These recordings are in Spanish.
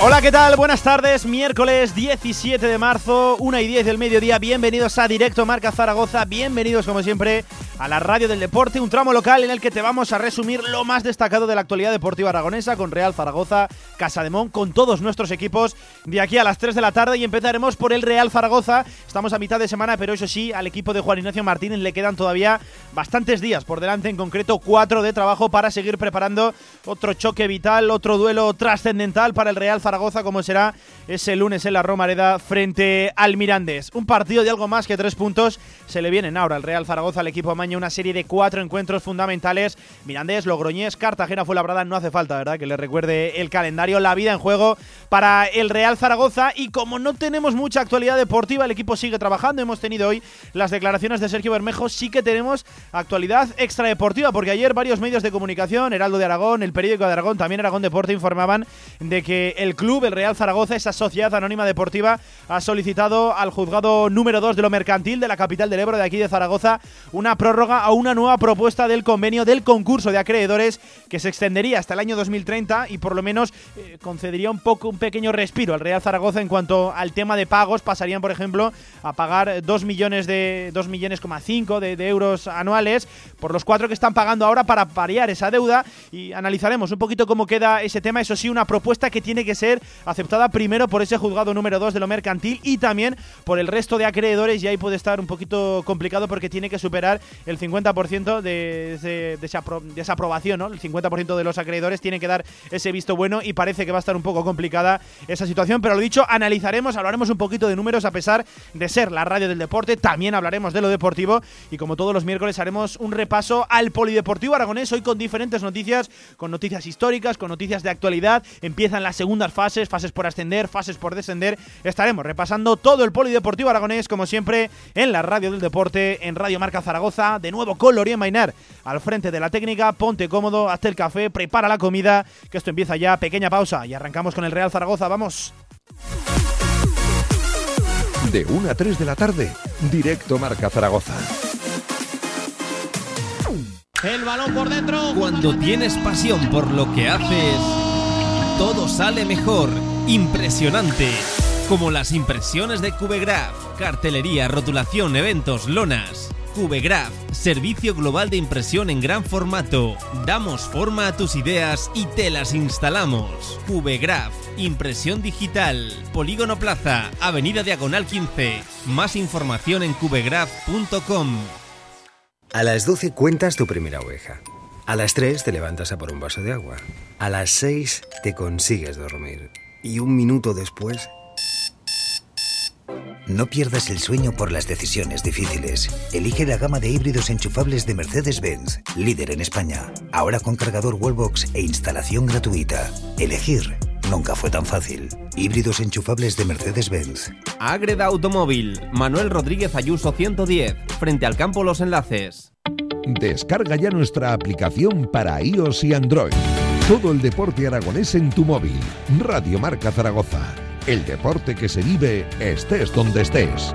Hola, ¿qué tal? Buenas tardes. Miércoles 17 de marzo, 1 y 10 del mediodía. Bienvenidos a Directo Marca Zaragoza. Bienvenidos, como siempre, a la radio del deporte, un tramo local en el que te vamos a resumir lo más destacado de la actualidad deportiva aragonesa con Real Zaragoza, Casa de Mon, con todos nuestros equipos de aquí a las 3 de la tarde y empezaremos por el Real Zaragoza. Estamos a mitad de semana, pero eso sí, al equipo de Juan Ignacio Martínez le quedan todavía bastantes días por delante, en concreto cuatro de trabajo para seguir preparando otro choque vital, otro duelo trascendental para el Real Zaragoza, como será ese lunes en la Romareda frente al Mirandés. Un partido de algo más que tres puntos se le vienen ahora al Real Zaragoza, al equipo amaño, una serie de cuatro encuentros fundamentales. Mirandés, Logroñés, Cartagena, fue labrada, no hace falta, ¿verdad? Que le recuerde el calendario, la vida en juego para el Real Zaragoza. Y como no tenemos mucha actualidad deportiva, el equipo sigue trabajando. Hemos tenido hoy las declaraciones de Sergio Bermejo, sí que tenemos actualidad extradeportiva, porque ayer varios medios de comunicación, Heraldo de Aragón, el periódico de Aragón, también Aragón Deporte, informaban de que el club, el Real Zaragoza, esa sociedad anónima deportiva, ha solicitado al juzgado número 2 de lo mercantil de la capital del Ebro, de aquí de Zaragoza, una prórroga a una nueva propuesta del convenio del concurso de acreedores que se extendería hasta el año 2030 y por lo menos eh, concedería un poco un pequeño respiro al Real Zaragoza en cuanto al tema de pagos. Pasarían, por ejemplo, a pagar 2 millones de 2 millones, de, de euros anuales por los cuatro que están pagando ahora para pariar esa deuda y analizaremos un poquito cómo queda ese tema. Eso sí, una propuesta que tiene que ser aceptada primero por ese juzgado número 2 de lo mercantil y también por el resto de acreedores y ahí puede estar un poquito complicado porque tiene que superar el 50% de, de, esa, de, esa, aprobación, ¿no? El 50% de los acreedores tienen que dar ese visto bueno y parece que va a estar un poco complicada esa situación, pero lo dicho, analizaremos, hablaremos un poquito de números a pesar de ser la radio del deporte, también hablaremos de lo deportivo y como todos los miércoles haremos un repaso al polideportivo aragonés. Hoy con diferentes noticias, con noticias históricas, con noticias de actualidad, empiezan las segundas fases, fases por ascender, fases por descender, estaremos repasando todo el polideportivo aragonés como siempre en la radio del deporte, en Radio Marca Zaragoza, de nuevo con Lorien Mainar al frente de la técnica, ponte cómodo, hazte el café, prepara la comida, que esto empieza ya, pequeña pausa y arrancamos con el Real Zaragoza, vamos. De 1 a 3 de la tarde, directo Marca Zaragoza. El balón por dentro. Cuando tienes pasión por lo que haces, todo sale mejor. Impresionante. Como las impresiones de Cubegraph, cartelería, rotulación, eventos, lonas. Cubegraph, servicio global de impresión en gran formato. Damos forma a tus ideas y te las instalamos. Cubegraph, impresión digital. Polígono Plaza, Avenida Diagonal 15. Más información en cubegraph.com. A las 12 cuentas tu primera oveja. A las 3 te levantas a por un vaso de agua. A las 6 te consigues dormir. Y un minuto después no pierdas el sueño por las decisiones difíciles. Elige la gama de híbridos enchufables de Mercedes-Benz, líder en España. Ahora con cargador Wallbox e instalación gratuita. Elegir nunca fue tan fácil. Híbridos enchufables de Mercedes-Benz. Agreda Automóvil, Manuel Rodríguez Ayuso 110, frente al campo Los Enlaces. Descarga ya nuestra aplicación para iOS y Android. Todo el deporte aragonés en tu móvil. Radio Marca Zaragoza el deporte que se vive estés donde estés.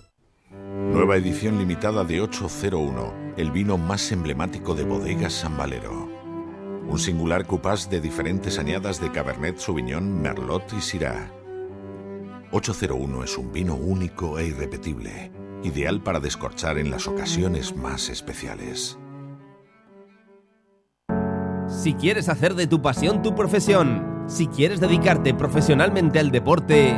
Nueva edición limitada de 801, el vino más emblemático de bodegas San Valero. Un singular cupás de diferentes añadas de Cabernet Sauvignon, Merlot y Syrah. 801 es un vino único e irrepetible, ideal para descorchar en las ocasiones más especiales. Si quieres hacer de tu pasión tu profesión, si quieres dedicarte profesionalmente al deporte,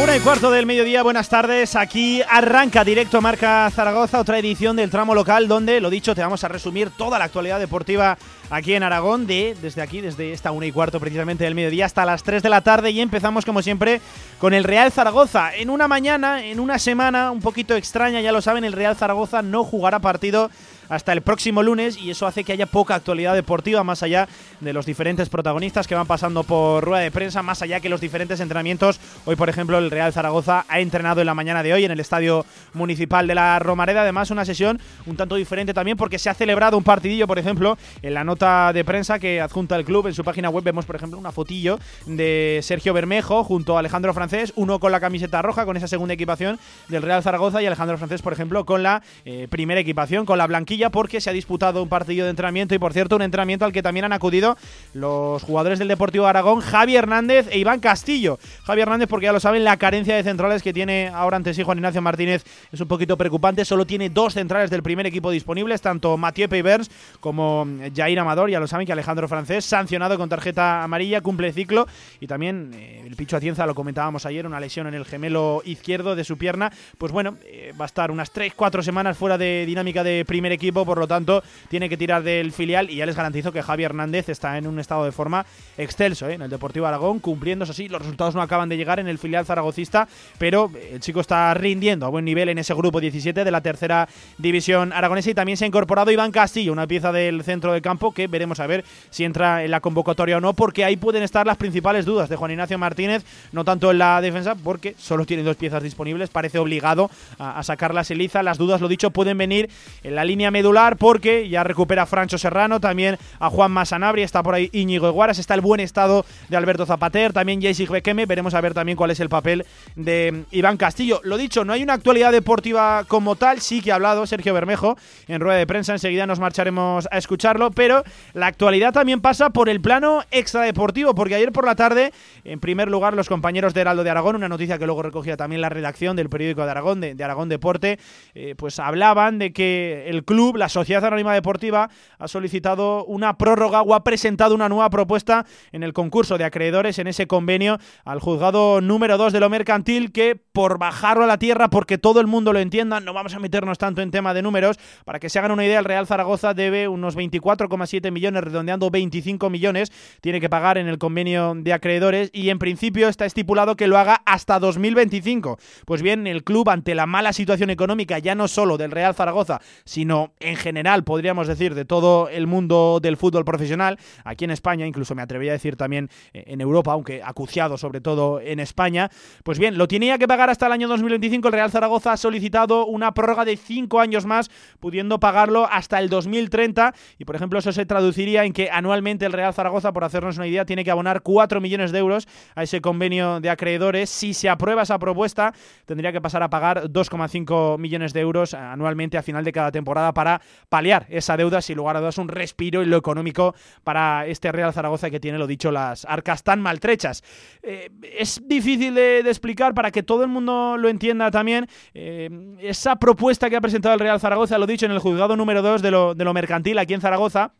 Una y cuarto del mediodía, buenas tardes. Aquí arranca directo Marca Zaragoza, otra edición del tramo local donde, lo dicho, te vamos a resumir toda la actualidad deportiva aquí en Aragón, de, desde aquí, desde esta una y cuarto precisamente del mediodía hasta las 3 de la tarde y empezamos como siempre con el Real Zaragoza. En una mañana, en una semana un poquito extraña, ya lo saben, el Real Zaragoza no jugará partido hasta el próximo lunes y eso hace que haya poca actualidad deportiva más allá de los diferentes protagonistas que van pasando por rueda de prensa, más allá que los diferentes entrenamientos. Hoy, por ejemplo, el Real Zaragoza ha entrenado en la mañana de hoy en el Estadio Municipal de la Romareda, además una sesión un tanto diferente también porque se ha celebrado un partidillo, por ejemplo, en la nota de prensa que adjunta el club en su página web vemos, por ejemplo, una fotillo de Sergio Bermejo junto a Alejandro Francés, uno con la camiseta roja con esa segunda equipación del Real Zaragoza y Alejandro Francés, por ejemplo, con la eh, primera equipación, con la blanquilla porque se ha disputado un partido de entrenamiento y por cierto un entrenamiento al que también han acudido los jugadores del Deportivo Aragón, Javi Hernández e Iván Castillo. Javi Hernández porque ya lo saben, la carencia de centrales que tiene ahora ante sí Juan Ignacio Martínez es un poquito preocupante, solo tiene dos centrales del primer equipo disponibles, tanto Mathieu Peivers como Jair Amador, ya lo saben que Alejandro Francés, sancionado con tarjeta amarilla, cumple ciclo. Y también eh, el Picho Atienza, lo comentábamos ayer, una lesión en el gemelo izquierdo de su pierna, pues bueno, eh, va a estar unas 3-4 semanas fuera de dinámica de primer equipo por lo tanto tiene que tirar del filial y ya les garantizo que Javi Hernández está en un estado de forma excelso ¿eh? en el Deportivo Aragón, cumpliendo así, los resultados no acaban de llegar en el filial zaragocista, pero el chico está rindiendo a buen nivel en ese grupo 17 de la tercera división aragonesa y también se ha incorporado Iván Castillo, una pieza del centro del campo que veremos a ver si entra en la convocatoria o no, porque ahí pueden estar las principales dudas de Juan Ignacio Martínez, no tanto en la defensa, porque solo tiene dos piezas disponibles, parece obligado a, a sacarlas Eliza, las dudas, lo dicho, pueden venir en la línea medular porque ya recupera a Francho Serrano, también a Juan Masanabri, está por ahí Íñigo Eguaras, está el buen estado de Alberto Zapater, también Jaycig Bekeme, veremos a ver también cuál es el papel de Iván Castillo. Lo dicho, no hay una actualidad deportiva como tal, sí que ha hablado Sergio Bermejo en rueda de prensa, enseguida nos marcharemos a escucharlo, pero la actualidad también pasa por el plano extradeportivo, porque ayer por la tarde, en primer lugar, los compañeros de Heraldo de Aragón, una noticia que luego recogía también la redacción del periódico de Aragón, de, de Aragón Deporte, eh, pues hablaban de que el club, la Sociedad Anónima Deportiva ha solicitado una prórroga o ha presentado una nueva propuesta en el concurso de acreedores en ese convenio al juzgado número 2 de lo mercantil que por bajarlo a la tierra, porque todo el mundo lo entienda, no vamos a meternos tanto en tema de números, para que se hagan una idea, el Real Zaragoza debe unos 24,7 millones, redondeando 25 millones, tiene que pagar en el convenio de acreedores y en principio está estipulado que lo haga hasta 2025. Pues bien, el club ante la mala situación económica, ya no solo del Real Zaragoza, sino en general, podríamos decir, de todo el mundo del fútbol profesional, aquí en España, incluso me atrevería a decir también eh, en Europa, aunque acuciado sobre todo en España, pues bien, lo tenía que pagar hasta el año 2025. El Real Zaragoza ha solicitado una prórroga de cinco años más, pudiendo pagarlo hasta el 2030. Y por ejemplo, eso se traduciría en que anualmente el Real Zaragoza, por hacernos una idea, tiene que abonar 4 millones de euros a ese convenio de acreedores. Si se aprueba esa propuesta, tendría que pasar a pagar 2,5 millones de euros anualmente a final de cada temporada para paliar esa deuda, sin lugar a dudas, un respiro en lo económico para este Real Zaragoza que tiene, lo dicho, las arcas tan maltrechas. Eh, es difícil de, de, explicar para que todo el mundo lo entienda también. Eh, esa propuesta que ha presentado el Real Zaragoza, lo dicho, en el juzgado número 2 de lo, de lo mercantil aquí en Zaragoza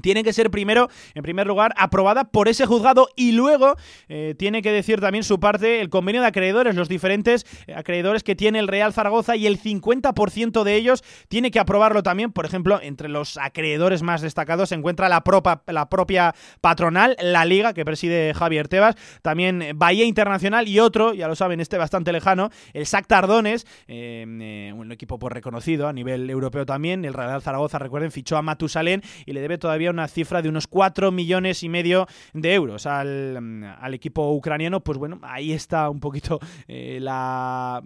tiene que ser primero, en primer lugar, aprobada por ese juzgado y luego eh, tiene que decir también su parte el convenio de acreedores, los diferentes eh, acreedores que tiene el Real Zaragoza y el 50% de ellos tiene que aprobarlo también. Por ejemplo, entre los acreedores más destacados se encuentra la, propa, la propia patronal, la Liga, que preside Javier Tebas, también Bahía Internacional y otro, ya lo saben, este bastante lejano, el SAC Tardones, eh, un equipo por reconocido a nivel europeo también. El Real Zaragoza, recuerden, fichó a Matusalén y le debe todavía una cifra de unos 4 millones y medio de euros al, mm, al equipo ucraniano. Pues bueno, ahí está un poquito eh, la,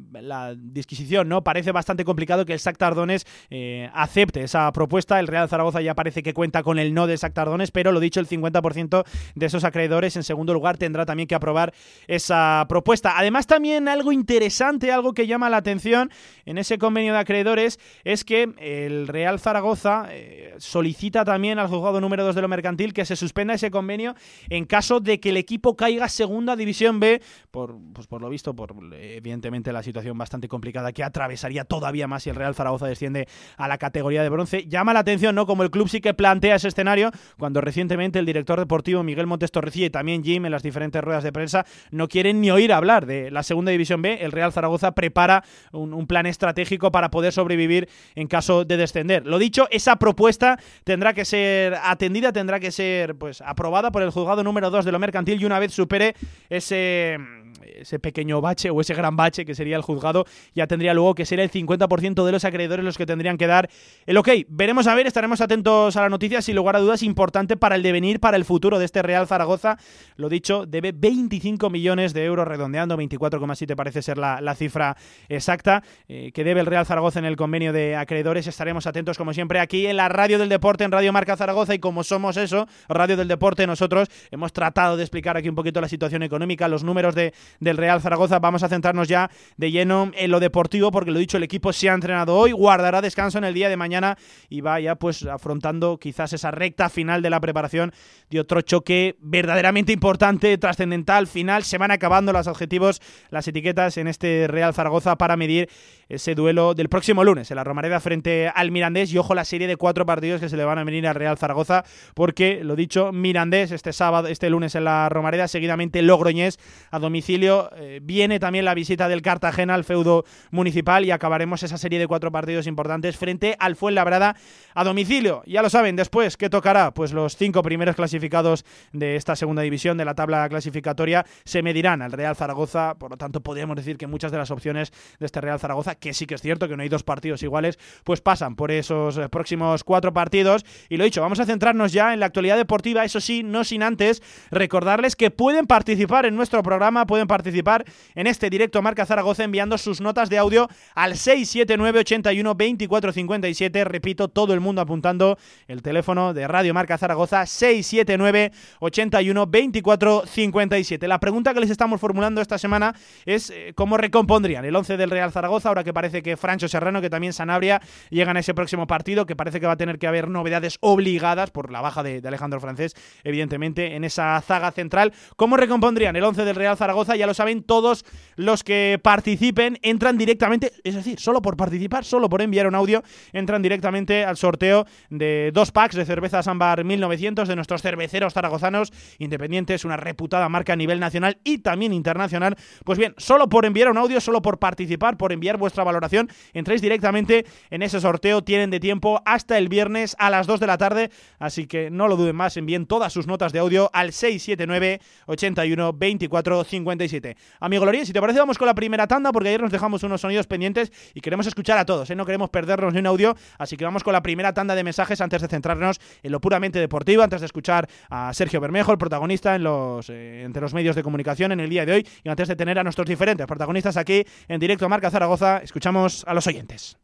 disquisición, ¿no? Parece bastante complicado que el Shakhtar Donetsk eh, acepte esa propuesta. El Real Zaragoza ya parece que cuenta con el no de Shakhtar Donetsk, pero lo dicho, el 50% de esos acreedores en segundo lugar tendrá también que aprobar esa propuesta. Además, también algo interesante, algo que llama la atención en ese convenio de acreedores es que el Real Zaragoza eh, solicita también al juzgado número 2 de lo mercantil que se suspenda ese convenio en caso de que el equipo caiga segunda división B, por, pues por lo visto, por evidentemente la situación bastante complicada que atravesaría todavía más si el Real Zaragoza desciende a la categoría de bronce. Llama la atención, ¿no? Como el club sí que plantea ese escenario, cuando recientemente el director deportivo Miguel Montes Torrecilla y también Jim en las diferentes ruedas de prensa no quieren ni oír hablar de la segunda división B. El Real Zaragoza prepara un plan estratégico para poder sobrevivir en caso de descender. Lo dicho, esa propuesta tendrá que ser atendida, tendrá que ser pues aprobada por el juzgado número 2 de lo mercantil y una vez supere ese ese pequeño bache o ese gran bache que sería el juzgado, ya tendría luego que ser el 50% de los acreedores los que tendrían que dar el ok. Veremos a ver, estaremos atentos a la noticia, sin lugar a dudas, importante para el devenir, para el futuro de este Real Zaragoza. Lo dicho, debe 25 millones de euros, redondeando 24,7 parece ser la, la cifra exacta, eh, que debe el Real Zaragoza en el convenio de acreedores. Estaremos atentos, como siempre, aquí en la Radio del Deporte, en Radio Marca Zaragoza, y como somos eso, Radio del Deporte, nosotros hemos tratado de explicar aquí un poquito la situación económica, los números de, del Real Zaragoza. Vamos a centrarnos ya de lleno en lo deportivo, porque lo dicho, el equipo se ha entrenado hoy, guardará descanso en el día de mañana y va ya pues afrontando quizás esa recta final de la preparación de otro choque verdaderamente importante, trascendental, final. Se van acabando los objetivos, las etiquetas en este Real Zaragoza para medir ese duelo del próximo lunes en la Romareda frente al Mirandés y ojo la serie de cuatro partidos que se le van a venir al Real Zaragoza porque lo dicho Mirandés este sábado este lunes en la Romareda seguidamente Logroñés a domicilio eh, viene también la visita del Cartagena al feudo municipal y acabaremos esa serie de cuatro partidos importantes frente al Fuenlabrada a domicilio ya lo saben después ¿qué tocará? pues los cinco primeros clasificados de esta segunda división de la tabla clasificatoria se medirán al Real Zaragoza por lo tanto podríamos decir que muchas de las opciones de este Real Zaragoza que sí que es cierto que no hay dos partidos iguales, pues pasan por esos eh, próximos cuatro partidos. Y lo dicho, vamos a centrarnos ya en la actualidad deportiva, eso sí, no sin antes recordarles que pueden participar en nuestro programa, pueden participar en este directo Marca Zaragoza enviando sus notas de audio al 679 81 24 57. Repito, todo el mundo apuntando el teléfono de Radio Marca Zaragoza 679 81 24 57. La pregunta que les estamos formulando esta semana es eh, cómo recompondrían el 11 del Real Zaragoza ahora que parece que Francho Serrano, que también Sanabria, llegan a ese próximo partido, que parece que va a tener que haber novedades obligadas por la baja de, Alejandro Francés, evidentemente, en esa zaga central. ¿Cómo recompondrían el 11 del Real Zaragoza? Ya lo saben, todos los que participen entran directamente, es decir, solo por participar, solo por enviar un audio, entran directamente al sorteo de dos packs de cerveza Sambar 1900 de nuestros cerveceros zaragozanos independientes, una reputada marca a nivel nacional y también internacional. Pues bien, solo por enviar un audio, solo por participar, por enviar vuestra valoración, entréis directamente en ese sorteo. Tienen de tiempo hasta el viernes a las 2 de la tarde, así que no lo duden más, envíen todas sus notas de audio al 679 81 24 57. Amigo Loría, si te parece, vamos con la primera tanda, porque ayer nos dejamos unos sonidos pendientes y queremos escuchar a todos, ¿eh? no queremos perdernos ni un audio, así que vamos con la primera tanda de mensajes antes de centrarnos en lo puramente deportivo, antes de escuchar a Sergio Bermejo, el protagonista en los, eh, entre los medios de comunicación en el día de hoy, y antes de tener a nuestros diferentes protagonistas aquí en directo a Marca Zaragoza, escuchamos a los oyentes.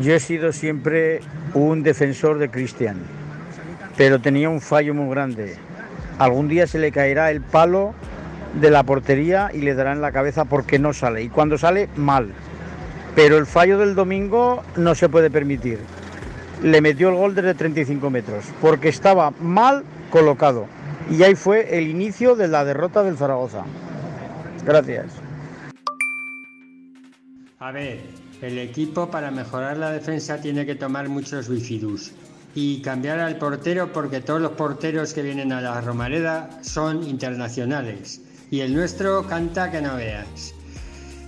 Yo he sido siempre un defensor de Cristian, pero tenía un fallo muy grande. Algún día se le caerá el palo de la portería y le dará en la cabeza porque no sale. Y cuando sale, mal. Pero el fallo del domingo no se puede permitir. Le metió el gol desde 35 metros porque estaba mal colocado. Y ahí fue el inicio de la derrota del Zaragoza. Gracias. A ver, el equipo para mejorar la defensa tiene que tomar muchos bifidus y cambiar al portero porque todos los porteros que vienen a la Romareda son internacionales y el nuestro canta que no veas.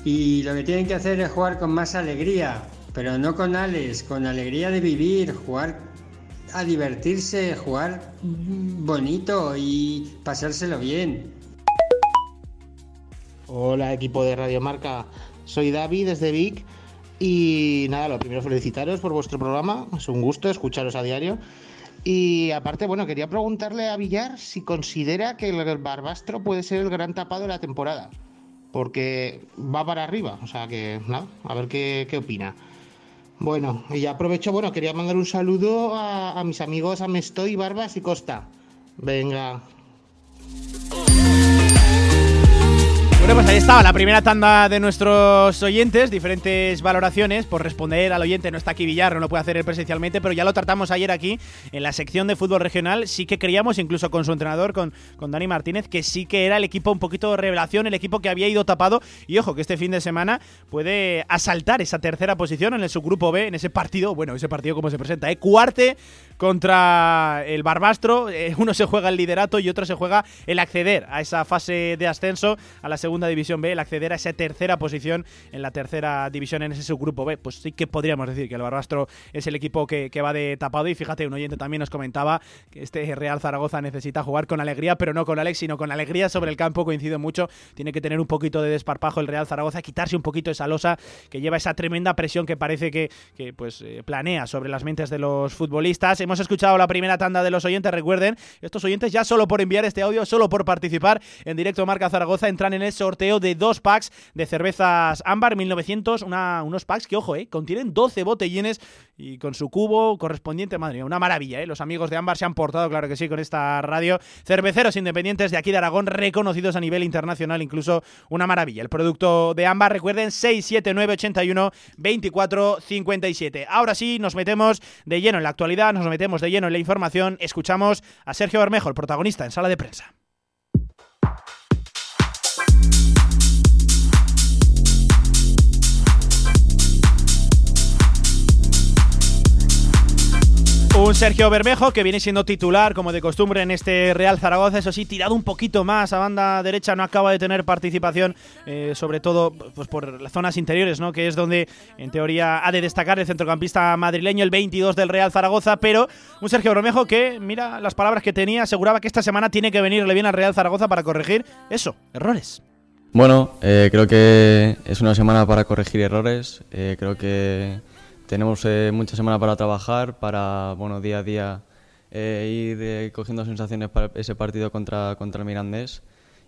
Y lo que tienen que hacer es jugar con más alegría, pero no con ales, con alegría de vivir, jugar a divertirse, jugar bonito y pasárselo bien. Hola equipo de Radio Marca, soy David desde Vic Y nada, lo primero felicitaros por vuestro programa, es un gusto escucharos a diario. Y aparte, bueno, quería preguntarle a Villar si considera que el Barbastro puede ser el gran tapado de la temporada, porque va para arriba, o sea que nada, a ver qué, qué opina. Bueno, y aprovecho, bueno, quería mandar un saludo a, a mis amigos Amestoy, Barbas y Costa. Venga, Bueno, pues ahí estaba la primera tanda de nuestros oyentes, diferentes valoraciones. Por responder al oyente, no está aquí Villar, no lo puede hacer él presencialmente, pero ya lo tratamos ayer aquí en la sección de fútbol regional. Sí que creíamos, incluso con su entrenador, con, con Dani Martínez, que sí que era el equipo un poquito de revelación, el equipo que había ido tapado. Y ojo, que este fin de semana puede asaltar esa tercera posición en el subgrupo B, en ese partido. Bueno, ese partido como se presenta, ¿eh? Cuarte contra el Barbastro. Eh, uno se juega el liderato y otro se juega el acceder a esa fase de ascenso a la segunda división B, el acceder a esa tercera posición en la tercera división en ese subgrupo B. Pues sí que podríamos decir que el Barbastro es el equipo que, va de tapado. Y fíjate, un oyente también nos comentaba que este Real Zaragoza necesita jugar con alegría, pero no con Alex, sino con alegría sobre el campo. Coincido mucho. Tiene que tener un poquito de desparpajo el Real Zaragoza, quitarse un poquito esa losa que lleva esa tremenda presión que parece que, que pues eh, planea sobre las mentes de los futbolistas. Hemos escuchado la primera tanda de los oyentes. Recuerden, estos oyentes ya solo por enviar este audio, solo por participar en directo Marca Zaragoza, entran en el sorteo de dos packs de cervezas Ámbar 1900. Una, unos packs que, ojo, eh, contienen 12 botellines y con su cubo correspondiente, madre mía, una maravilla, ¿eh? Los amigos de Ámbar se han portado, claro que sí, con esta radio. Cerveceros independientes de aquí de Aragón, reconocidos a nivel internacional, incluso una maravilla. El producto de Ámbar, recuerden, 67981 2457. Ahora sí, nos metemos de lleno en la actualidad, nos metemos de lleno en la información. Escuchamos a Sergio Bermejo, el protagonista en sala de prensa. Un Sergio Bermejo que viene siendo titular, como de costumbre, en este Real Zaragoza. Eso sí, tirado un poquito más a banda derecha, no acaba de tener participación, eh, sobre todo pues por las zonas interiores, ¿no? que es donde en teoría ha de destacar el centrocampista madrileño, el 22 del Real Zaragoza. Pero un Sergio Bermejo que, mira las palabras que tenía, aseguraba que esta semana tiene que venirle bien al Real Zaragoza para corregir eso, errores. Bueno, eh, creo que es una semana para corregir errores. Eh, creo que tenemos eh, mucha semana para trabajar, para bueno día a día eh, ir eh, cogiendo sensaciones para ese partido contra, contra el Mirandés.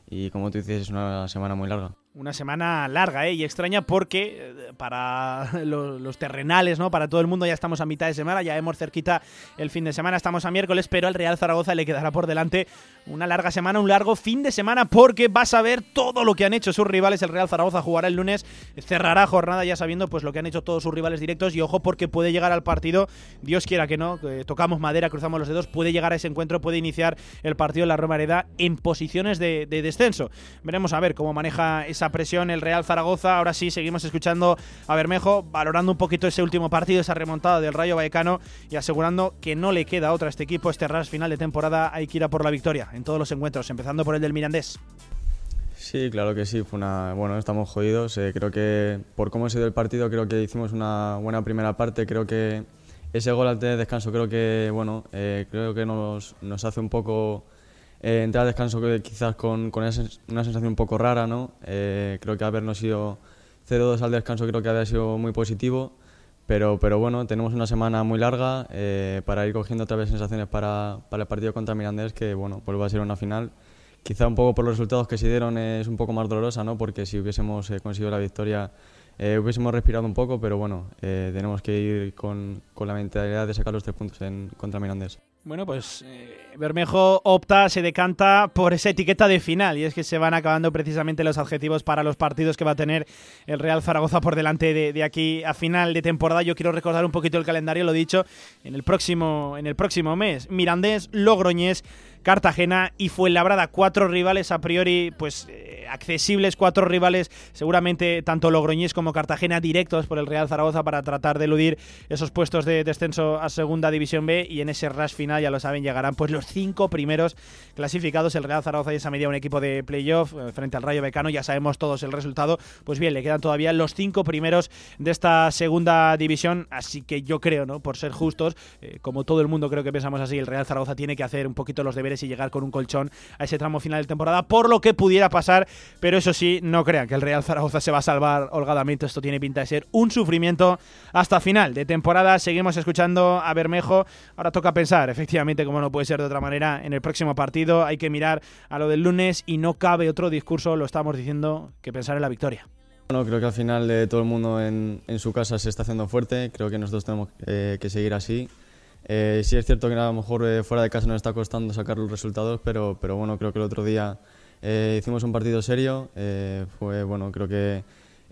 Y como tú dices, es una semana muy larga. Una semana larga ¿eh? y extraña porque eh, para los, terrenales, ¿no? para todo el mundo ya estamos a mitad de semana, ya hemos cerquita el fin de semana, estamos a miércoles, pero al Real Zaragoza le quedará por delante una larga semana, un largo fin de semana porque vas a ver todo lo que han hecho sus rivales. El Real Zaragoza jugará el lunes, cerrará jornada ya sabiendo pues lo que han hecho todos sus rivales directos y ojo porque puede llegar al partido, Dios quiera que no, tocamos madera, cruzamos los dedos, puede llegar a ese encuentro, puede iniciar el partido en la Romareda en posiciones de, de descenso. Veremos a ver cómo maneja esa presión el Real Zaragoza. Ahora sí, seguimos escuchando a Bermejo, valorando un poquito ese último partido, esa remontada del Rayo Vallecano y asegurando que no le queda otra a este equipo. Este ras final de temporada hay que ir a por la victoria en todos los encuentros, empezando por el del Mirandés. Sí, claro que sí, fue una bueno, estamos jodidos, eh, creo que por cómo ha sido el partido creo que hicimos una buena primera parte, creo que ese gol al tener descanso creo que bueno, eh, creo que nos, nos hace un poco eh, entrar al descanso que quizás con, con una sensación un poco rara, ¿no? Eh, creo que habernos ido 0-2 al descanso creo que había sido muy positivo, pero, pero bueno, tenemos una semana muy larga eh, para ir cogiendo otra vez sensaciones para, para el partido contra Mirandés, que bueno, pues va a ser una final. Quizá un poco por los resultados que se dieron es un poco más dolorosa, ¿no? Porque si hubiésemos conseguido la victoria eh, hubiésemos respirado un poco, pero bueno, eh, tenemos que ir con, con, la mentalidad de sacar los tres puntos en, contra Mirandés. Bueno, pues eh, Bermejo opta, se decanta por esa etiqueta de final y es que se van acabando precisamente los adjetivos para los partidos que va a tener el Real Zaragoza por delante de, de, aquí a final de temporada. Yo quiero recordar un poquito el calendario, lo dicho, en el próximo, en el próximo mes. Mirandés, Logroñés, Cartagena y Fuenlabrada. Cuatro rivales a priori pues eh, accesibles, cuatro rivales seguramente tanto Logroñés como Cartagena directos por el Real Zaragoza para tratar de eludir esos puestos de descenso a Segunda División B y en ese rush final, ya lo saben, llegarán pues los cinco primeros clasificados. El Real Zaragoza y esa medida un equipo de playoff eh, frente al Rayo Becano, ya sabemos todos el resultado. Pues bien, le quedan todavía los cinco primeros de esta Segunda División, así que yo creo, ¿no? Por ser justos, eh, como todo el mundo creo que pensamos así, el Real Zaragoza tiene que hacer un poquito los deberes y llegar con un colchón a ese tramo final de temporada, por lo que pudiera pasar, pero eso sí, no crean que el Real Zaragoza se va a salvar holgadamente, esto tiene pinta de ser un sufrimiento hasta final de temporada, seguimos escuchando a Bermejo, ahora toca pensar, efectivamente, como no puede ser de otra manera, en el próximo partido hay que mirar a lo del lunes y no cabe otro discurso, lo estamos diciendo, que pensar en la victoria. Bueno, creo que al final de todo el mundo en, en, su casa se está haciendo fuerte. Creo que nosotros tenemos eh, que seguir así. Eh, sí es cierto que a lo mejor eh, fuera de casa nos está costando sacar los resultados, pero, pero bueno, creo que el otro día eh, hicimos un partido serio. Eh, fue bueno, creo que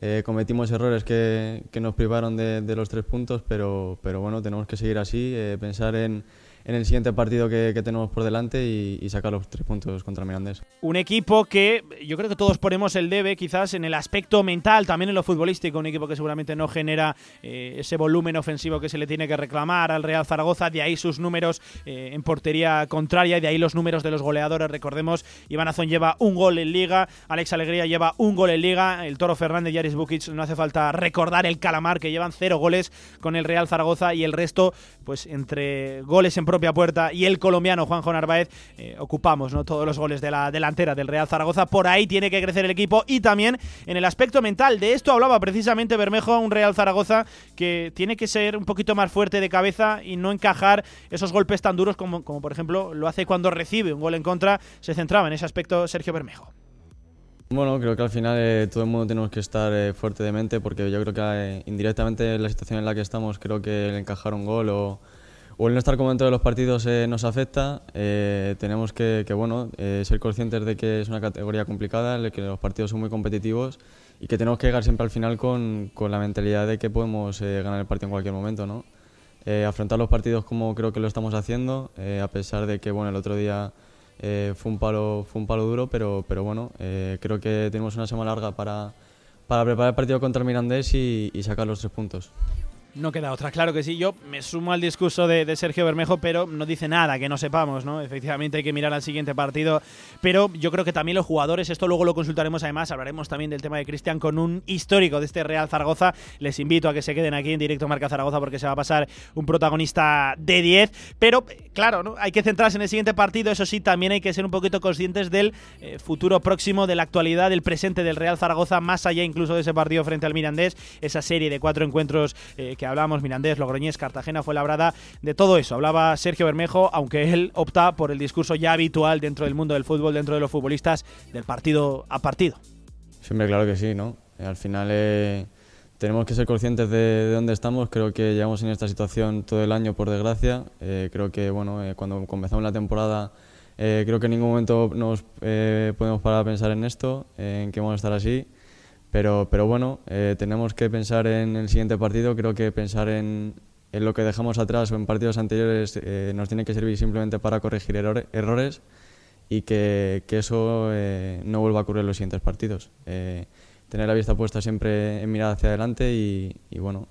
eh, cometimos errores que, que nos privaron de, de, los tres puntos, pero, pero bueno, tenemos que seguir así, pensar en en el siguiente partido que, tenemos por delante y, y, sacar los tres puntos contra Mirandés. Un equipo que yo creo que todos ponemos el debe quizás en el aspecto mental, también en lo futbolístico, un equipo que seguramente no genera eh, ese volumen ofensivo que se le tiene que reclamar al Real Zaragoza, de ahí sus números eh, en portería contraria y de ahí los números de los goleadores, recordemos, Iván Azón lleva un gol en Liga, Alex Alegría lleva un gol en Liga, el Toro Fernández y Aris Bukic, no hace falta recordar el Calamar que llevan cero goles con el Real Zaragoza y el resto, pues entre goles en propia puerta y el colombiano Juanjo Narváez eh, ocupamos ¿no? todos los goles de la delantera del Real Zaragoza. Por ahí tiene que crecer el equipo y también en el aspecto mental. De esto hablaba precisamente Bermejo, un Real Zaragoza que tiene que ser un poquito más fuerte de cabeza y no encajar esos golpes tan duros como, como por ejemplo lo hace cuando recibe un gol en contra. Se centraba en ese aspecto Sergio Bermejo. Bueno, creo que al final eh, todo el mundo tenemos que estar eh, fuerte de mente porque yo creo que eh, indirectamente en la situación en la que estamos creo que el encajar un gol o o el no estar como dentro de los partidos eh, nos afecta, eh, tenemos que, que bueno, eh, ser conscientes de que es una categoría complicada, de que los partidos son muy competitivos y que tenemos que llegar siempre al final con, con la mentalidad de que podemos eh, ganar el partido en cualquier momento. ¿no? Eh, afrontar los partidos como creo que lo estamos haciendo, eh, a pesar de que bueno, el otro día fue, un palo, fue un palo duro, pero, pero bueno, creo que tenemos una semana larga para, para preparar el partido contra el Mirandés y, y sacar los tres puntos. No queda otra, claro que sí. Yo me sumo al discurso de, Sergio Bermejo, pero no dice nada que no sepamos, ¿no? Efectivamente hay que mirar al siguiente partido, pero yo creo que también los jugadores, esto luego lo consultaremos además, hablaremos también del tema de Cristian con un histórico de este Real Zaragoza. Les invito a que se queden aquí en directo Marca Zaragoza porque se va a pasar un protagonista de 10, pero claro, ¿no? hay que centrarse en el siguiente partido, eso sí, también hay que ser un poquito conscientes del eh, futuro próximo, de la actualidad, del presente del Real Zaragoza, más allá incluso de ese partido frente al Mirandés, esa serie de cuatro encuentros eh, que hablamos, Mirandés, Logroñés, Cartagena, fue labrada de todo eso. Hablaba Sergio Bermejo, aunque él opta por el discurso ya habitual dentro del mundo del fútbol, dentro de los futbolistas, del partido a partido. Siempre claro que sí, ¿no? Al final eh, tenemos que ser conscientes de, de, dónde estamos. Creo que llevamos en esta situación todo el año, por desgracia. Eh, creo que, bueno, eh, cuando comenzamos la temporada, creo que en ningún momento nos podemos parar a pensar en esto, en que vamos a estar así. Pero, pero bueno, eh, tenemos que pensar en el siguiente partido. Creo que pensar en, en lo que dejamos atrás o en partidos anteriores eh, nos tiene que servir simplemente para corregir error, errores y que, eso eh, no vuelva a ocurrir en los siguientes partidos. tener la vista puesta siempre en mirar hacia adelante y, y bueno,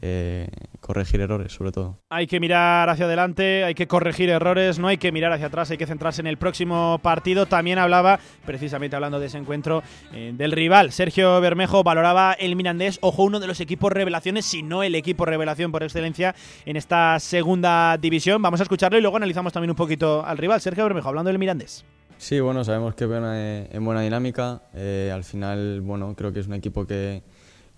eh, corregir errores, sobre todo. Hay que mirar hacia adelante, hay que corregir errores, no hay que mirar hacia atrás, hay que centrarse en el próximo partido. También hablaba, precisamente hablando de ese encuentro, eh, del rival. Sergio Bermejo valoraba el Mirandés, ojo, uno de los equipos revelaciones, si no el equipo revelación por excelencia en esta segunda división. Vamos a escucharlo y luego analizamos también un poquito al rival. Sergio Bermejo, hablando del Mirandés. Sí, bueno, sabemos que viene en buena dinámica. Eh, al final, bueno, creo que es un equipo que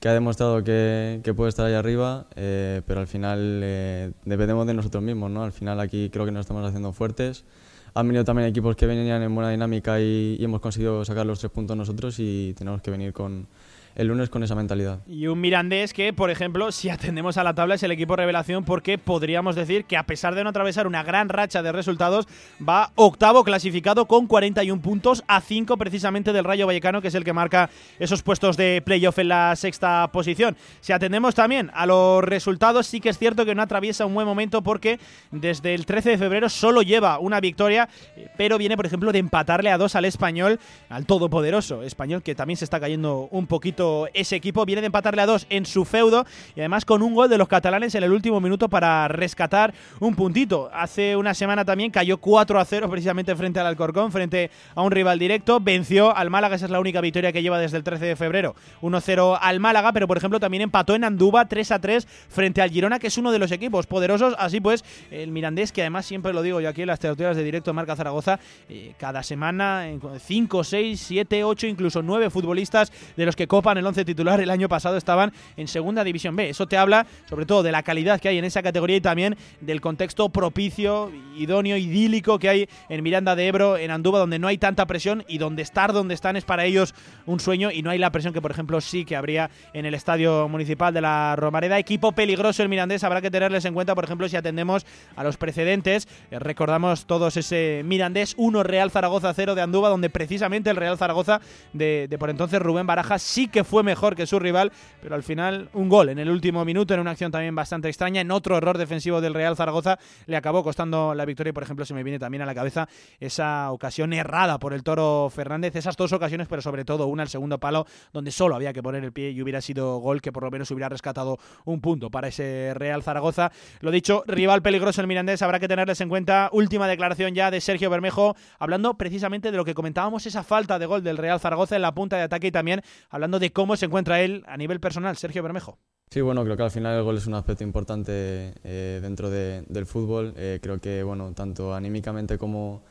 que ha demostrado que, que, puede estar ahí arriba, eh, pero al final eh, dependemos de nosotros mismos, ¿no? Al final aquí creo que nos estamos haciendo fuertes. Han venido también equipos que venían en buena dinámica y, y hemos conseguido sacar los tres puntos nosotros y tenemos que venir con, el lunes con esa mentalidad. Y un Mirandés que, por ejemplo, si atendemos a la tabla es el equipo revelación porque podríamos decir que a pesar de no atravesar una gran racha de resultados, va octavo clasificado con 41 puntos a 5 precisamente del Rayo Vallecano, que es el que marca esos puestos de playoff en la sexta posición. Si atendemos también a los resultados, sí que es cierto que no atraviesa un buen momento porque desde el 13 de febrero solo lleva una victoria, pero viene, por ejemplo, de empatarle a dos al español, al todopoderoso español, que también se está cayendo un poquito ese equipo. Viene de empatarle a dos en su feudo y además con un gol de los catalanes en el último minuto para rescatar un puntito. Hace una semana también cayó 4 a 0 precisamente frente al Alcorcón, frente a un rival directo. Venció al Málaga, esa es la única victoria que lleva desde el 13 de febrero. 1-0 al Málaga, pero por ejemplo también empató en Andúba 3 a 3 frente al Girona, que es uno de los equipos poderosos. Así pues, el Mirandés, que además siempre lo digo yo aquí en las tertulias de directo Marca Zaragoza, eh, cada semana 5, 6, 7, 8, incluso 9 futbolistas de los que copan el 11 titular el año pasado estaban en segunda división B. Eso te habla sobre todo de la calidad que hay en esa categoría y también del contexto propicio, idóneo, idílico que hay en Miranda de Ebro, en Andúba, donde no hay tanta presión y donde estar donde están es para ellos un sueño y no hay la presión que, por ejemplo, sí que habría en el estadio municipal de la Romareda. Equipo peligroso el Mirandés, habrá que tenerles en cuenta, por ejemplo, si atendemos a los precedentes. Eh, recordamos todos ese Mirandés 1 Real Zaragoza 0 de Andúba, donde precisamente el Real Zaragoza de, de por entonces Rubén Baraja sí que fue mejor que su rival, pero al final un gol en el último minuto, en una acción también bastante extraña, en otro error defensivo del Real Zaragoza, le acabó costando la victoria. Y, por ejemplo, se me viene también a la cabeza esa ocasión errada por el Toro Fernández, esas dos ocasiones, pero sobre todo una al segundo palo, donde solo había que poner el pie y hubiera sido gol que por lo menos hubiera rescatado un punto para ese Real Zaragoza. Lo dicho, rival peligroso el Mirandés, habrá que tenerles en cuenta. Última declaración ya de Sergio Bermejo, hablando precisamente de lo que comentábamos, esa falta de gol del Real Zaragoza en la punta de ataque y también hablando de cómo se encuentra él a nivel personal. Sergio Bermejo. Sí, bueno, creo que al final el gol es un aspecto importante eh, dentro de, del fútbol. Eh, creo que, bueno, tanto anímicamente como,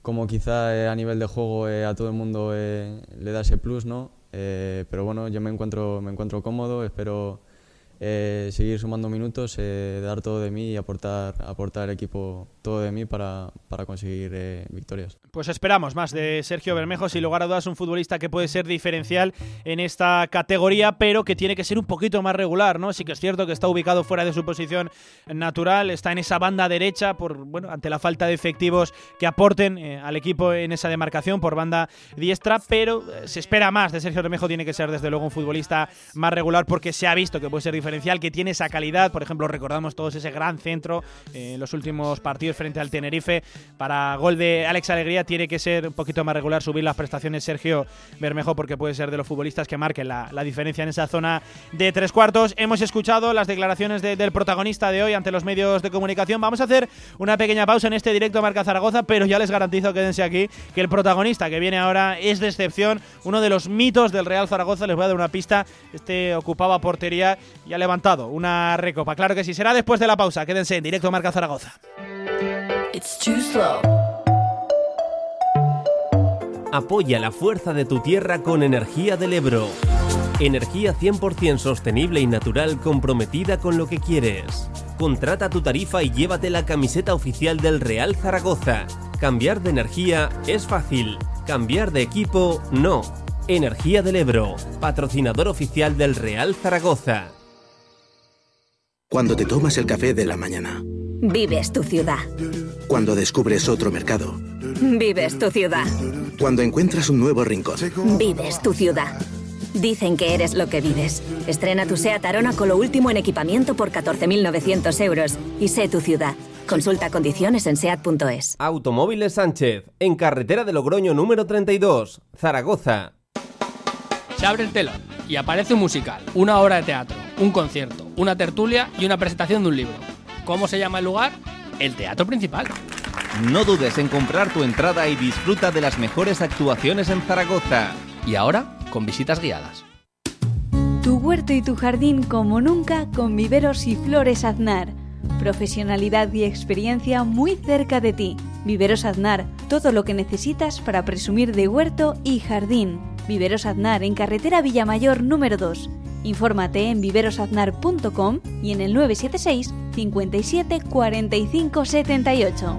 como quizá eh, a nivel de juego eh, a todo el mundo eh, le da ese plus, ¿no? Eh, pero bueno, yo me encuentro, me encuentro cómodo, espero eh, seguir sumando minutos, eh, dar todo de mí y aportar, aportar al equipo todo de mí para, para conseguir eh, victorias. Pues esperamos más de Sergio Bermejo, sin lugar a dudas un futbolista que puede ser diferencial en esta categoría, pero que tiene que ser un poquito más regular, ¿no? Sí que es cierto que está ubicado fuera de su posición natural, está en esa banda derecha por bueno, ante la falta de efectivos que aporten eh, al equipo en esa demarcación por banda diestra, pero se espera más de Sergio Bermejo, tiene que ser desde luego un futbolista más regular porque se ha visto que puede ser diferencial, que tiene esa calidad, por ejemplo, recordamos todos ese gran centro eh, en los últimos partidos frente al Tenerife para gol de Alex Alegría tiene que ser un poquito más regular, subir las prestaciones Sergio Bermejo porque puede ser de los futbolistas que marquen la, la diferencia en esa zona de tres cuartos. Hemos escuchado las declaraciones de- del protagonista de hoy ante los medios de comunicación. Vamos a hacer una pequeña pausa en este directo Marca Zaragoza, pero ya les garantizo, quédense aquí, que el protagonista que viene ahora es de excepción, uno de los mitos del Real Zaragoza. Les voy a dar una pista. Este ocupaba portería y ha levantado una recopa. Claro que sí, será después de la pausa. Quédense en directo a Marca Zaragoza. It's too slow. Apoya la fuerza de tu tierra con Energía del Ebro. Energía 100% sostenible y natural comprometida con lo que quieres. Contrata tu tarifa y llévate la camiseta oficial del Real Zaragoza. Cambiar de energía es fácil. Cambiar de equipo no. Energía del Ebro, patrocinador oficial del Real Zaragoza. Cuando te tomas el café de la mañana. Vives tu ciudad. Cuando descubres otro mercado. Vives tu ciudad. Cuando encuentras un nuevo rincón. Vives tu ciudad. Dicen que eres lo que vives. Estrena tu SEAT Arona con lo último en equipamiento por 14.900 euros. Y sé tu ciudad. Consulta condiciones en SEAT.es. Automóviles Sánchez, en carretera de Logroño número 32, Zaragoza. Se abre el telón y aparece un musical, una obra de teatro, un concierto, una tertulia y una presentación de un libro. ¿Cómo se llama el lugar? El teatro principal. No dudes en comprar tu entrada y disfruta de las mejores actuaciones en Zaragoza. Y ahora, con visitas guiadas. Tu huerto y tu jardín como nunca con viveros y flores Aznar. Profesionalidad y experiencia muy cerca de ti. Viveros Aznar, todo lo que necesitas para presumir de huerto y jardín. Viveros Aznar en carretera Villamayor número 2. Infórmate en viverosaznar.com y en el 976 57 45 78.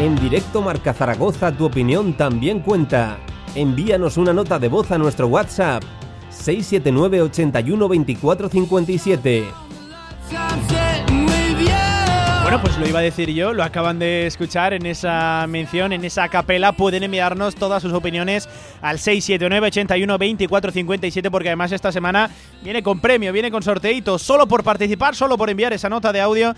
En directo Marca Zaragoza tu opinión también cuenta. Envíanos una nota de voz a nuestro WhatsApp 679 81 24 57. Bueno, pues lo iba a decir yo, lo acaban de escuchar en esa mención, en esa capela. Pueden enviarnos todas sus opiniones al 679 81 24 57 porque además esta semana viene con premio, viene con sorteito, solo por participar, solo por enviar esa nota de audio.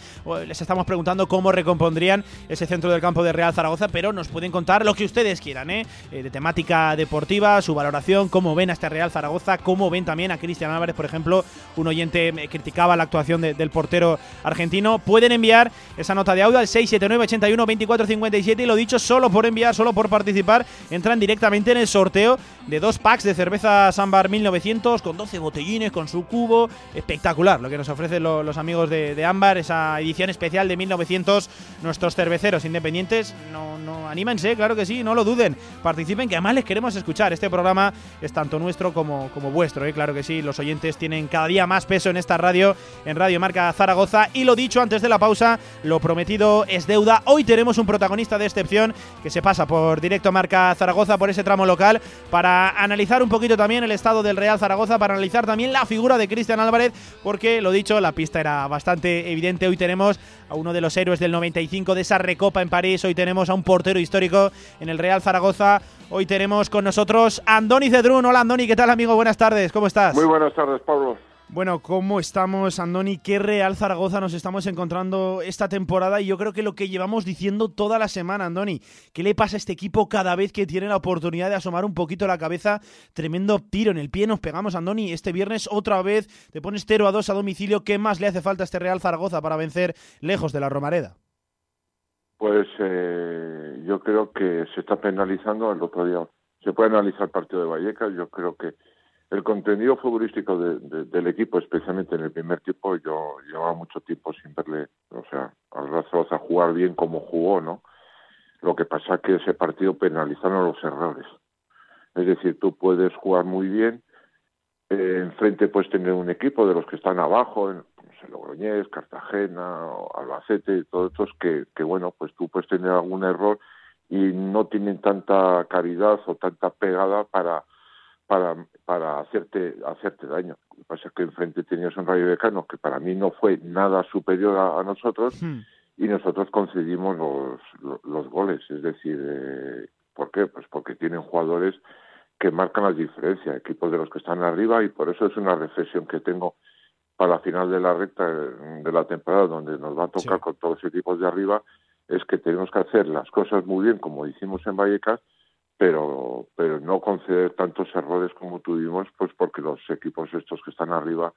Les estamos preguntando cómo recompondrían ese centro del campo de Real Zaragoza, pero nos pueden contar lo que ustedes quieran, ¿eh? eh de temática deportiva, su valoración, cómo ven a este Real Zaragoza, cómo ven también a Cristian Álvarez, por ejemplo, un oyente criticaba la actuación del portero argentino. Pueden enviar esa nota de audio al 679 81 24 57 y lo dicho, solo por enviar, solo por participar, entran directamente en el sorteo de dos packs de cerveza Sambar 1900 con 12 botellines, con su cubo. Espectacular lo que nos ofrecen los amigos de, de, Ámbar, esa edición especial de 1900. Nuestros cerveceros independientes, no, no, anímense, claro que sí, no lo duden. Participen, que además les queremos escuchar. Este programa es tanto nuestro como, como vuestro, ¿eh? claro que sí. Los oyentes tienen cada día más peso en esta radio, en Radio Marca Zaragoza. Y lo dicho antes de la pausa, lo prometido es deuda. Hoy tenemos un protagonista de excepción que se pasa por directo Marca Zaragoza, por ese tramo local, para analizar un poquito también el estado del Real Zaragoza, para analizar también la figura de Cristian Álvarez, porque lo dicho, la pista era bastante evidente. Hoy tenemos a uno de los héroes del 95 de esa recopa en París, hoy tenemos a un portero histórico en el Real Zaragoza. Hoy tenemos con nosotros a Andoni Cedrún. Hola Andoni, ¿qué tal amigo? Buenas tardes, ¿cómo estás? Muy buenas tardes, Pablo. Bueno, ¿cómo estamos, Andoni? ¿Qué Real Zaragoza nos estamos encontrando esta temporada? Y yo creo que lo que llevamos diciendo toda la semana, Andoni, ¿qué le pasa a este equipo cada vez que tiene la oportunidad de asomar un poquito la cabeza? Tremendo tiro en el pie, nos pegamos, Andoni. Este viernes otra vez te pones 0 a 2 a domicilio. ¿Qué más le hace falta a este Real Zaragoza para vencer lejos de la Romareda? Pues eh, yo creo que se está penalizando el otro día. Se puede analizar el partido de Vallecas. Yo creo que el contenido futbolístico del equipo, especialmente en el primer tiempo, yo llevaba mucho tiempo sin verle, o sea, al a jugar bien como jugó, ¿no? Lo que pasa es que ese partido penalizaron los errores. Es decir, tú puedes jugar muy bien, eh, enfrente puedes tener un equipo de los que están abajo, en no Logroñés, Cartagena, Albacete, todos estos que, que, bueno, pues tú puedes tener algún error y no tienen tanta caridad o tanta pegada para para, para hacerte, hacerte daño. Lo que pasa es que enfrente tenías un Rayo Decano que para mí no fue nada superior a, nosotros Hmm. y nosotros concedimos los, los, los goles. Es decir, eh, ¿por qué? Pues porque tienen jugadores que marcan la diferencia, equipos de los que están arriba y por eso es una reflexión que tengo para la final de la recta de la temporada donde nos va a tocar con todos los equipos de arriba es que tenemos que hacer las cosas muy bien como hicimos en Vallecas pero pero no conceder tantos errores como tuvimos pues porque los equipos estos que están arriba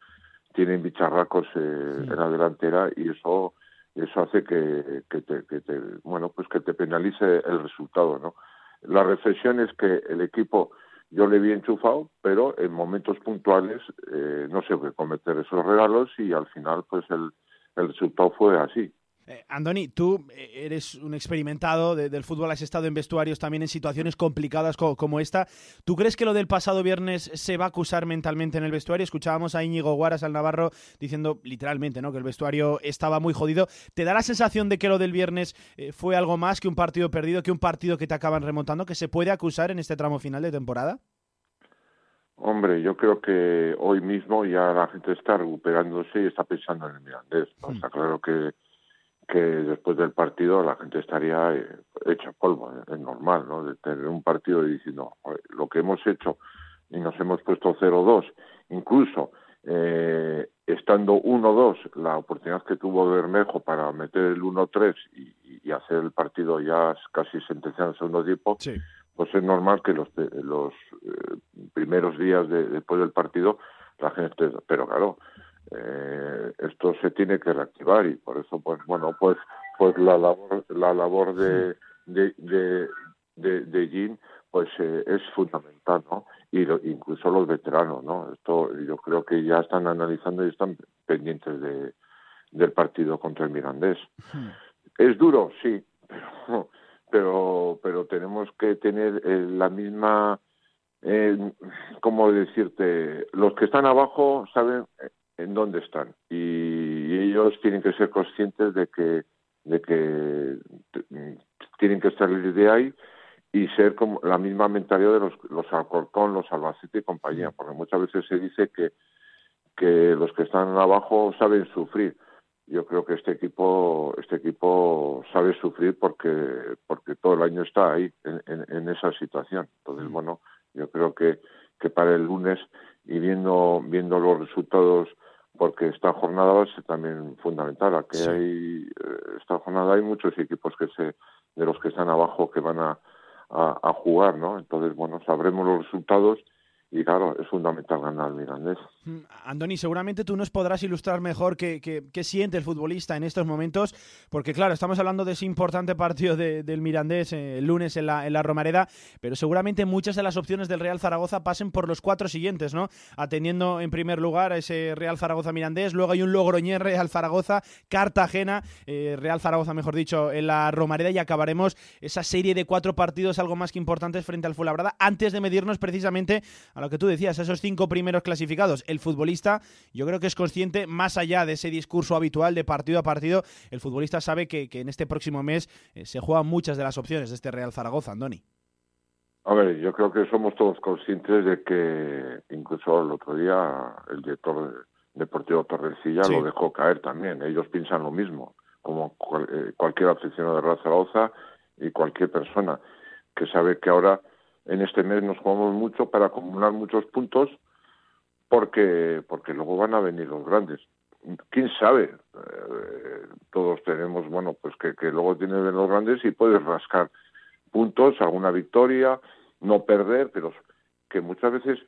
tienen bicharracos eh, en la delantera y eso eso hace que, que, te, que te bueno pues que te penalice el resultado no la reflexión es que el equipo yo le vi enchufado pero en momentos puntuales eh, no se puede cometer esos regalos y al final pues el el resultado fue así eh, Andoni, tú eh, eres un experimentado de, del fútbol, has estado en vestuarios también en situaciones complicadas co como esta. ¿Tú crees que lo del pasado viernes se va a acusar mentalmente en el vestuario? Escuchábamos a Íñigo Guaras, al Navarro, diciendo literalmente ¿no? que el vestuario estaba muy jodido. ¿Te da la sensación de que lo del viernes eh, fue algo más que un partido perdido, que un partido que te acaban remontando, que se puede acusar en este tramo final de temporada? Hombre, yo creo que hoy mismo ya la gente está recuperándose y está pensando en el Mirandés. ¿no? Está claro que que después del partido la gente estaría eh, hecha polvo, es normal, ¿no? De tener un partido y diciendo, lo que hemos hecho y nos hemos puesto 0-2, incluso eh, estando 1-2, la oportunidad que tuvo Bermejo para meter el 1-3 y, y, hacer el partido ya casi sentenciado en el segundo tiempo, sí. pues es normal que los, los eh, primeros días de, después del partido la gente, pero claro, eh, esto se tiene que reactivar y por eso pues bueno pues pues la labor la labor de de de de, de Jean pues eh, es fundamental no y lo, incluso los veteranos no esto yo creo que ya están analizando y están pendientes de del partido contra el Mirandés. Hmm. es duro sí pero pero pero tenemos que tener eh, la misma eh, cómo decirte los que están abajo saben en dónde están y ellos tienen que ser conscientes de que de que tienen que salir de ahí y ser como la misma mentalidad de los, los Alcorcón, los Albacete y compañía, porque muchas veces se dice que, que los que están abajo saben sufrir. Yo creo que este equipo, este equipo sabe sufrir porque, porque todo el año está ahí, en, en, esa situación. Entonces, bueno, yo creo que, que para el lunes y viendo, viendo los resultados porque esta jornada va a ser también fundamental. Aquí hay, eh, esta jornada hay muchos equipos que se, de los que están abajo que van a, a, a jugar, ¿no? Entonces, bueno, sabremos los resultados y claro, es fundamental ganar al Mirandés. Mm, Andoni, seguramente tú nos podrás ilustrar mejor qué, qué, siente el futbolista en estos momentos, porque claro, estamos hablando de ese importante partido del Mirandés eh, el lunes en la, en la Romareda, pero seguramente muchas de las opciones del Real Zaragoza pasen por los cuatro siguientes, ¿no? Atendiendo en primer lugar a ese Real Zaragoza-Mirandés, luego hay un Logroñés Real Zaragoza, Cartagena, eh, Real Zaragoza, mejor dicho, en la Romareda y acabaremos esa serie de cuatro partidos algo más que importantes frente al Fuenlabrada antes de medirnos precisamente a lo que tú decías, esos cinco primeros clasificados. El futbolista, yo creo que es consciente, más allá de ese discurso habitual de partido a partido, el futbolista sabe que, en este próximo mes eh, se juegan muchas de las opciones de este Real Zaragoza, Andoni. A ver, yo creo que somos todos conscientes de que incluso el otro día el director deportivo Torrecilla lo dejó caer también. Ellos piensan lo mismo, como eh, cualquier aficionado de Real Zaragoza y cualquier persona que sabe que ahora en este mes nos jugamos mucho para acumular muchos puntos porque porque luego van a venir los grandes. Quién sabe eh, todos tenemos bueno pues que, que luego tienen los grandes y puedes rascar puntos alguna victoria no perder pero que muchas veces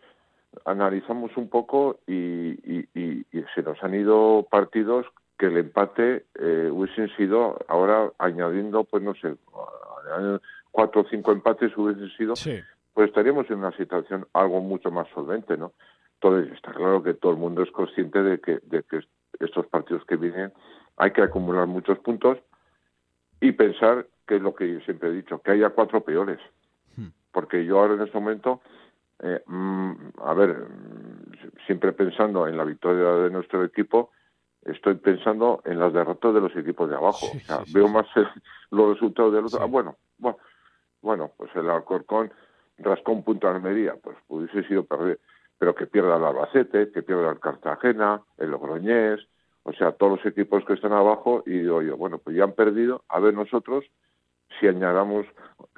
analizamos un poco y, y, y, se nos han ido partidos que el empate eh, hubiesen sido ahora añadiendo pues no sé cuatro o cinco empates hubiesen sido, pues estaríamos en una situación algo mucho más solvente, ¿no? Entonces está claro que todo el mundo es consciente de que, de que estos partidos que vienen hay que acumular muchos puntos y pensar que es lo que yo siempre he dicho, que haya cuatro peores. Hmm. Porque yo ahora en este momento, eh, mm, a ver, siempre pensando en la victoria de nuestro equipo, estoy pensando en las derrotas de los equipos de abajo. o sea, veo más los resultados de los... Ah, bueno, bueno, bueno, pues el Alcorcón rascó un punto a Almería, pues hubiese sido perder, pero que pierda el Albacete, que pierda el Cartagena, el Logroñés, o sea, todos los equipos que están abajo, y digo yo, bueno, pues ya han perdido, a ver nosotros si añadamos,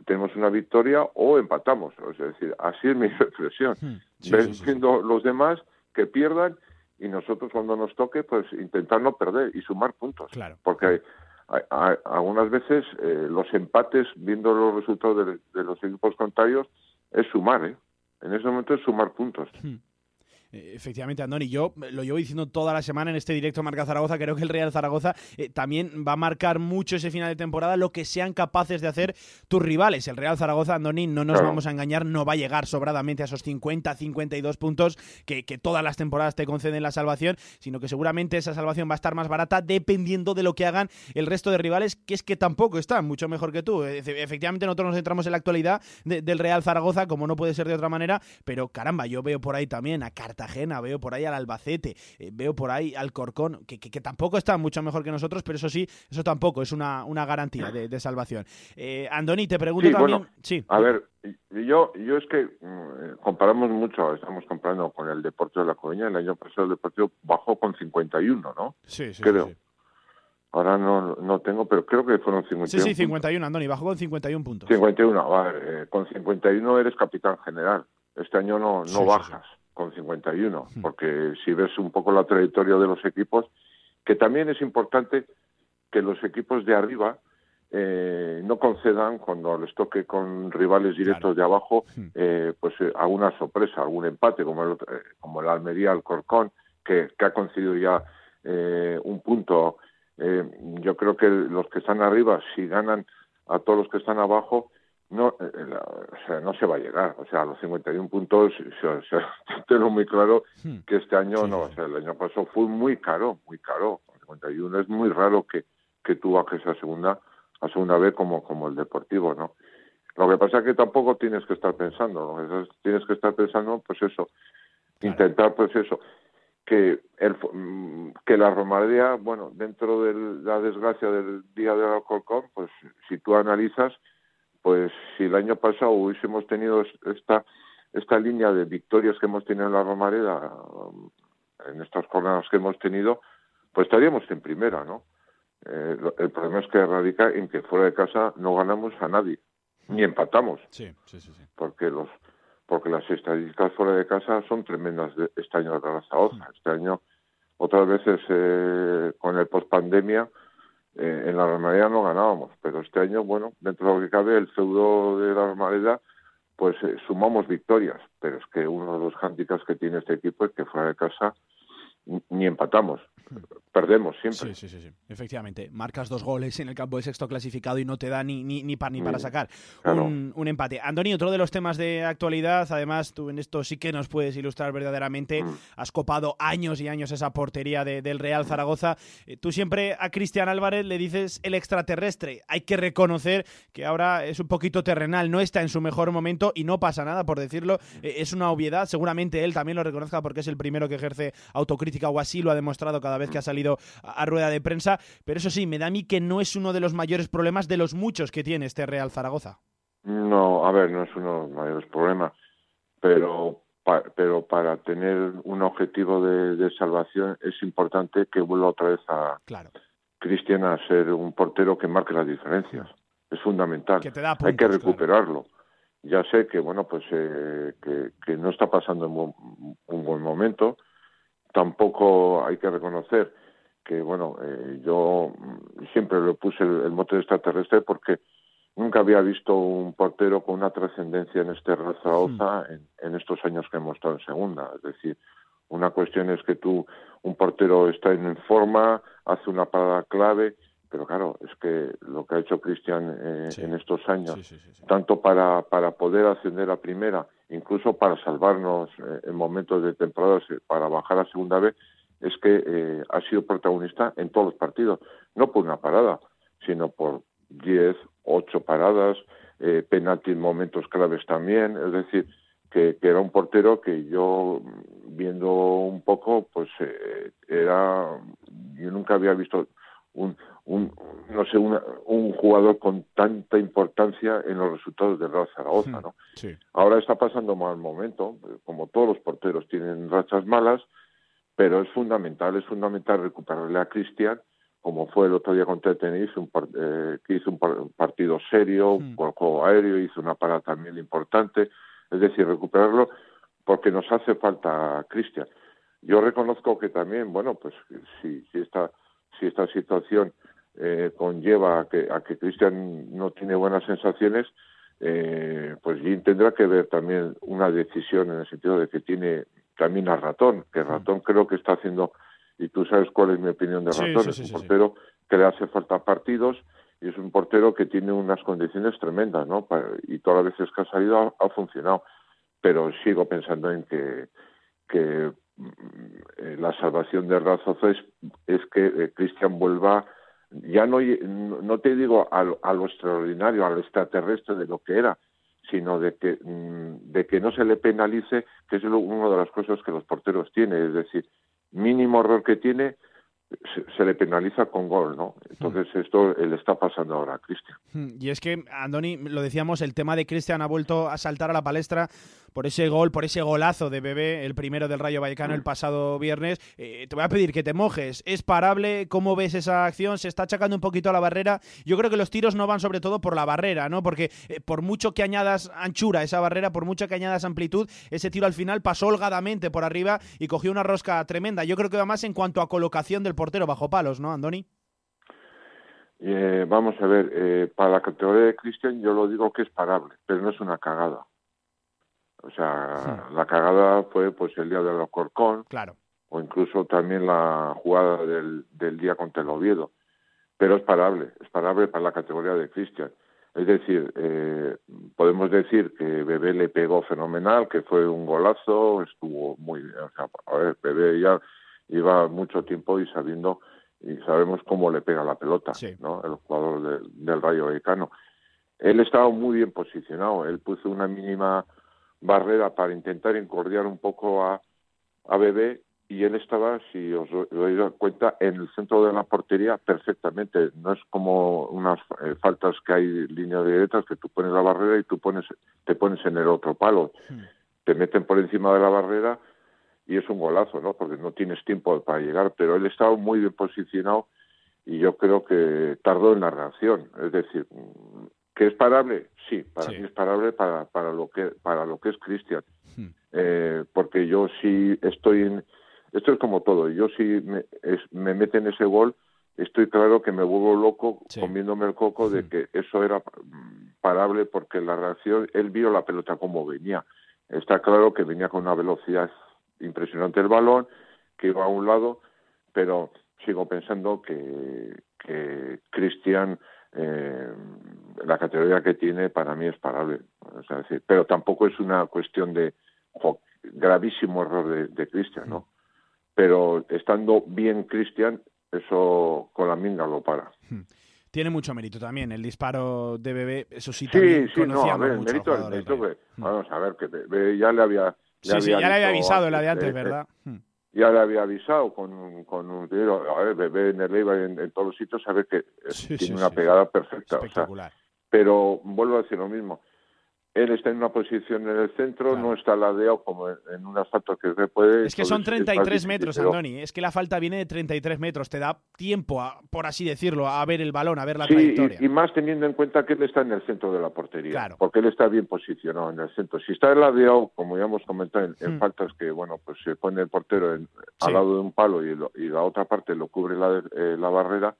tenemos una victoria o empatamos, es decir, así es mi reflexión, viendo los demás que pierdan y nosotros cuando nos toque, pues intentar no perder y sumar puntos, claro. porque algunas veces eh, los empates, viendo los resultados de, los equipos contrarios, es sumar, ¿eh? En ese momento es sumar puntos. Hmm. Eh, efectivamente, Andoni, yo lo llevo diciendo toda la semana en este directo Marca Zaragoza, creo que el Real Zaragoza eh, también va a marcar mucho ese final de temporada lo que sean capaces de hacer tus rivales. El Real Zaragoza, Andoni, no nos vamos a engañar, no va a llegar sobradamente a esos 50, 52 puntos que, todas las temporadas te conceden la salvación, sino que seguramente esa salvación va a estar más barata dependiendo de lo que hagan el resto de rivales, que es que tampoco están mucho mejor que tú. Efectivamente, nosotros nos centramos en la actualidad del Real Zaragoza, como no puede ser de otra manera, pero caramba, yo veo por ahí también a Carta Cartagena, veo por ahí al Albacete, eh, veo por ahí al Corcón, que, que, tampoco está mucho mejor que nosotros, pero eso sí, eso tampoco es una, una garantía de, salvación. Eh, Andoni, te pregunto también. sí. A ver, yo, yo es que mm, comparamos mucho, estamos comparando con el Deportivo de la Coruña, el año pasado el Deportivo bajó con 51, ¿no? Sí, sí. Creo. Ahora no, no tengo, pero creo que fueron 51. Sí, sí, 51, Andoni, bajó con 51 puntos. 51, a ver, eh, con 51 eres capitán general. Este año no, no bajas con 51, hmm. porque si ves un poco la trayectoria de los equipos, que también es importante que los equipos de arriba eh, no concedan cuando les toque con rivales directos de abajo, hmm. eh, pues eh, alguna sorpresa, algún empate, como el, como el Almería, el Corcón, que, que ha concedido ya un punto. yo creo que los que están arriba, si ganan a todos los que están abajo, no, eh, eh, o sea, no se va a llegar. O sea, a los 51 puntos, o sea, tengo muy claro hmm. que este año no, o sea, el año pasado fue muy caro, muy caro. 51 es muy raro que, que tú bajes a segunda, a segunda vez como, como el Deportivo, ¿no? Lo que pasa es que tampoco tienes que estar pensando, ¿no? tienes que estar pensando, pues eso, intentar, pues eso, que el, mm, que la Romaría, bueno, dentro de la desgracia del día del Alcorcón, pues si tú analizas, pues si el año pasado hubiésemos tenido esta esta línea de victorias que hemos tenido en la Romareda en estas jornadas que hemos tenido, pues estaríamos en primera, ¿no? Eh, el problema es que radica en que fuera de casa no ganamos a nadie, ni empatamos. Sí, sí, sí. Porque los porque las estadísticas fuera de casa son tremendas de este año de la Zaragoza. Este año, otras veces eh, con el post-pandemia, eh, en la Romareda no ganábamos, pero este año, bueno, dentro de lo que cabe, el feudo de la Romareda, pues eh, sumamos victorias, pero es que uno de los hándicaps que tiene este equipo es que fuera de casa ni empatamos perdemos siempre. Sí, sí, sí, sí, efectivamente. Marcas dos goles en el campo de sexto clasificado y no te da ni, ni, ni, para, ni para sacar un, un, empate. Antonio, otro de los temas de actualidad, además tú en esto sí que nos puedes ilustrar verdaderamente, Mm. has copado años y años esa portería de, del Real Zaragoza. Eh, tú siempre a Cristian Álvarez le dices el extraterrestre. Hay que reconocer que ahora es un poquito terrenal, no está en su mejor momento y no pasa nada por decirlo. Eh, es una obviedad, seguramente él también lo reconozca porque es el primero que ejerce autocrítica o así lo ha demostrado cada vez que ha salido a, a rueda de prensa, pero eso sí, me da a mí que no es uno de los mayores problemas de los muchos que tiene este Real Zaragoza. No, a ver, no es uno de los mayores problemas, pero pa- pero para tener un objetivo de, de salvación es importante que vuelva otra vez a Claro. Cristian a ser un portero que marque las diferencias. Es fundamental. Que te da Hay que puntos, recuperarlo. Ya sé que bueno, pues eh, que, que no está pasando en buen- un buen momento. Tampoco hay que reconocer que bueno, eh, yo siempre le puse el, el mote de extraterrestre porque nunca había visto un portero con una trascendencia en este Real Zaragoza en, en estos años que hemos estado en segunda. Es decir, una cuestión es que tú, un portero está en forma, hace una parada clave, pero claro, es que lo que ha hecho Cristian eh, en estos años, tanto para, para poder ascender a primera, incluso para salvarnos eh, en momentos de temporadas, eh, para bajar a segunda vez, es que eh, ha sido protagonista en todos los partidos, no por una parada, sino por 10, 8 paradas, eh, penalti en momentos claves también, es decir, que, que era un portero que yo viendo un poco, pues eh, era, yo nunca había visto un, un no sé, una- un jugador con tanta importancia en los resultados del Real Zaragoza, ¿no? Sí. Ahora está pasando mal momento, como todos los porteros tienen rachas malas, pero es fundamental, es fundamental recuperarle a Cristian, como fue el otro día contra el Tenerife, un par- eh, que hizo un, par- un partido serio, con juego aéreo, hizo una parada también importante, es decir, recuperarlo porque nos hace falta Cristian. Yo reconozco que también, bueno, pues si, si esta si esta situación eh, conlleva a que a que Cristian no tiene buenas sensaciones, eh, pues Jim tendrá que ver también una decisión en el sentido de que tiene también a Ratón, que Ratón creo que está haciendo, y tú sabes cuál es mi opinión de Sí, Ratón, sí, es un portero que le hace falta partidos y es un portero que tiene unas condiciones tremendas, ¿no? Y todas las veces que ha salido ha, ha funcionado, pero sigo pensando en que que mm, eh, la salvación de Razozo es, es que eh, Cristian vuelva ya no no te digo a lo, a lo extraordinario, a lo extraterrestre de lo que era, sino de que mm, de que no se le penalice, que es una de las cosas que los porteros tienen, es decir, mínimo error que tiene se, le penaliza con gol, ¿no? Entonces esto eh, le está pasando ahora a Cristian. Hmm, Y es que, Andoni, lo decíamos, el tema de Cristian ha vuelto a saltar a la palestra por ese gol, por ese golazo de Bebé, el primero del Rayo Vallecano el pasado viernes. Eh, te voy a pedir que te mojes. ¿Es parable? ¿Cómo ves esa acción? ¿Se está achacando un poquito a la barrera? Yo creo que los tiros no van sobre todo por la barrera, ¿no? Porque eh, por mucho que añadas anchura a esa barrera, por mucho que añadas amplitud, ese tiro al final pasó holgadamente por arriba y cogió una rosca tremenda. Yo creo que va más en cuanto a colocación del portero bajo palos, ¿no, Andoni? Eh, vamos a ver, eh, para la categoría de Cristian yo lo digo que es parable, pero no es una cagada. O sea, la cagada fue pues el día del Alcorcón, Claro. o incluso también la jugada del, del día contra el Oviedo. Pero es parable, es parable para la categoría de Cristian. Es decir, eh, podemos decir que Bebé le pegó fenomenal, que fue un golazo, estuvo muy... O sea, a ver, Bebé ya lleva mucho tiempo y sabiendo y sabemos cómo le pega la pelota, ¿no? El jugador de- del Rayo Vallecano. Él estaba muy bien posicionado, él puso una mínima barrera para intentar encordiar un poco a, a Bebé y él estaba, si os doy cuenta, en el centro de la portería perfectamente. No es como unas eh, faltas que hay línea de letras que tú pones la barrera y tú pones, te pones en el otro palo. Te meten por encima de la barrera y es un golazo, ¿no? Porque no tienes tiempo para llegar. Pero él estaba muy bien posicionado y yo creo que tardó en la reacción. Es decir, ¿que es parable? Sí, para mí es parable para, para, lo que, para lo que es Cristian. Eh, porque yo sí estoy en esto es como todo. Yo si me, es, me meten ese gol, estoy claro que me vuelvo loco comiéndome el coco de que eso era parable porque la reacción, él vio la pelota como venía. Está claro que venía con una velocidad impresionante el balón, que iba a un lado, pero sigo pensando que, que Cristian, eh, la categoría que tiene, para mí es parable. O sea, decir, pero tampoco es una cuestión de gravísimo error de, de Cristian, ¿no? pero estando bien Cristian, eso con la minga lo para. Hmm. Tiene mucho mérito también el disparo de Bebé, eso sí, sí, sí no, a ver, mérito, mérito que, hmm. vamos a ver, que Bebé ya le había... sí, sí, ya le había avisado la de antes, ¿verdad? Hmm. Ya le había avisado con, con un a ver, Bebé en el Leiva en, en todos los sitios sabe que tiene una pegada perfecta. Espectacular. Pero vuelvo a decir lo mismo, él está en una posición en el centro, no está ladeado como en, un asfalto que se puede. Es que son 33 metros, Andoni. Es que la falta viene de 33 metros. Te da tiempo, a, por así decirlo, a ver el balón, a ver la trayectoria. Y, y, más teniendo en cuenta que él está en el centro de la portería. Claro. Porque él está bien posicionado en el centro. Si está ladeado, como ya hemos comentado, en, hmm. faltas que, bueno, pues se pone el portero al lado de un palo y, y, la otra parte lo cubre la, eh, la barrera,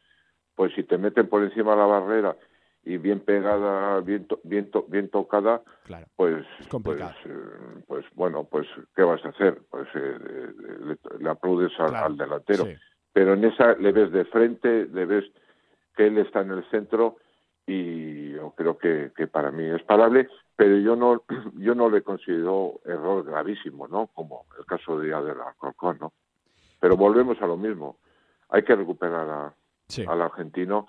pues si te meten por encima de la barrera y bien pegada, bien, bien, bien tocada, pues, pues, eh, pues, bueno, pues ¿qué vas a hacer? Pues eh, le, aplaudes al, delantero. Pero en esa le ves de frente, le ves que él está en el centro y yo creo que, que para mí es parable, pero yo no yo no le considero error gravísimo, ¿no? Como el caso de Adela Alcorcón, ¿no? Pero volvemos a lo mismo. Hay que recuperar a, al argentino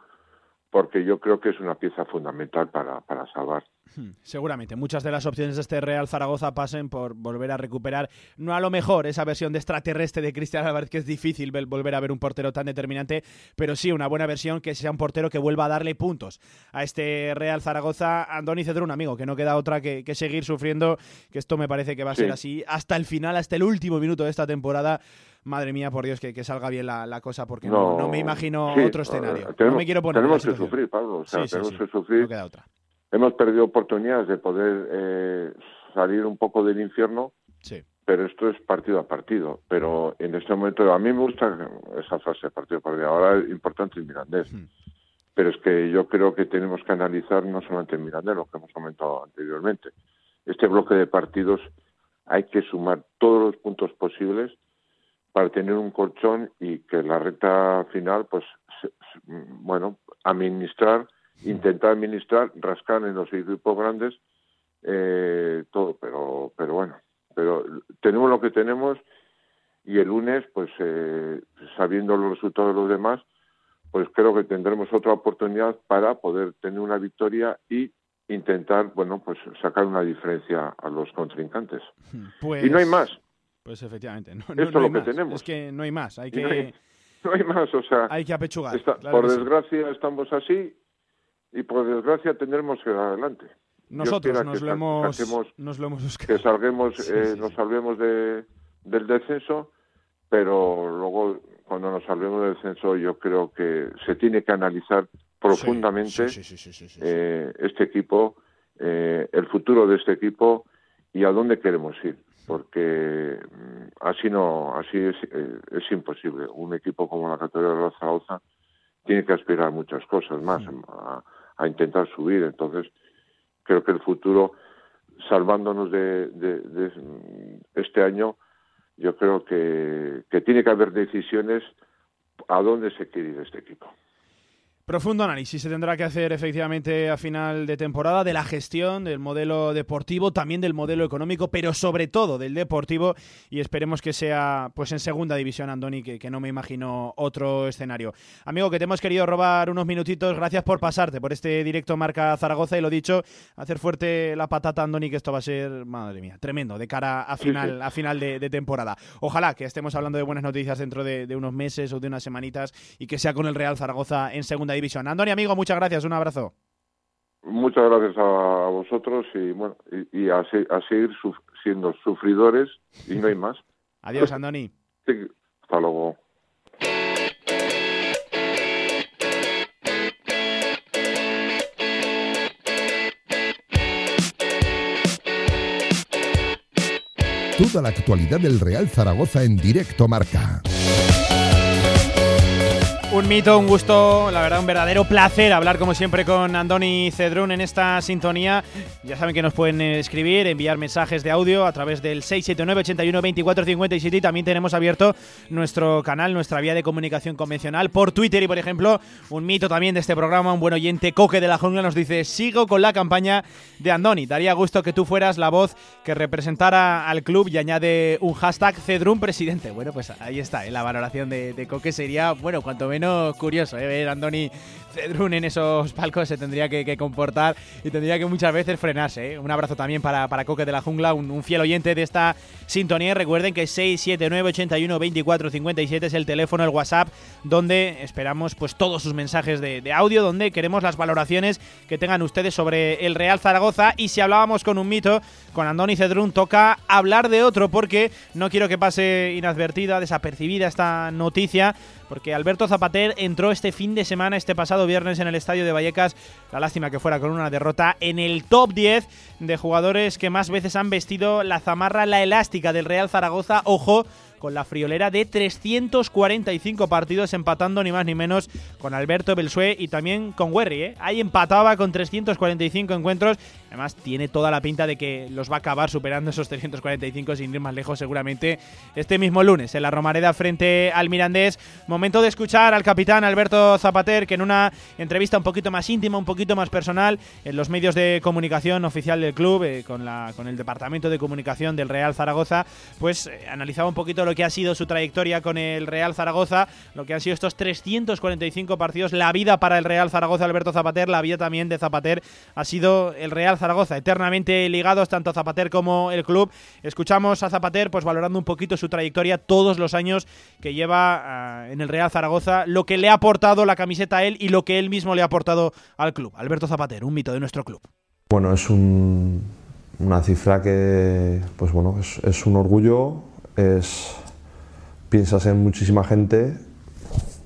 porque yo creo que es una pieza fundamental para, para salvar. Hmm, seguramente muchas de las opciones de este Real Zaragoza pasen por volver a recuperar, no a lo mejor esa versión de extraterrestre de Cristian Álvarez, que es difícil volver a ver un portero tan determinante, pero sí una buena versión que sea un portero que vuelva a darle puntos a este Real Zaragoza. Andoni un amigo, que no queda otra que, seguir sufriendo, que esto me parece que va a ser así hasta el final, hasta el último minuto de esta temporada madre mía, por Dios, que, que salga bien la, cosa, porque no, me imagino otro escenario. Tenemos, no me quiero poner tenemos que sufrir, Pablo. O sea, tenemos que sufrir. queda otra. Hemos perdido oportunidades de poder eh, salir un poco del infierno. Sí. Pero esto es partido a partido. Pero en este momento, a mí me gusta esa frase, partido a partido. Ahora es importante el Mirandés. Pero es que yo creo que tenemos que analizar no solamente el Mirandés, lo que hemos comentado anteriormente. Este bloque de partidos hay que sumar todos los puntos posibles para tener un colchón y que la recta final, pues, bueno, administrar, intentar administrar, rascar en los equipos grandes, eh, todo, pero, pero bueno, pero tenemos lo que tenemos y el lunes, pues, eh, sabiendo los resultados de los demás, pues creo que tendremos otra oportunidad para poder tener una victoria y intentar, bueno, pues sacar una diferencia a los contrincantes. Pues... Y no hay más. Pues efectivamente, no, Esto es lo que tenemos. Es que no hay más, hay que... No hay, más, o sea... Hay que apechugar. por desgracia estamos así y por desgracia tendremos que ir adelante. Nosotros nos, lo hemos, nos lo hemos buscado. Que salguemos, eh, nos salvemos de, del descenso, pero luego cuando nos salvemos del descenso yo creo que se tiene que analizar profundamente eh, este equipo, eh, el futuro de este equipo y a dónde queremos ir porque mm, así no así es, eh, es imposible un equipo como la categoría de la Zaragoza tiene que aspirar a muchas cosas más a, intentar subir. Entonces creo que el futuro salvándonos de, de, este año yo creo que, que tiene que haber decisiones a dónde se quiere ir este equipo Profundo análisis se tendrá que hacer efectivamente a final de temporada de la gestión, del modelo deportivo, también del modelo económico, pero sobre todo del deportivo y esperemos que sea pues en segunda división, Andoni, que, que no me imagino otro escenario. Amigo, que te hemos querido robar unos minutitos, gracias por pasarte por este directo Marca Zaragoza y lo dicho, hacer fuerte la patata, Andoni, que esto va a ser, madre mía, tremendo de cara a final, a final de, de temporada. Ojalá que estemos hablando de buenas noticias dentro de, de unos meses o de unas semanitas y que sea con el Real Zaragoza en segunda división. Andoni, amigo, muchas gracias, un abrazo. Muchas gracias a vosotros y bueno y, y a, se- a seguir suf- siendo sufridores y no hay más. Adiós, Andoni. Sí, hasta luego. Toda la actualidad del Real Zaragoza en directo marca. Un gusto, la verdad un verdadero placer hablar como siempre con Andoni Cedrún en esta sintonía. Ya saben que nos pueden eh, escribir, enviar mensajes de audio a través del 679 81 24 57 y también tenemos abierto nuestro canal, nuestra vía de comunicación convencional por Twitter y por ejemplo un mito también de este programa, un buen oyente Coque de la Jungla nos dice sigo con la campaña de Andoni, daría gusto que tú fueras la voz que representara al club y añade un hashtag Cedrún presidente. Bueno, pues ahí está, eh, la valoración de Coque sería, bueno, cuanto menos curioso, eh, ver a Andoni Cedrún en esos palcos se tendría que, comportar y tendría que muchas veces frenarse. eh. Un abrazo también para, para Coque de la Jungla, un, fiel oyente de esta sintonía. Recuerden que 679 81 24 57 es el teléfono, el WhatsApp, donde esperamos pues todos sus mensajes de, de audio, donde queremos las valoraciones que tengan ustedes sobre el Real Zaragoza. Y si hablábamos con un mito, con Andoni Cedrún, toca hablar de otro, porque no quiero que pase inadvertida, desapercibida esta noticia, porque Alberto Zapater entró este fin de semana, este pasado viernes en el estadio de Vallecas, la lástima que fuera con una derrota, en el top 10 de jugadores que más veces han vestido la zamarra, la elástica del Real Zaragoza, ojo, con la friolera de 345 partidos, empatando ni más ni menos con Alberto Belsué y también con Werry. ¿eh? Ahí empataba con 345 encuentros. Además, tiene toda la pinta de que los va a acabar superando esos 345 sin ir más lejos, seguramente este mismo lunes en la Romareda frente al Mirandés. Momento de escuchar al capitán Alberto Zapater, que en una entrevista un poquito más íntima, un poquito más personal, en los medios de comunicación oficial del club, eh, con, la, con el departamento de comunicación del Real Zaragoza, pues eh, analizaba un poquito lo que ha sido su trayectoria con el Real Zaragoza, lo que han sido estos 345 partidos, la vida para el Real Zaragoza, Alberto Zapater, la vida también de Zapater ha sido el Real Zaragoza, eternamente ligados tanto Zapater como el club. Escuchamos a Zapater pues valorando un poquito su trayectoria todos los años que lleva ah, en el Real Zaragoza, lo que le ha aportado la camiseta a él y lo que él mismo le ha aportado al club. Alberto Zapater, un mito de nuestro club. Bueno, es un- una cifra que, pues bueno, es, es un orgullo, piensas en muchísima gente.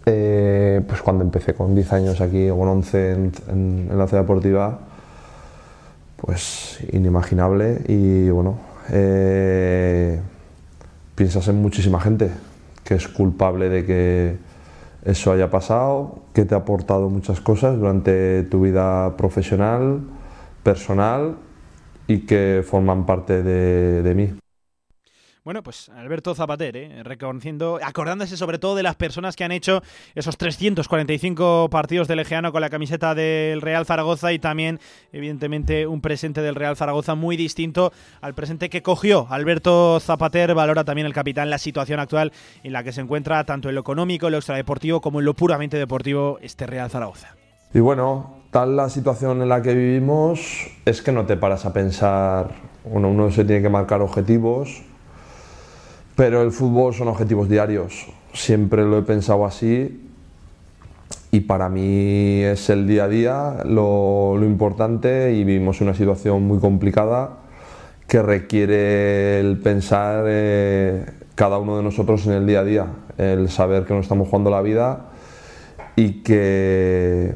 Eh, pues cuando empecé con 10 años aquí, o con 11 en, la ciudad deportiva, pues inimaginable y bueno, eh, piensas en muchísima gente que es culpable de que eso haya pasado, que te ha aportado muchas cosas durante tu vida profesional, personal y que forman parte de mí. Bueno, pues Alberto Zapater, ¿eh? reconociendo, acordándose sobre todo de las personas que han hecho esos 345 partidos de Legiano con la camiseta del Real Zaragoza y también, evidentemente, un presente del Real Zaragoza muy distinto al presente que cogió Alberto Zapater. Valora también el capitán la situación actual en la que se encuentra tanto en lo económico, en lo extradeportivo, como en lo puramente deportivo este Real Zaragoza. Y bueno, tal la situación en la que vivimos es que no te paras a pensar, bueno, uno se tiene que marcar objetivos, pero el fútbol son objetivos diarios. Siempre lo he pensado así y para mí es el día a día lo, lo importante y vivimos una situación muy complicada que requiere el pensar eh, cada uno de nosotros en el día a día, el saber que nos estamos jugando la vida y que,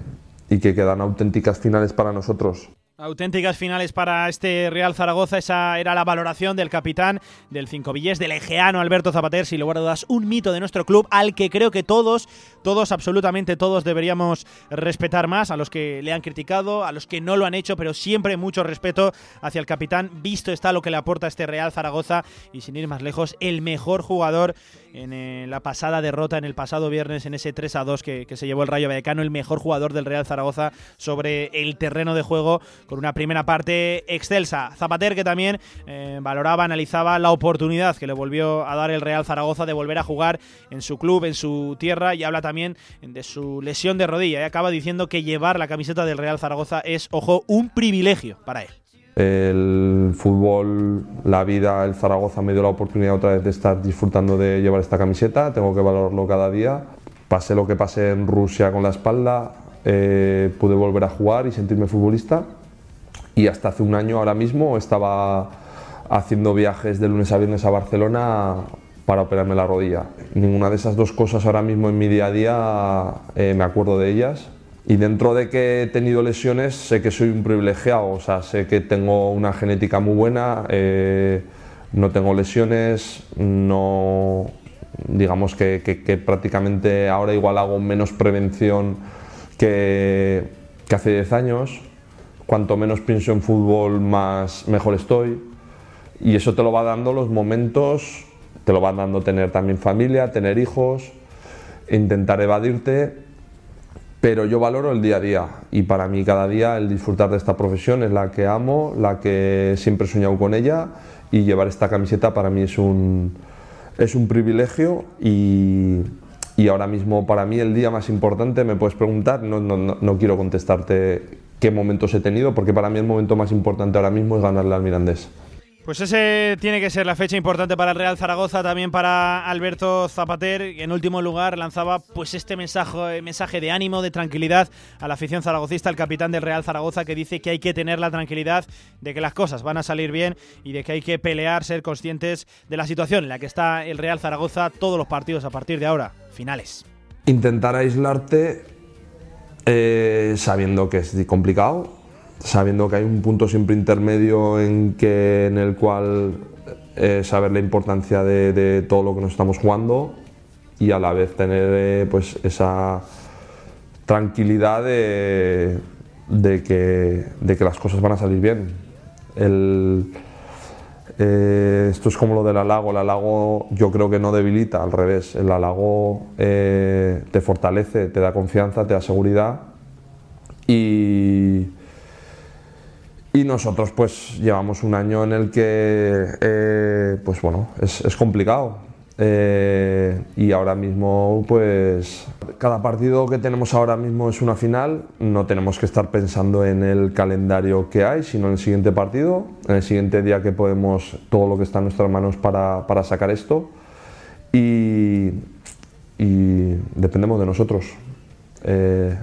y que quedan auténticas finales para nosotros. Auténticas finales para este Real Zaragoza. Esa era la valoración del capitán del Cinco Villés, del egeano Alberto Zapater, sin lugar a dudas, un mito de nuestro club al que creo que todos, todos, absolutamente todos deberíamos respetar más, a los que le han criticado, a los que no lo han hecho, pero siempre mucho respeto hacia el capitán. Visto está lo que le aporta este Real Zaragoza y sin ir más lejos, el mejor jugador en eh, la pasada derrota en el pasado viernes en ese 3 a 2 que, se llevó el Rayo Vallecano, el mejor jugador del Real Zaragoza sobre el terreno de juego con una primera parte excelsa. Zapater que también eh, valoraba, analizaba la oportunidad que le volvió a dar el Real Zaragoza de volver a jugar en su club, en su tierra y habla también de su lesión de rodilla. Y acaba diciendo que llevar la camiseta del Real Zaragoza es, ojo, un privilegio para él. El fútbol, la vida, el Zaragoza me dio la oportunidad otra vez de estar disfrutando de llevar esta camiseta, tengo que valorarlo cada día. Pasé lo que pasé en Rusia con la espalda, eh, pude volver a jugar y sentirme futbolista y hasta hace un año ahora mismo estaba haciendo viajes de lunes a viernes a Barcelona para operarme la rodilla. Ninguna de esas dos cosas ahora mismo en mi día a día eh, me acuerdo de ellas. Y dentro de que he tenido lesiones, sé que soy un privilegiado, o sea, sé que tengo una genética muy buena, eh, no tengo lesiones, no, digamos que, prácticamente ahora igual hago menos prevención que, que hace 10 años cuanto menos pienso en fútbol, más mejor estoy. Y eso te lo va dando los momentos, te lo va dando tener también familia, tener hijos, intentar evadirte, pero yo valoro el día a día y para mí cada día el disfrutar de esta profesión es la que amo, la que siempre he soñado con ella y llevar esta camiseta para mí es un, es un privilegio y, y ahora mismo para mí el día más importante, me puedes preguntar, no, no, no quiero contestarte qué momentos he tenido, porque para mí el momento más importante ahora mismo es ganarle al Mirandés. Pues ese tiene que ser la fecha importante para el Real Zaragoza, también para Alberto Zapater. En último lugar lanzaba pues este mensaje, mensaje de ánimo, de tranquilidad a la afición zaragocista, el capitán del Real Zaragoza, que dice que hay que tener la tranquilidad de que las cosas van a salir bien y de que hay que pelear, ser conscientes de la situación en la que está el Real Zaragoza todos los partidos a partir de ahora, finales. Intentar aislarte eh, sabiendo que es complicado, sabiendo que hay un punto siempre intermedio en, que, en el cual eh, saber la importancia de, todo lo que nos estamos jugando y a la vez tener eh, pues esa tranquilidad de, de, que, de, que, las cosas van a salir bien. El, eh, esto es como lo del halago, el halago yo creo que no debilita, al revés, el halago te fortalece, te da confianza, te da seguridad y, y nosotros pues llevamos un año en el que eh, pues bueno, es, complicado, eh, y ahora mismo, pues cada partido que tenemos ahora mismo es una final. No tenemos que estar pensando en el calendario que hay, sino en el siguiente partido, en el siguiente día que podemos todo lo que está en nuestras manos para, para sacar esto. Y, y, dependemos de nosotros. Eh,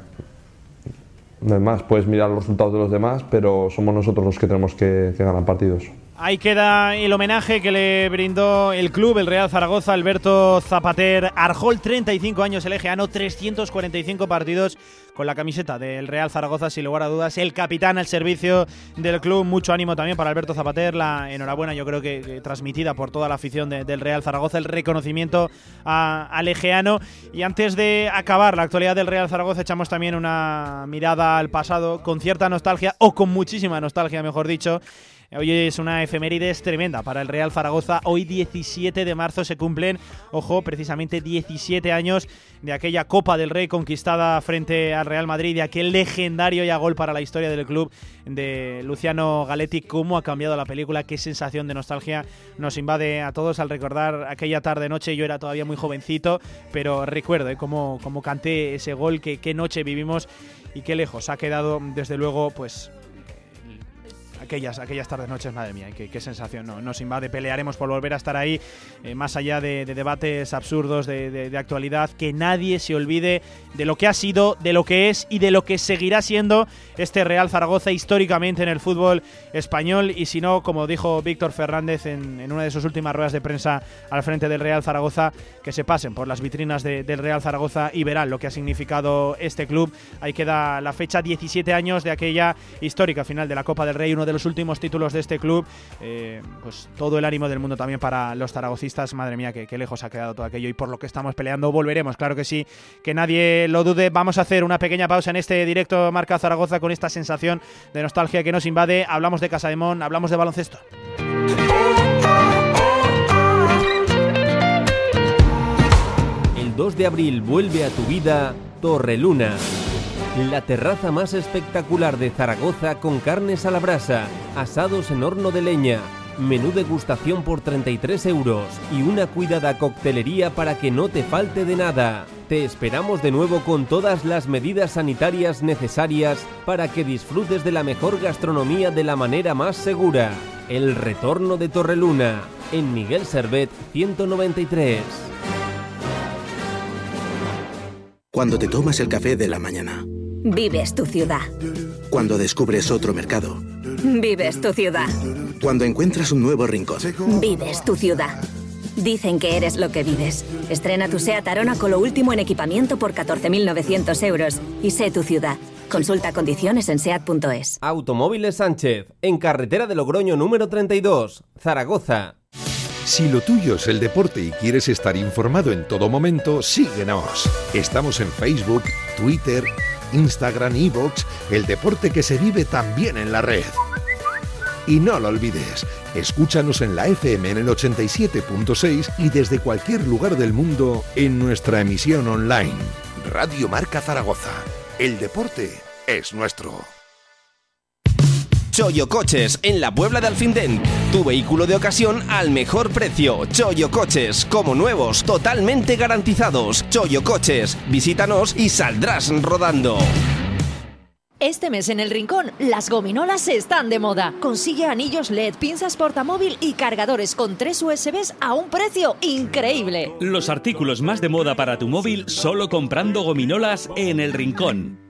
no es más, puedes mirar los resultados de los demás, pero somos nosotros los que tenemos que, que ganar partidos. Ahí queda el homenaje que le brindó el club, el Real Zaragoza, Alberto Zapater Arjol, 35 años, el egeano, 345 partidos con la camiseta del Real Zaragoza, sin lugar a dudas, el capitán al servicio del club, mucho ánimo también para Alberto Zapater, la enhorabuena yo creo que, transmitida por toda la afición de, del Real Zaragoza, el reconocimiento a, al egeano. Y antes de acabar la actualidad del Real Zaragoza, echamos también una mirada al pasado con cierta nostalgia, o con muchísima nostalgia, mejor dicho. Hoy es una efemérides tremenda para el Real Zaragoza. Hoy 17 de marzo se cumplen, ojo, precisamente 17 años de aquella Copa del Rey conquistada frente al Real Madrid, de aquel legendario ya gol para la historia del club de Luciano Galetti. ¿Cómo ha cambiado la película? Qué sensación de nostalgia nos invade a todos al recordar aquella tarde-noche. Yo era todavía muy jovencito, pero recuerdo ¿eh? cómo, cómo canté ese gol, qué, qué noche vivimos y qué lejos ha quedado, desde luego, pues aquellas, aquellas tardes, noches, madre mía, qué, qué sensación no, nos invade. Pelearemos por volver a estar ahí, eh, más allá de, de debates absurdos de, de- de actualidad, que nadie se olvide de lo que ha sido, de lo que es y de lo que seguirá siendo este Real Zaragoza históricamente en el fútbol español. Y si no, como dijo Víctor Fernández en, en una de sus últimas ruedas de prensa al frente del Real Zaragoza, que se pasen por las vitrinas de- del Real Zaragoza y verán lo que ha significado este club. Ahí queda la fecha, 17 años de aquella histórica final de la Copa del Rey, uno de los últimos títulos de este club. Eh, pues todo el ánimo del mundo también para los zaragocistas. Madre mía, que, que lejos ha quedado todo aquello y por lo que estamos peleando volveremos, claro que sí, que nadie lo dude. Vamos a hacer una pequeña pausa en este directo Marca Zaragoza con esta sensación de nostalgia que nos invade. Hablamos de Casademón, hablamos de baloncesto. El 2 de abril vuelve a tu vida Torreluna. La terraza más espectacular de Zaragoza con carnes a la brasa, asados en horno de leña, menú degustación por 33 euros y una cuidada coctelería para que no te falte de nada. Te esperamos de nuevo con todas las medidas sanitarias necesarias para que disfrutes de la mejor gastronomía de la manera más segura. El retorno de Torreluna, en Miguel Servet 193. Cuando te tomas el café de la mañana. Vives tu ciudad. Cuando descubres otro mercado. Vives tu ciudad. Cuando encuentras un nuevo rincón. Vives tu ciudad. Dicen que eres lo que vives. Estrena tu SEAT Arona con lo último en equipamiento por 14.900 euros. Y sé tu ciudad. Consulta condiciones en SEAT.es. Automóviles Sánchez, en carretera de Logroño número 32, Zaragoza. Si lo tuyo es el deporte y quieres estar informado en todo momento, síguenos. Estamos en Facebook, Twitter, Instagram, Evox, el deporte que se vive también en la red. Y no lo olvides, escúchanos en la FM en el 87.6 y desde cualquier lugar del mundo en nuestra emisión online. Radio Marca Zaragoza. El deporte es nuestro. Choyo Coches, en la Puebla de Alfindén. Tu vehículo de ocasión al mejor precio. Choyo Coches, como nuevos, totalmente garantizados. Choyo Coches, visítanos y saldrás rodando. Este mes en El Rincón, las gominolas están de moda. Consigue anillos LED, pinzas portamóvil y cargadores con tres USBs a un precio increíble. Los artículos más de moda para tu móvil solo comprando gominolas en El Rincón.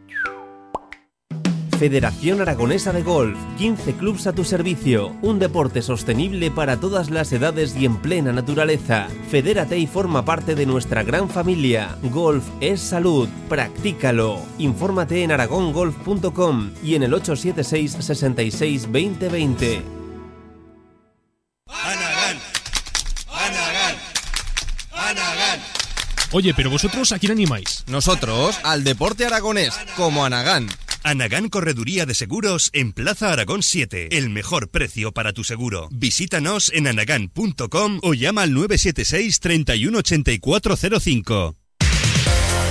Federación Aragonesa de Golf, 15 clubs a tu servicio, un deporte sostenible para todas las edades y en plena naturaleza. Fedérate y forma parte de nuestra gran familia. Golf es salud, practícalo. Infórmate en aragongolf.com y en el 876 66 2020. Oye, pero vosotros a quién animáis? Nosotros al deporte aragonés, como Anagán. Anagán Correduría de Seguros en Plaza Aragón 7. El mejor precio para tu seguro. Visítanos en anagán.com o llama al 976 318405.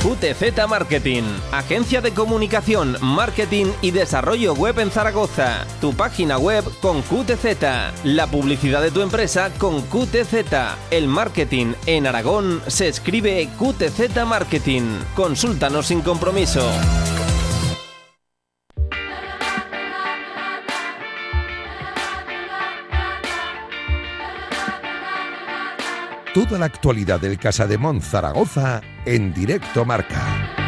QTZ Marketing, agencia de comunicación, marketing y desarrollo web en Zaragoza. Tu página web con QTZ, la publicidad de tu empresa con QTZ. El marketing en Aragón se escribe QTZ Marketing. Consúltanos sin compromiso. Toda la actualidad del Casa de Mon Zaragoza en directo marca.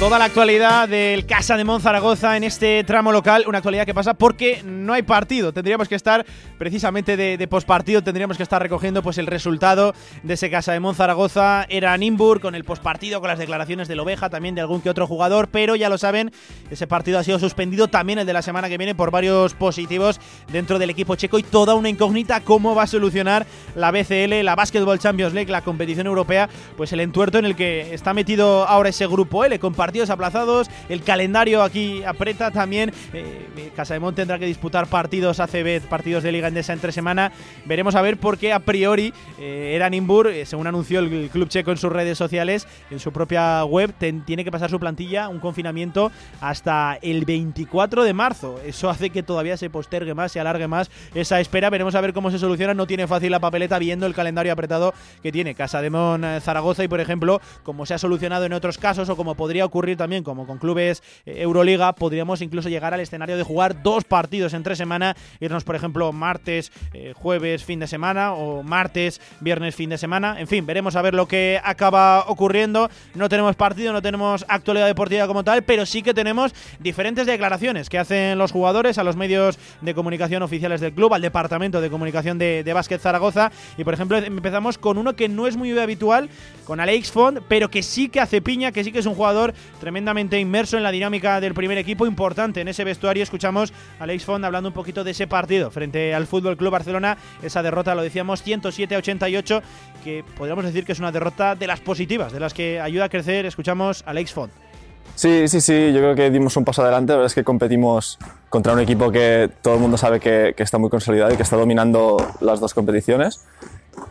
Toda la actualidad del Casa de Mon Zaragoza en este tramo local, una actualidad que pasa porque no hay partido. Tendríamos que estar precisamente de, de pospartido, tendríamos que estar recogiendo pues el resultado de ese Casa de Mon Zaragoza. Era Nimbur con el pospartido, con las declaraciones del Oveja, también de algún que otro jugador, pero ya lo saben, ese partido ha sido suspendido también el de la semana que viene por varios positivos dentro del equipo checo y toda una incógnita cómo va a solucionar la BCL, la Basketball Champions League, la competición europea, pues el entuerto en el que está metido ahora ese grupo L, compartido partidos aplazados, el calendario aquí aprieta también. Eh, Casa de Mon tendrá que disputar partidos ACB, partidos de Liga Endesa entre semana. Veremos a ver por qué a priori eh, Eranimbur, eh, según anunció el, club checo en sus redes sociales, en su propia web, tiene que pasar su plantilla un confinamiento hasta el 24 de marzo. Eso hace que todavía se postergue más, se alargue más esa espera. Veremos a ver cómo se soluciona. No tiene fácil la papeleta viendo el calendario apretado que tiene Casa de Mon eh, Zaragoza y, por ejemplo, como se ha solucionado en otros casos o como podría ocurrir también como con clubes eh, Euroliga, podríamos incluso llegar al escenario de jugar dos partidos en tres semanas, irnos, por ejemplo, martes, eh, jueves, fin de semana o martes, viernes, fin de semana. En fin, veremos a ver lo que acaba ocurriendo. No tenemos partido, no tenemos actualidad deportiva como tal, pero sí que tenemos diferentes declaraciones que hacen los jugadores a los medios de comunicación oficiales del club, al departamento de comunicación de, de Básquet Zaragoza. Y por ejemplo, empezamos con uno que no es muy habitual, con Alex Font, pero que sí que hace piña, que sí que es un jugador tremendamente inmerso en la dinámica del primer equipo, importante en ese vestuario. Escuchamos a Alex Font hablando un poquito de ese partido frente al Fútbol Club Barcelona, esa derrota, lo decíamos, 107 a 88, que podríamos decir que es una derrota de las positivas, de las que ayuda a crecer. Escuchamos a Alex Font. Sí, sí, sí, yo creo que dimos un paso adelante. La verdad es que competimos contra un equipo que todo el mundo sabe que, está muy consolidado y que está dominando las dos competiciones.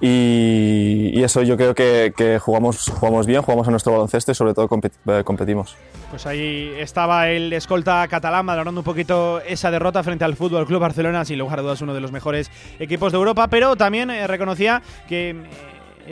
Y, eso yo creo que, jugamos, jugamos bien, jugamos a nuestro baloncesto y sobre todo eh, competimos. Pues ahí estaba el escolta catalán valorando un poquito esa derrota frente al Fútbol Club Barcelona, sin lugar a dudas uno de los mejores equipos de Europa, pero también eh, reconocía que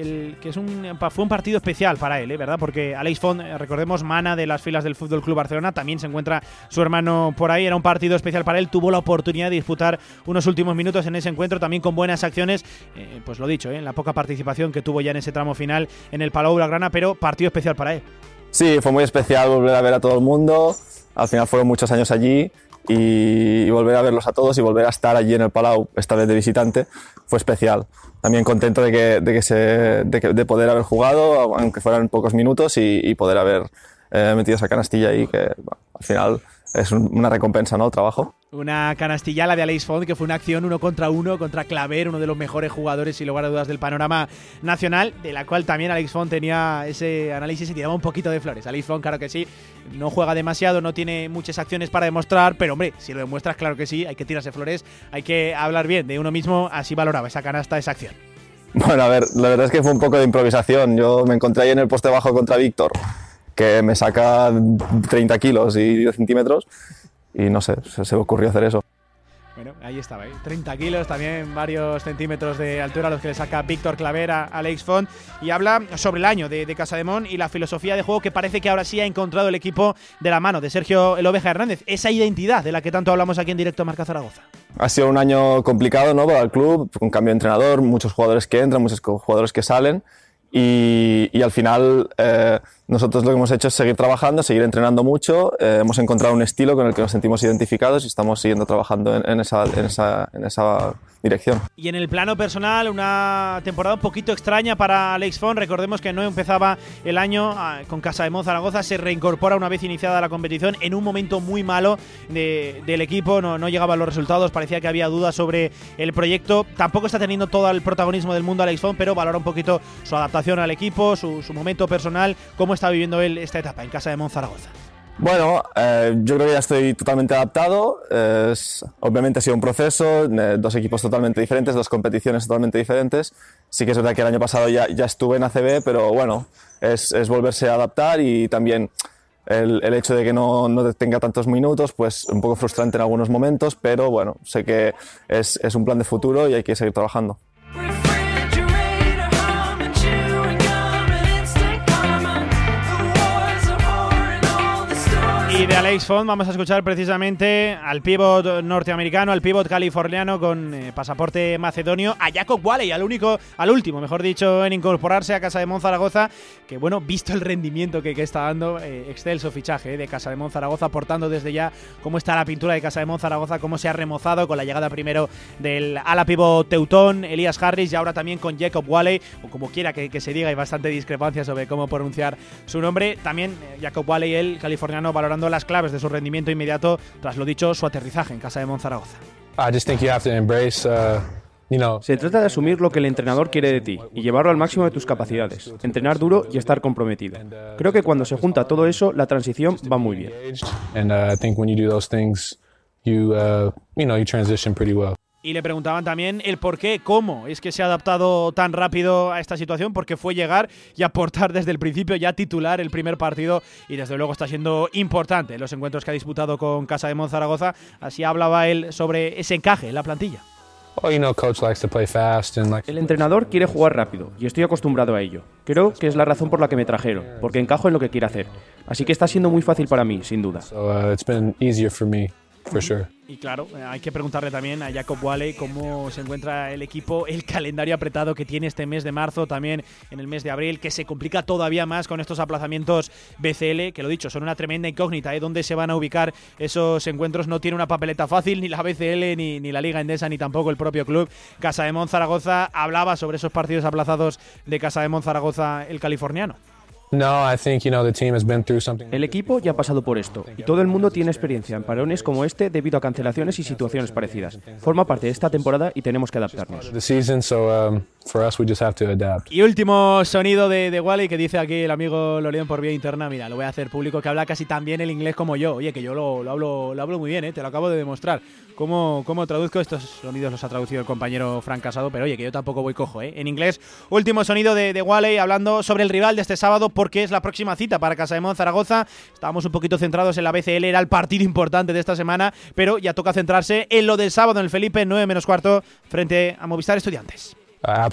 que es un, fue un partido especial para él, ¿eh? ¿verdad? Porque Alex Font, eh, recordemos, mana de las filas del Fútbol Club Barcelona, también se encuentra su hermano por ahí. Era un partido especial para él. Tuvo la oportunidad de disputar unos últimos minutos en ese encuentro, también con buenas acciones. Eh, pues lo dicho, en la poca participación que tuvo ya en ese tramo final en el Palau Blaugrana, pero partido especial para él. Sí, fue muy especial volver a ver a todo el mundo. Al final fueron muchos años allí y, volver a verlos a todos y volver a estar allí en el Palau, esta vez de visitante, fue especial. También contento de, que, de, que se, de, poder haber jugado, aunque fueran pocos minutos, y, poder haber eh, metido esa canastilla ahí, que al final es una recompensa, ¿no? El trabajo. Una canastilla la de Alex Font, que fue una acción uno contra uno contra Claver, uno de los mejores jugadores, y lugar a dudas, del panorama nacional, de la cual también Alex Font tenía ese análisis y tiraba un poquito de flores. Alex Font, claro que sí, no juega demasiado, no tiene muchas acciones para demostrar, pero hombre, si lo demuestras, claro que sí, hay que tirarse flores, hay que hablar bien de uno mismo, así valoraba esa canasta, esa acción. Bueno, a ver, la verdad es que fue un poco de improvisación. Yo me encontré ahí en el poste bajo contra Víctor que me saca 30 kilos y 10 centímetros y no sé, se, me ocurrió hacer eso. Bueno, ahí estaba, ¿eh? 30 kilos, también varios centímetros de altura los que le saca Víctor Clavera a Alex Font y habla sobre el año de, de Casademón y la filosofía de juego que parece que ahora sí ha encontrado el equipo de la mano de Sergio El Oveja Hernández, esa identidad de la que tanto hablamos aquí en directo Marca Zaragoza. Ha sido un año complicado ¿no? para el club, con cambio de entrenador, muchos jugadores que entran, muchos jugadores que salen y, al final eh, nosotros lo que hemos hecho es seguir trabajando, seguir entrenando mucho. Eh, hemos encontrado un estilo con el que nos sentimos identificados y estamos siguiendo trabajando en, esa, en, esa, en esa dirección. Y en el plano personal, una temporada un poquito extraña para Alex Font. Recordemos que no empezaba el año ah, con Casa de Zaragoza, se reincorpora una vez iniciada la competición en un momento muy malo del equipo. No, no llegaban los resultados, parecía que había dudas sobre el proyecto. Tampoco está teniendo todo el protagonismo del mundo Alex Font, pero valora un poquito su adaptación al equipo, su, su momento personal, cómo está viviendo él esta etapa en casa de Monzaragoza? Bueno, eh, yo creo que ya estoy totalmente adaptado. obviamente ha sido un proceso, dos equipos totalmente diferentes, dos competiciones totalmente diferentes. Sí que es verdad que el año pasado ya, ya estuve en ACB, pero bueno, es, es volverse a adaptar y también el, el, hecho de que no, no tenga tantos minutos, pues un poco frustrante en algunos momentos, pero bueno, sé que es, es un plan de futuro y hay que seguir trabajando. Y de Alex Font vamos a escuchar precisamente al pívot norteamericano, al pívot californiano con eh, pasaporte macedonio, a Jacob Walley, al único, al último, mejor dicho, en incorporarse a Casa de Monzaragoza, que bueno, visto el rendimiento que, está dando, eh, excelso fichaje eh, de Casa de Monzaragoza, aportando desde ya cómo está la pintura de Casa de Monzaragoza, cómo se ha remozado con la llegada primero del ala pívot teutón, Elías Harris, y ahora también con Jacob Walley, o como quiera que, se diga, hay bastante discrepancia sobre cómo pronunciar su nombre. También Jacob Walley, el californiano, valorando las claves de su rendimiento inmediato tras lo dicho, su aterrizaje en casa de Monzaragoza. I just think you have to embrace Se trata de asumir lo que el entrenador quiere de ti y llevarlo al máximo de tus capacidades, entrenar duro y estar comprometido. Creo que cuando se junta todo eso, la transición va muy bien. Y le preguntaban también el por qué, cómo es que se ha adaptado tan rápido a esta situación, porque fue llegar y aportar desde el principio, ya titular el primer partido y desde luego está siendo importante en los encuentros que ha disputado con Casa de Monzaragoza. Así hablaba él sobre ese encaje en la plantilla. El entrenador quiere jugar rápido y estoy acostumbrado a ello. Creo que es la razón por la que me trajeron, porque encajo en lo que quiere hacer. Así que está siendo muy fácil para mí, sin duda. Y claro, hay que preguntarle también a Jacob Wally cómo se encuentra el equipo, el calendario apretado que tiene este mes de marzo, también en el mes de abril, que se complica todavía más con estos aplazamientos BCL, que lo dicho, son una tremenda incógnita, ¿eh? ¿Dónde se van a ubicar esos encuentros? No tiene una papeleta fácil, ni la BCL, ni, ni la Liga Endesa, ni tampoco el propio club. Casa de Zaragoza hablaba sobre esos partidos aplazados de Casa de Zaragoza, el californiano. El equipo ya ha pasado por esto y todo el mundo tiene experiencia en parones como este debido a cancelaciones y situaciones parecidas. Forma parte de esta temporada y tenemos que adaptarnos. Y último sonido de, de, Wally que dice aquí el amigo Lorien por vía interna. Mira, lo voy a hacer público que habla casi tan bien el inglés como yo. Oye, que yo lo, hablo, lo hablo muy bien, ¿eh? te lo acabo de demostrar. ¿Cómo, ¿Cómo, traduzco estos sonidos? Los ha traducido el compañero Frank Casado, pero oye, que yo tampoco voy cojo. ¿eh? En inglés, último sonido de, de Wally hablando sobre el rival de este sábado porque es la próxima cita para Casa de Zaragoza. Estábamos un poquito centrados en la BCL, era el partido importante de esta semana, pero ya toca centrarse en lo del sábado en el Felipe 9 menos cuarto frente a Movistar Estudiantes. Uh,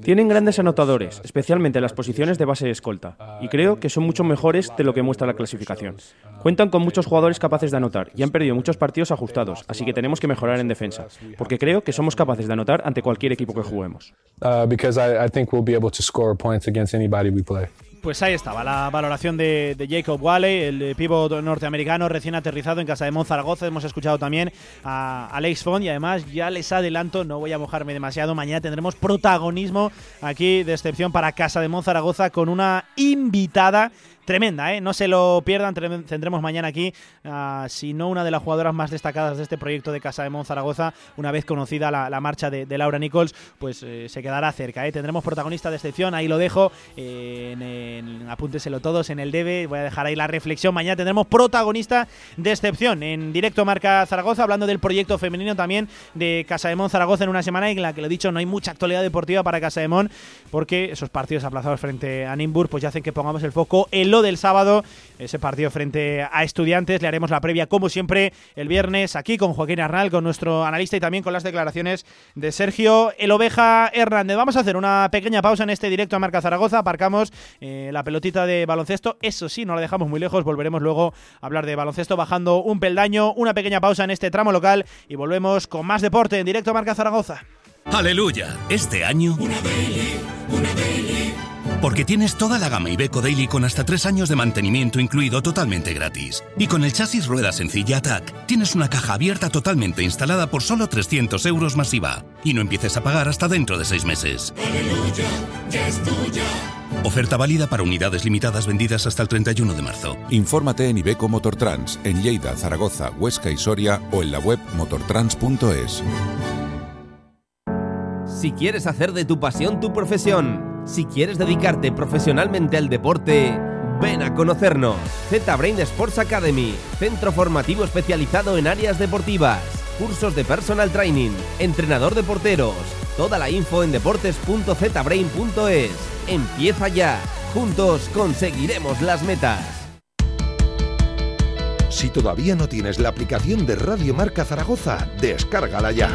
Tienen grandes anotadores, especialmente en las posiciones de base y escolta, y creo que son mucho mejores de lo que muestra la clasificación. Cuentan con muchos jugadores capaces de anotar y han perdido muchos partidos ajustados, así que tenemos que mejorar en defensa, porque creo que somos capaces de anotar ante cualquier equipo que juguemos. Pues ahí estaba la valoración de, Jacob Wally, el pívot norteamericano recién aterrizado en casa de Monzaragoza. Hemos escuchado también a Alex Font y además ya les adelanto, no voy a mojarme demasiado, mañana tendremos protagonismo aquí de excepción para Casa de Monzaragoza con una invitada tremenda, ¿eh? No se lo pierdan, tendremos mañana aquí, uh, si no una de las jugadoras más destacadas de este proyecto de Casa de Monzaragoza, una vez conocida la, marcha de, Laura Nichols, pues eh, se quedará cerca, ¿eh? Tendremos protagonista de excepción, ahí lo dejo, en, apúnteselo todos en el debe, voy a dejar ahí la reflexión, mañana tendremos protagonista de excepción en directo Marca Zaragoza, hablando del proyecto femenino también de Casa de Mon Zaragoza en una semana en la que lo he dicho, no hay mucha actualidad deportiva para Casa de Mon, porque esos partidos aplazados frente a Nimbur pues ya hacen que pongamos el foco en del sábado, ese partido frente a Estudiantes. Le haremos la previa, como siempre, el viernes aquí con Joaquín Arnal, con nuestro analista y también con las declaraciones de Sergio El Oveja Hernández. Vamos a hacer una pequeña pausa en este directo a Marca Zaragoza. Aparcamos eh, la pelotita de baloncesto. Eso sí, no la dejamos muy lejos. Volveremos luego a hablar de baloncesto bajando un peldaño. Una pequeña pausa en este tramo local y volvemos con más deporte en directo a Marca Zaragoza. Aleluya. Este año. Una porque tienes toda la gama Ibeco Daily con hasta 3 años de mantenimiento incluido totalmente gratis. Y con el chasis rueda sencilla Attack, tienes una caja abierta totalmente instalada por solo 300 euros masiva. Y no empieces a pagar hasta dentro de 6 meses. ¡Aleluya! ¡Ya es tuya! Oferta válida para unidades limitadas vendidas hasta el 31 de marzo. Infórmate en Ibeco Motortrans, en Lleida, Zaragoza, Huesca y Soria o en la web motortrans.es. Si quieres hacer de tu pasión tu profesión, si quieres dedicarte profesionalmente al deporte, ven a conocernos. Z-Brain Sports Academy, centro formativo especializado en áreas deportivas, cursos de personal training, entrenador de porteros. Toda la info en deportes.zbrain.es. Empieza ya. Juntos conseguiremos las metas. Si todavía no tienes la aplicación de Radio Marca Zaragoza, descárgala ya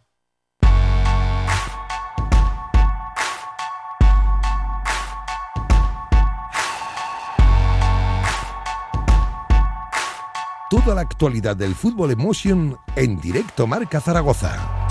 Toda la actualidad del fútbol emotion en directo Marca Zaragoza.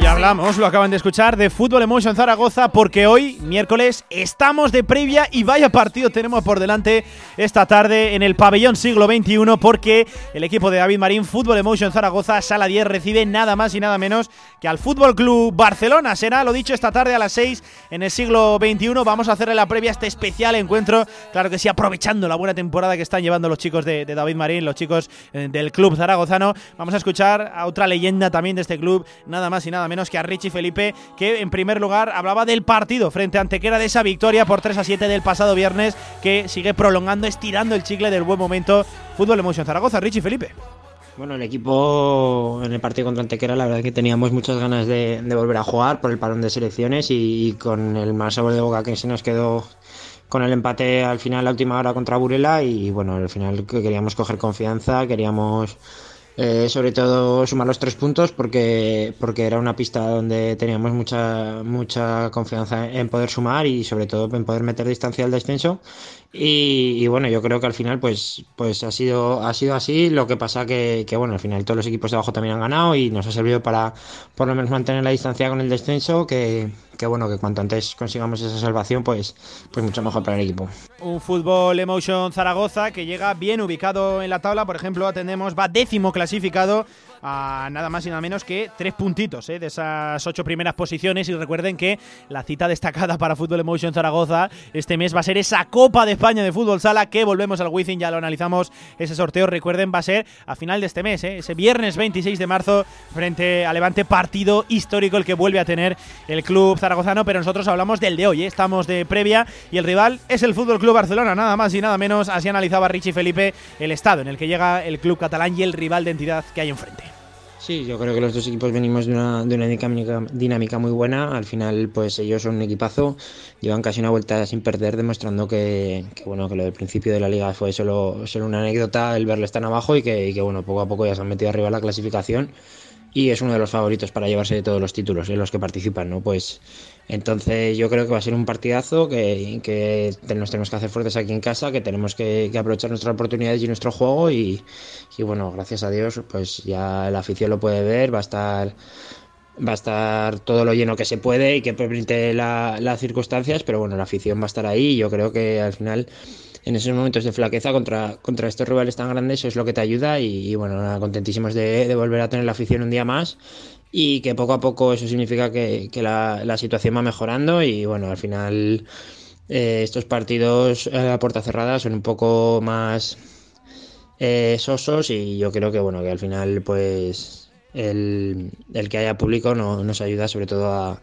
Y hablamos, lo acaban de escuchar, de Fútbol Emotion Zaragoza, porque hoy, miércoles, estamos de previa y vaya partido tenemos por delante esta tarde en el pabellón siglo XXI, porque el equipo de David Marín, Fútbol Emotion Zaragoza, sala 10, recibe nada más y nada menos que al Fútbol Club Barcelona. Será, lo dicho, esta tarde a las 6 en el siglo XXI. Vamos a hacerle la previa a este especial encuentro, claro que sí, aprovechando la buena temporada que están llevando los chicos de, David Marín, los chicos eh, del Club Zaragozano. Vamos a escuchar a otra leyenda también de este club, nada más y nada menos que a Richie Felipe, que en primer lugar hablaba del partido frente a Antequera, de esa victoria por 3 a 7 del pasado viernes, que sigue prolongando, estirando el chicle del buen momento. Fútbol Emoción Zaragoza, Richie Felipe. Bueno, el equipo en el partido contra Antequera, la verdad que teníamos muchas ganas de, volver a jugar por el parón de selecciones y, con el mal sabor de boca que se nos quedó con el empate al final, la última hora contra Burela y bueno, al final queríamos coger confianza, queríamos eh, sobre todo sumar los tres puntos porque, porque era una pista donde teníamos mucha, mucha confianza en poder sumar y sobre todo en poder meter distancia al descenso y, bueno, yo creo que al final pues, pues ha, sido, ha sido así. Lo que pasa que, que, bueno, al final todos los equipos de abajo también han ganado y nos ha servido para por lo menos mantener la distancia con el descenso, que, que bueno, que cuanto antes consigamos esa salvación, pues, pues mucho mejor para el equipo. Un fútbol Emotion Zaragoza que llega bien ubicado en la tabla, por ejemplo, atendemos, va décimo clasificado a nada más y nada menos que tres puntitos ¿eh? de esas ocho primeras posiciones. Y recuerden que la cita destacada para Fútbol Emotion Zaragoza este mes va a ser esa Copa de España de Fútbol Sala que volvemos al Wizzing, ya lo analizamos. Ese sorteo, recuerden, va a ser a final de este mes, ¿eh? ese viernes 26 de marzo, frente a Levante, partido histórico el que vuelve a tener el club zaragozano. Pero nosotros hablamos del de hoy, ¿eh? estamos de previa y el rival es el Fútbol Club Barcelona, nada más y nada menos. Así analizaba Richie Felipe el estado en el que llega el club catalán y el rival de entidad que hay enfrente. Sí, yo creo que los dos equipos venimos de una, de una dinámica, muy buena. Al final, pues ellos son un equipazo, llevan casi una vuelta sin perder, demostrando que, bueno, que lo del principio de la liga fue solo, solo una anécdota, el verles tan abajo y que, y que bueno, poco a poco ya se han metido arriba la clasificación y es uno de los favoritos para llevarse de todos los títulos en los que participan, ¿no? Pues entonces yo creo que va a ser un partidazo, que, que nos tenemos que hacer fuertes aquí en casa, que tenemos que, aprovechar nuestras oportunidades y nuestro juego y, bueno, gracias a Dios, pues ya la afición lo puede ver, va a estar va a estar todo lo lleno que se puede y que permite las circunstancias, pero bueno, la afición va a estar ahí y yo creo que al final en esos momentos de flaqueza contra, contra estos rivales tan grandes, eso es lo que te ayuda y, bueno, contentísimos de, volver a tener la afición un día más y que poco a poco eso significa que, la, situación va mejorando y bueno, al final eh, estos partidos a puerta cerrada son un poco más eh, sosos y yo creo que bueno, que al final pues el, el que haya público no, nos ayuda sobre todo a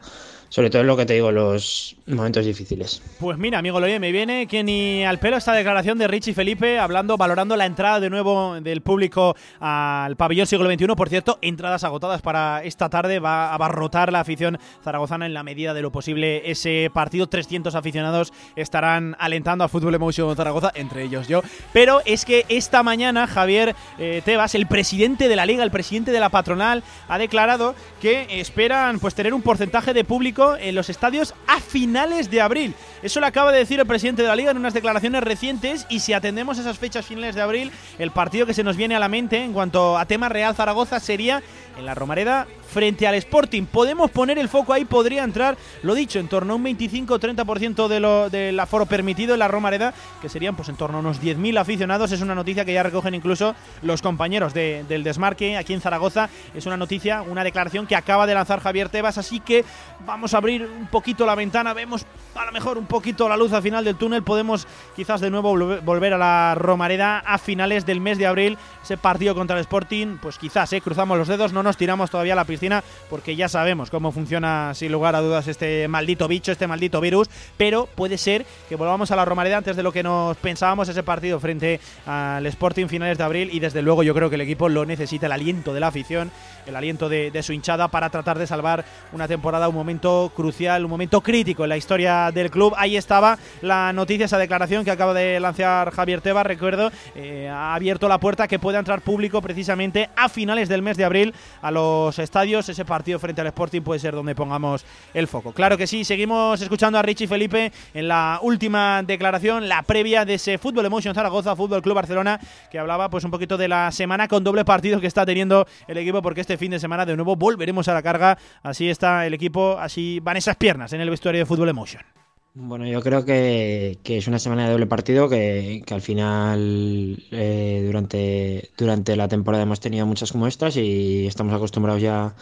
sobre todo en lo que te digo, los momentos difíciles. Pues mira, amigo Loye, me viene que ni al pelo esta declaración de Richie Felipe hablando, valorando la entrada de nuevo del público al pabellón siglo XXI. Por cierto, entradas agotadas para esta tarde, va a abarrotar la afición zaragozana en la medida de lo posible ese partido. 300 aficionados estarán alentando al fútbol emotion Zaragoza, entre ellos yo. Pero es que esta mañana Javier eh, Tebas, el presidente de la liga, el presidente de la patronal, ha declarado que esperan pues tener un porcentaje de público en los estadios a finales de abril. Eso lo acaba de decir el presidente de la liga en unas declaraciones recientes y si atendemos esas fechas finales de abril, el partido que se nos viene a la mente en cuanto a tema Real Zaragoza sería en la Romareda frente al Sporting. Podemos poner el foco ahí, podría entrar, lo dicho, en torno a un 25-30% de lo, del aforo permitido en la Romareda, que serían pues en torno a unos 10.000 aficionados. Es una noticia que ya recogen incluso los compañeros del desmarque aquí en Zaragoza. Es una noticia, una declaración que acaba de lanzar Javier Tebas, así que vamos a abrir un poquito la ventana, vemos a lo mejor un poquito la luz al final del túnel, podemos quizás de nuevo volver a la Romareda a finales del mes de abril, ese partido contra el Sporting, pues quizás eh, cruzamos los dedos, no nos tiramos todavía a la piscina porque ya sabemos cómo funciona sin lugar a dudas este maldito bicho, este maldito virus, pero puede ser que volvamos a la Romareda antes de lo que nos pensábamos ese partido frente al Sporting finales de abril y desde luego yo creo que el equipo lo necesita, el aliento de la afición, el aliento de, de su hinchada para tratar de salvar una temporada, un momento crucial, un momento crítico en la historia del club. Ahí estaba la noticia, esa declaración que acaba de lanzar Javier Tebas, recuerdo, eh, ha abierto la puerta que pueda entrar público precisamente a finales del mes de abril a los estadios. Ese partido frente al Sporting puede ser donde pongamos el foco. Claro que sí, seguimos escuchando a Richie Felipe en la última declaración, la previa de ese Fútbol Emotion Zaragoza, Fútbol Club Barcelona, que hablaba pues un poquito de la semana con doble partido que está teniendo el equipo, porque este fin de semana de nuevo volveremos a la carga. Así está el equipo, así van esas piernas en el vestuario de Fútbol Emotion. Bueno, yo creo que, es una semana de doble partido, que, al final eh, durante, durante la temporada hemos tenido muchas como estas y estamos acostumbrados ya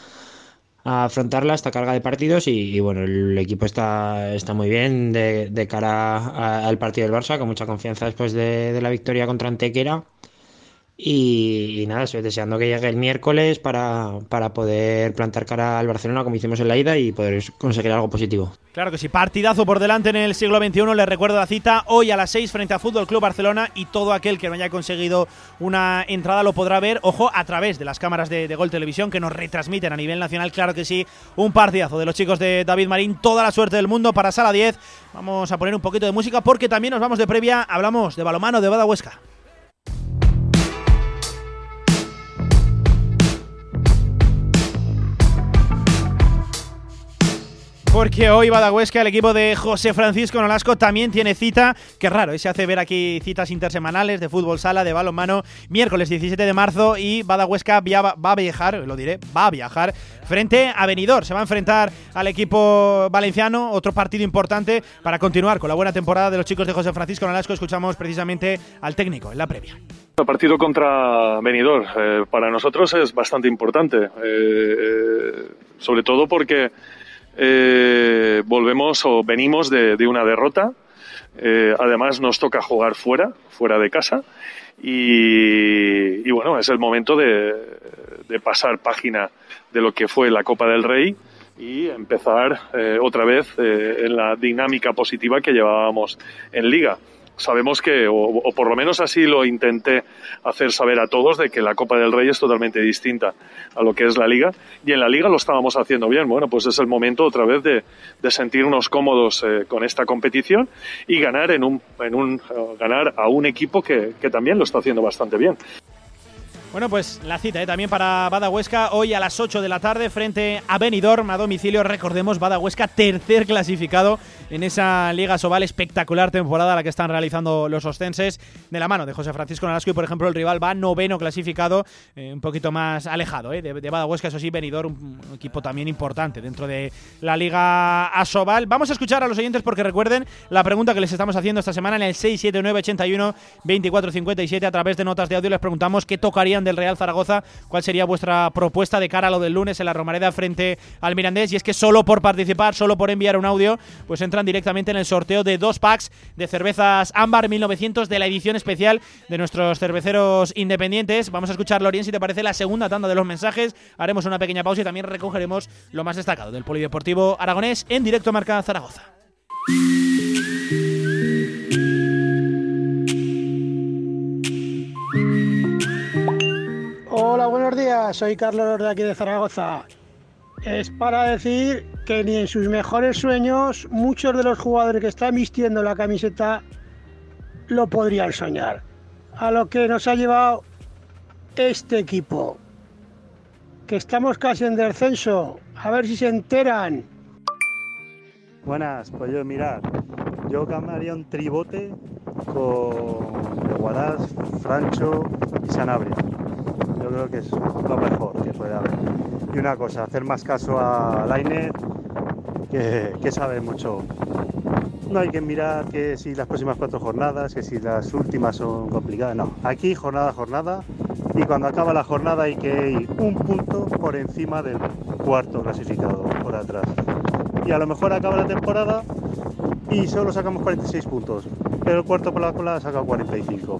a afrontarla, esta carga de partidos y, bueno, el equipo está, está muy bien de, cara al partido del Barça, con mucha confianza después de, de la victoria contra Antequera y, nada, estoy deseando que llegue el miércoles para, para, poder plantar cara al Barcelona como hicimos en la ida y poder conseguir algo positivo. Claro que sí, partidazo por delante en el siglo XXI. Les recuerdo la cita hoy a las 6 frente a Fútbol Club Barcelona y todo aquel que no haya conseguido una entrada lo podrá ver, ojo, a través de las cámaras de, de Gol Televisión que nos retransmiten a nivel nacional. Claro que sí, un partidazo de los chicos de David Marín. Toda la suerte del mundo para Sala 10. Vamos a poner un poquito de música porque también nos vamos de previa. Hablamos de balomano de Bada Huesca. Porque hoy Badahuesca, el equipo de José Francisco Nolasco, también tiene cita. Qué raro, ¿eh? se hace ver aquí citas intersemanales de fútbol sala, de balonmano, miércoles 17 de marzo y Badahuesca va a viajar, lo diré, va a viajar frente a Benidorm. Se va a enfrentar al equipo valenciano, otro partido importante para continuar con la buena temporada de los chicos de José Francisco Nolasco. Escuchamos precisamente al técnico en la previa. El partido contra Benidorm eh, para nosotros es bastante importante, eh, sobre todo porque eh, volvemos o venimos de, una derrota. Eh, además nos toca jugar fuera, fuera de casa. Y, bueno, es el momento de, pasar página de lo que fue la Copa del Rey y empezar eh, otra vez en la dinámica positiva que llevábamos en liga sabemos que, o, por lo menos así lo intenté hacer saber a todos, de que la Copa del Rey es totalmente distinta a lo que es la Liga. Y en la Liga lo estábamos haciendo bien. Bueno, pues es el momento otra vez de, sentirnos cómodos eh, con esta competición y ganar, en un, en un, eh, ganar a un equipo que, que también lo está haciendo bastante bien. Bueno, pues la cita ¿eh? también para Bada Huesca hoy a las 8 de la tarde frente a Benidorm a domicilio. Recordemos, Bada Huesca tercer clasificado en esa Liga Sobal espectacular temporada la que están realizando los ostenses de la mano de José Francisco Nalasco y por ejemplo el rival va noveno clasificado, eh, un poquito más alejado ¿eh? de, de Bada Huesca, eso sí, Benidorm, un, equipo también importante dentro de la Liga Asobal. Vamos a escuchar a los oyentes porque recuerden la pregunta que les estamos haciendo esta semana en el 679 81 24 a través de notas de audio les preguntamos qué tocarían del Real Zaragoza, ¿cuál sería vuestra propuesta de cara a lo del lunes en la Romareda frente al Mirandés? Y es que solo por participar, solo por enviar un audio, pues entran directamente en el sorteo de dos packs de cervezas Ámbar 1900 de la edición especial de nuestros cerveceros independientes. Vamos a escuchar, Lorien, si te parece, la segunda tanda de los mensajes. Haremos una pequeña pausa y también recogeremos lo más destacado del Polideportivo Aragonés en directo Marca Zaragoza. Hola, buenos días. Soy Carlos de aquí de Zaragoza. Es para decir que ni en sus mejores sueños muchos de los jugadores que están vistiendo la camiseta lo podrían soñar. A lo que nos ha llevado este equipo. Que estamos casi en descenso. A ver si se enteran. Buenas, pues yo mirad, yo cambiaría un tribote con Guadás, Francho y Sanabria yo creo que es lo mejor que puede haber. Y una cosa, hacer más caso a Lainer, que, sabe mucho. No hay que mirar que si las próximas cuatro jornadas, que si las últimas son complicadas, no. Aquí jornada a jornada y cuando acaba la jornada hay que ir un punto por encima del cuarto clasificado por atrás. Y a lo mejor acaba la temporada y solo sacamos 46 puntos, pero el cuarto por la cola saca 45.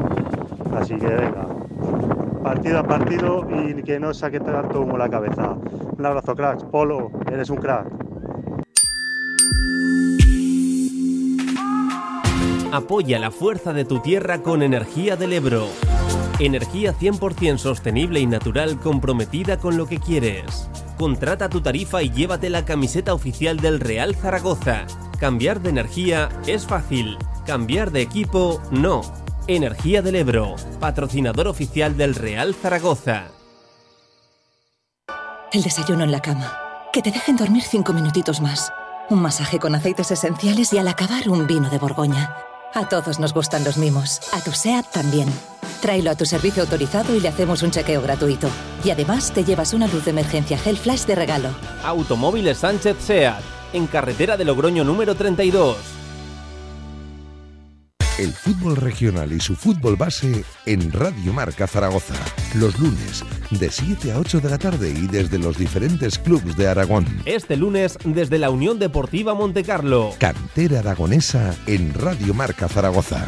Así que venga, partido a partido y que no saque tanto humo la cabeza. Un abrazo, cracks. Polo, eres un crack. Apoya la fuerza de tu tierra con Energía del Ebro. Energía 100% sostenible y natural comprometida con lo que quieres. Contrata tu tarifa y llévate la camiseta oficial del Real Zaragoza Cambiar de energía es fácil, cambiar de equipo no. Energía del Ebro, patrocinador oficial del Real Zaragoza. El desayuno en la cama. Que te dejen dormir cinco minutitos más. Un masaje con aceites esenciales y al acabar un vino de Borgoña. A todos nos gustan los mimos. A tu SEAT también. Tráelo a tu servicio autorizado y le hacemos un chequeo gratuito. Y además te llevas una luz de emergencia Hell Flash de regalo. Automóviles Sánchez SEAT, en carretera de Logroño número 32. El fútbol regional y su fútbol base en Radio Marca Zaragoza. Los lunes, de 7 a 8 de la tarde y desde los diferentes clubes de Aragón. Este lunes, desde la Unión Deportiva Montecarlo. Cantera Aragonesa en Radio Marca Zaragoza.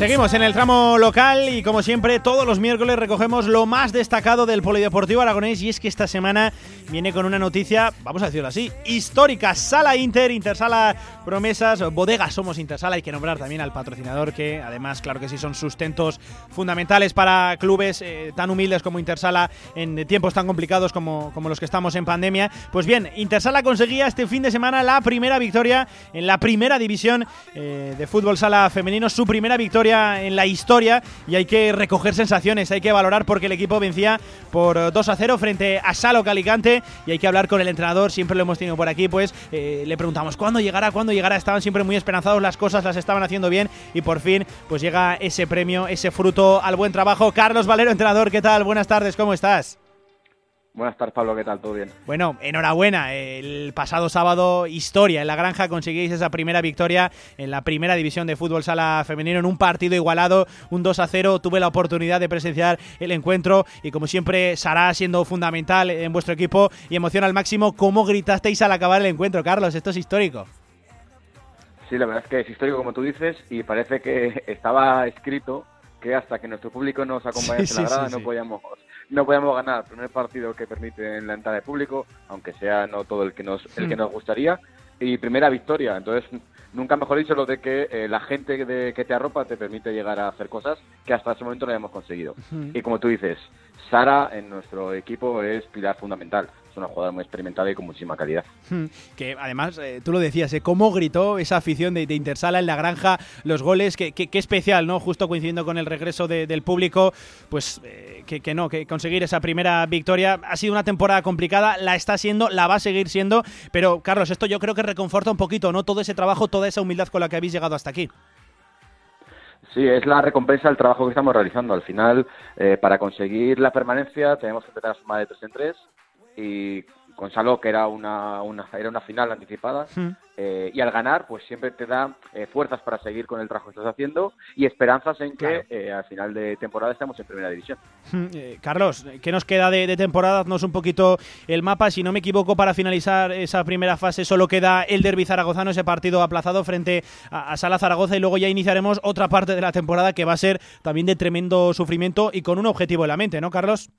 Seguimos en el tramo local y como siempre todos los miércoles recogemos lo más destacado del Polideportivo Aragonés y es que esta semana viene con una noticia, vamos a decirlo así, histórica. Sala Inter, Intersala Promesas, Bodega Somos Intersala, hay que nombrar también al patrocinador que además, claro que sí, son sustentos fundamentales para clubes eh, tan humildes como Intersala en tiempos tan complicados como, como los que estamos en pandemia. Pues bien, Intersala conseguía este fin de semana la primera victoria en la primera división eh, de fútbol sala femenino, su primera victoria en la historia y hay que recoger sensaciones, hay que valorar porque el equipo vencía por 2 a 0 frente a Salo Calicante y hay que hablar con el entrenador, siempre lo hemos tenido por aquí, pues eh, le preguntamos cuándo llegará, cuándo llegará, estaban siempre muy esperanzados, las cosas las estaban haciendo bien y por fin pues llega ese premio, ese fruto al buen trabajo. Carlos Valero, entrenador, ¿qué tal? Buenas tardes, ¿cómo estás? Buenas tardes, Pablo, ¿qué tal? ¿Todo bien? Bueno, enhorabuena. El pasado sábado, historia. En la granja conseguís esa primera victoria en la primera división de fútbol sala femenino en un partido igualado, un 2 a 0. Tuve la oportunidad de presenciar el encuentro y, como siempre, Sara siendo fundamental en vuestro equipo y emociona al máximo. ¿Cómo gritasteis al acabar el encuentro, Carlos? Esto es histórico. Sí, la verdad es que es histórico, como tú dices, y parece que estaba escrito que hasta que nuestro público nos acompañase en la grada no podíamos no podíamos ganar. Primer partido que permite la entrada de público, aunque sea no todo el que nos, el que nos gustaría. Y primera victoria. Entonces, nunca mejor dicho lo de que eh, la gente de, que te arropa te permite llegar a hacer cosas que hasta ese momento no habíamos conseguido. Y como tú dices, Sara en nuestro equipo es pilar fundamental es una jugadora muy experimentada y con muchísima calidad. Hmm. Que además, eh, tú lo decías, ¿eh? cómo gritó esa afición de, Intersala en la granja, los goles, qué, especial, ¿no? Justo coincidiendo con el regreso del público, pues eh, que, no, que conseguir esa primera victoria ha sido una temporada complicada, la está siendo, la va a seguir siendo, pero Carlos, esto yo creo que reconforta un poquito, ¿no? Todo ese trabajo, toda esa humildad con la que habéis llegado hasta aquí. Sí, es la recompensa del trabajo que estamos realizando. Al final, eh, para conseguir la permanencia, tenemos que empezar a sumar de tres en tres y con Saló, que era una, una, era una final anticipada, hmm. eh, y al ganar, pues siempre te da eh, fuerzas para seguir con el trabajo que estás haciendo y esperanzas en que eh, al final de temporada estemos en primera división. Hmm, Carlos, ¿qué nos queda de, temporada? Haznos un poquito el mapa. Si no me equivoco, para finalizar esa primera fase solo queda el derbi zaragozano, ese partido aplazado frente a, a Sala Zaragoza, y luego ya iniciaremos otra parte de la temporada que va a ser también de tremendo sufrimiento y con un objetivo en la mente, ¿no, Carlos?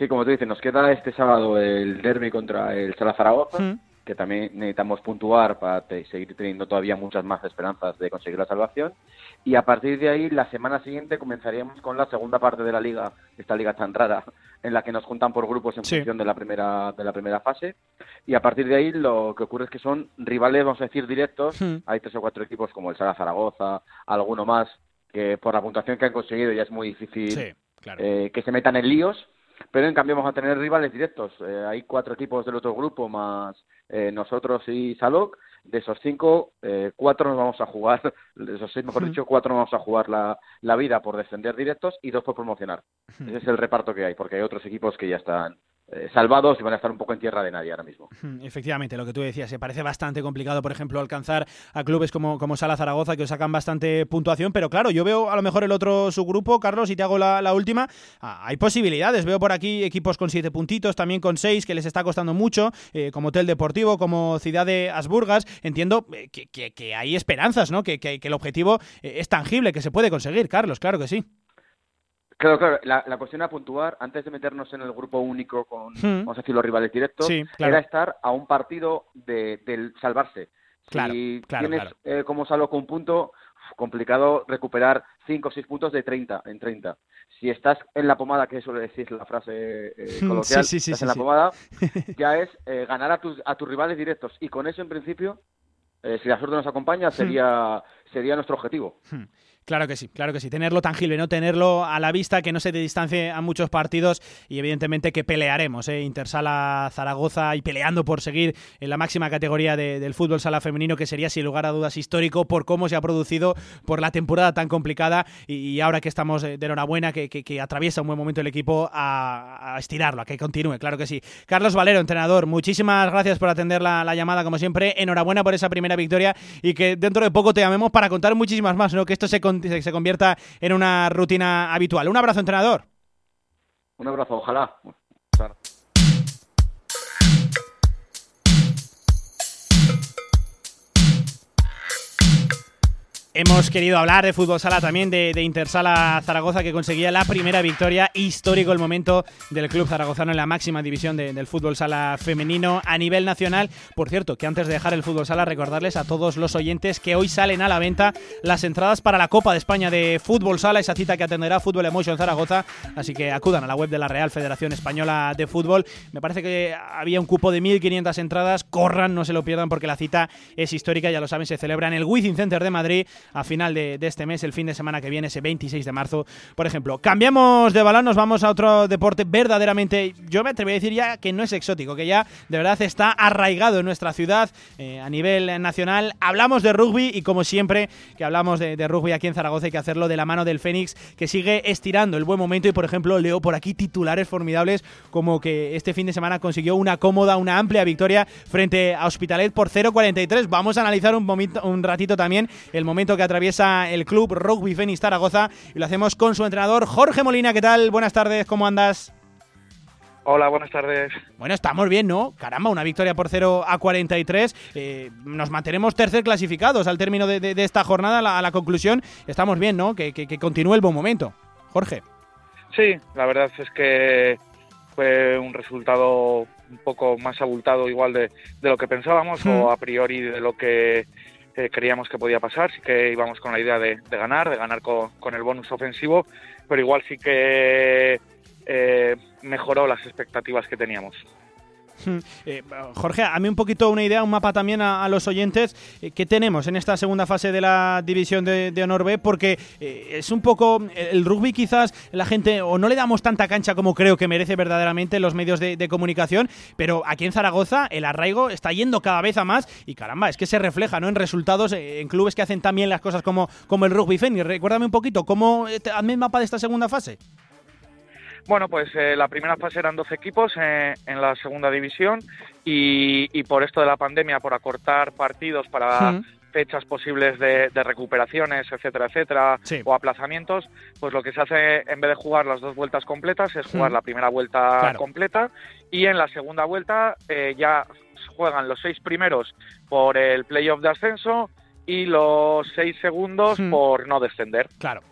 Sí, como tú dices, nos queda este sábado el derby contra el Sala Zaragoza, que también necesitamos puntuar para seguir teniendo todavía muchas más esperanzas de conseguir la salvación. Y a partir de ahí, la semana siguiente comenzaríamos con la segunda parte de la liga, esta liga tan rara, en la que nos juntan por grupos en función de la primera de la primera fase. Y a partir de ahí, lo que ocurre es que son rivales, vamos a decir, directos. Hay tres o cuatro equipos como el Sala Zaragoza, alguno más, que por la puntuación que han conseguido ya es muy difícil eh, que se metan en líos pero en cambio vamos a tener rivales directos. Eh, hay cuatro equipos del otro grupo más eh, nosotros y Salok. De esos cinco, eh, cuatro nos vamos a jugar, de esos seis, mejor dicho, cuatro nos vamos a jugar la, la vida por defender directos y dos por promocionar. Ese es el reparto que hay, porque hay otros equipos que ya están salvados y van a estar un poco en tierra de nadie ahora mismo. Efectivamente, lo que tú decías, se parece bastante complicado, por ejemplo, alcanzar a clubes como, como Sala Zaragoza, que os sacan bastante puntuación, pero claro, yo veo a lo mejor el otro subgrupo, Carlos, y te hago la, última, ah, hay posibilidades, veo por aquí equipos con siete puntitos, también con seis, que les está costando mucho, eh, como Hotel Deportivo, como Ciudad de Asburgas, entiendo eh, que, hay esperanzas, ¿no? Que, que el objetivo es tangible, que se puede conseguir, Carlos, claro que sí. Claro, claro. La, cuestión a puntuar, antes de meternos en el grupo único con, hmm. vamos a decir, los rivales directos, era estar a un partido de, del salvarse. Claro, si claro, tienes eh, como salvo con un punto, complicado recuperar 5 o 6 puntos de 30 en 30. Si estás en la pomada, que suele decir la frase eh, coloquial, estás en la pomada, ya es eh, ganar a tus, a tus rivales directos. Y con eso, en principio, eh, si la suerte nos acompaña, hmm. sería, sería nuestro objetivo. Hmm. Claro que sí, claro que sí. Tenerlo tangible, no tenerlo a la vista, que no se te distancie a muchos partidos y evidentemente que pelearemos. ¿eh? Intersala Zaragoza y peleando por seguir en la máxima categoría del fútbol sala femenino, que sería sin lugar a dudas histórico por cómo se ha producido, por la temporada tan complicada y, ahora que estamos de enhorabuena, que, atraviesa un buen momento el equipo a, estirarlo, a que continúe, claro que sí. Carlos Valero, entrenador, muchísimas gracias por atender la, la, llamada como siempre. Enhorabuena por esa primera victoria y que dentro de poco te llamemos para contar muchísimas más, ¿no? que esto se que se convierta en una rutina habitual. Un abrazo, entrenador. Un abrazo, ojalá. Hemos querido hablar de fútbol sala también, de, Intersala Zaragoza, que conseguía la primera victoria. Histórico el momento del club zaragozano en la máxima división del fútbol sala femenino a nivel nacional. Por cierto, que antes de dejar el fútbol sala, recordarles a todos los oyentes que hoy salen a la venta las entradas para la Copa de España de fútbol sala, esa cita que atenderá Fútbol Emotion Zaragoza. Así que acudan a la web de la Real Federación Española de Fútbol. Me parece que había un cupo de 1.500 entradas. Corran, no se lo pierdan porque la cita es histórica, ya lo saben, se celebra en el Wizzing Center de Madrid a final de, este mes, el fin de semana que viene, ese 26 de marzo, por ejemplo. Cambiamos de balón, nos vamos a otro deporte verdaderamente, yo me atrevo a decir ya que no es exótico, que ya de verdad está arraigado en nuestra ciudad eh, a nivel nacional. Hablamos de rugby y como siempre que hablamos de, rugby aquí en Zaragoza hay que hacerlo de la mano del Fénix, que sigue estirando el buen momento y por ejemplo leo por aquí titulares formidables como que este fin de semana consiguió una cómoda, una amplia victoria frente a Hospitalet por 0-43. Vamos a analizar un, un ratito también el momento que atraviesa el club Rugby Fénix Zaragoza y lo hacemos con su entrenador Jorge Molina. ¿Qué tal? Buenas tardes, ¿cómo andas? Hola, buenas tardes. Bueno, estamos bien, ¿no? Caramba, una victoria por 0 a 43. Eh, nos mantenemos tercer clasificados al término de, esta jornada, a la, conclusión. Estamos bien, ¿no? Que, continúe el buen momento. Jorge. Sí, la verdad es que fue un resultado un poco más abultado igual de, lo que pensábamos o a priori de lo que creíamos que podía pasar, sí que íbamos con la idea de, ganar, de ganar con, el bonus ofensivo, pero igual sí que eh, mejoró las expectativas que teníamos. Eh, Jorge, a mí un poquito una idea, un mapa también a, los oyentes eh, que tenemos en esta segunda fase de la división de, Honor B, porque eh, es un poco el rugby quizás la gente o no le damos tanta cancha como creo que merece verdaderamente los medios de, comunicación, pero aquí en Zaragoza el arraigo está yendo cada vez a más y caramba, es que se refleja ¿no? en resultados en clubes que hacen también las cosas como, como el rugby Feni. Recuérdame un poquito, ¿cómo, hazme el mapa de esta segunda fase. Bueno, pues eh, la primera fase eran 12 equipos eh, en la segunda división y, por esto de la pandemia, por acortar partidos para fechas posibles de, recuperaciones, etcétera, etcétera, o aplazamientos, pues lo que se hace en vez de jugar las dos vueltas completas es jugar la primera vuelta completa y en la segunda vuelta eh, ya juegan los seis primeros por el playoff de ascenso y los seis segundos por no descender. Claro.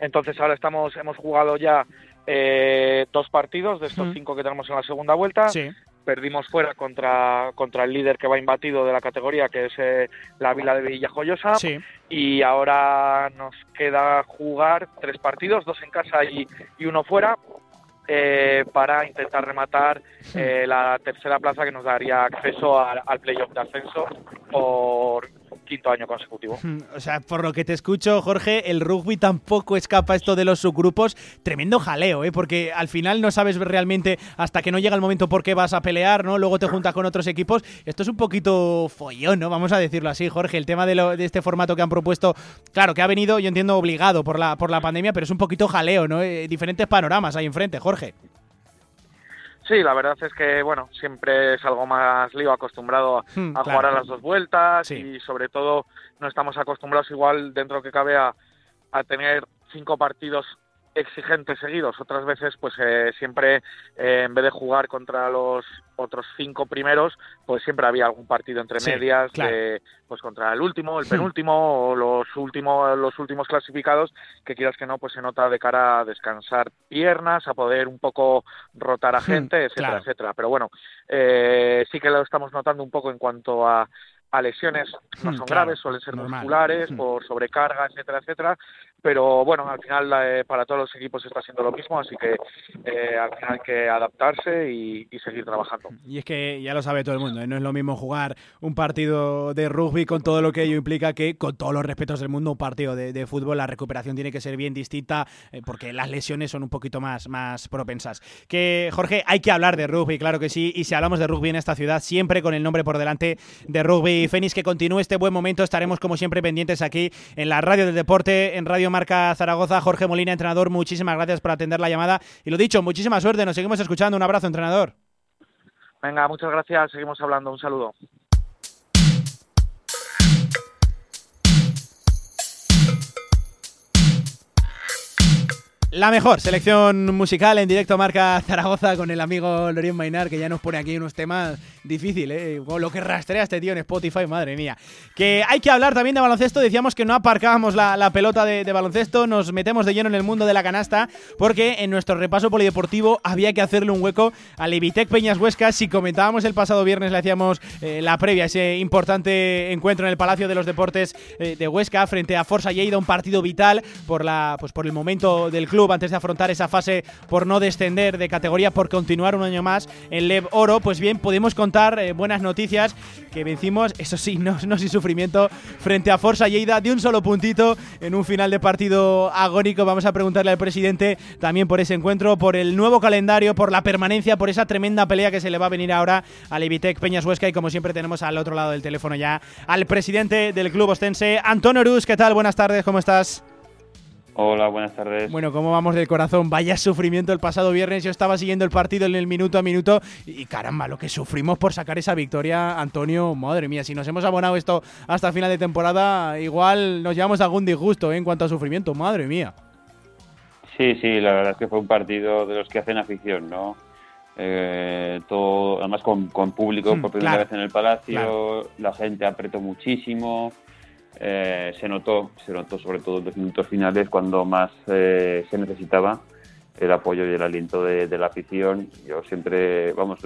Entonces ahora estamos, hemos jugado ya eh, dos partidos de estos cinco que tenemos en la segunda vuelta. Perdimos fuera contra, contra el líder que va imbatido de la categoría, que es eh, la Vila de Villajoyosa. Y ahora nos queda jugar tres partidos, dos en casa y, uno fuera. Eh, para intentar rematar la tercera plaza que nos daría acceso al, al playoff de ascenso por, quinto año consecutivo. O sea, por lo que te escucho, Jorge, el rugby tampoco escapa esto de los subgrupos. Tremendo jaleo, ¿eh? Porque al final no sabes realmente hasta que no llega el momento por qué vas a pelear, ¿no? Luego te juntas con otros equipos. Esto es un poquito follón, ¿no? Vamos a decirlo así, Jorge. El tema de, lo, de este formato que han propuesto, claro, que ha venido, yo entiendo, obligado por la, por la pandemia, pero es un poquito jaleo, ¿no? Eh, diferentes panoramas ahí enfrente, Jorge. Sí, la verdad es que, bueno, siempre es algo más lío acostumbrado a, Hmm, a claro. jugar a las dos vueltas Sí. y sobre todo no estamos acostumbrados igual dentro que cabe a, a tener cinco partidos exigentes seguidos. Otras veces, pues eh, siempre eh, en vez de jugar contra los otros cinco primeros, pues siempre había algún partido entre Sí, medias, claro. de, pues contra el último, el Hmm. penúltimo o los últimos, los últimos clasificados, que quieras que no, pues se nota de cara a descansar piernas, a poder un poco rotar a Hmm, gente, etcétera, claro. etcétera. Pero bueno, eh, sí que lo estamos notando un poco en cuanto a, a lesiones, no Hmm, son claro, graves, suelen ser normal. musculares, por sobrecarga, etcétera, etcétera. Pero bueno, al final eh, para todos los equipos está siendo lo mismo, así que eh, al final hay que adaptarse y, seguir trabajando. Y es que ya lo sabe todo el mundo, ¿eh? no es lo mismo jugar un partido de rugby con todo lo que ello implica que, con todos los respetos del mundo, un partido de, de fútbol. La recuperación tiene que ser bien distinta eh, porque las lesiones son un poquito más, más propensas. Que, Jorge, hay que hablar de rugby, claro que sí. Y si hablamos de rugby en esta ciudad, siempre con el nombre por delante de Rugby Fénix, que continúe este buen momento. Estaremos, como siempre, pendientes aquí en la radio del deporte, en Radio Marca Zaragoza. Jorge Molina, entrenador, muchísimas gracias por atender la llamada. Y lo dicho, muchísima suerte. Nos seguimos escuchando. Un abrazo, entrenador. Venga, muchas gracias, seguimos hablando, un saludo. La mejor selección musical en directo marca Zaragoza con el amigo Lorien Mainar, que ya nos pone aquí unos temas difíciles, ¿eh? Lo que rastrea este tío en Spotify, madre mía. Que hay que hablar también de baloncesto, decíamos que no aparcábamos la, pelota de, de baloncesto, nos metemos de lleno en el mundo de la canasta, porque en nuestro repaso polideportivo había que hacerle un hueco al Evitec Peñas Huesca. Si comentábamos el pasado viernes, le hacíamos eh, la previa, ese importante encuentro en el Palacio de los Deportes eh, de Huesca frente a Forza Lleida, un partido vital por, la, pues por el momento del club antes de afrontar esa fase por no descender de categoría, por continuar un año más en Lev Oro. Pues bien, podemos contar eh, buenas noticias que vencimos, eso sí, no, sin sufrimiento, frente a Forza Lleida de un solo puntito en un final de partido agónico. Vamos a preguntarle al presidente también por ese encuentro, por el nuevo calendario, por la permanencia, por esa tremenda pelea que se le va a venir ahora al Evitec Peñas Huesca. Y como siempre, tenemos al otro lado del teléfono ya al presidente del club ostense, Antonio Rus. ¿Qué tal? Buenas tardes, ¿cómo estás? Hola, buenas tardes. Bueno, ¿cómo vamos del corazón? Vaya sufrimiento el pasado viernes. Yo estaba siguiendo el partido en el minuto a minuto y caramba, lo que sufrimos por sacar esa victoria, Antonio. Madre mía, si nos hemos abonado esto hasta final de temporada, igual nos llevamos algún disgusto ¿eh? en cuanto a sufrimiento. Madre mía. Sí, sí, la verdad es que fue un partido de los que hacen afición, ¿no? Eh, todo, además con, con público Mm, por primera claro, vez en el Palacio, claro. la gente apretó muchísimo, eh, se notó, se notó sobre todo en los minutos finales cuando más eh, se necesitaba el apoyo y el aliento de, de la afición. Yo siempre, vamos,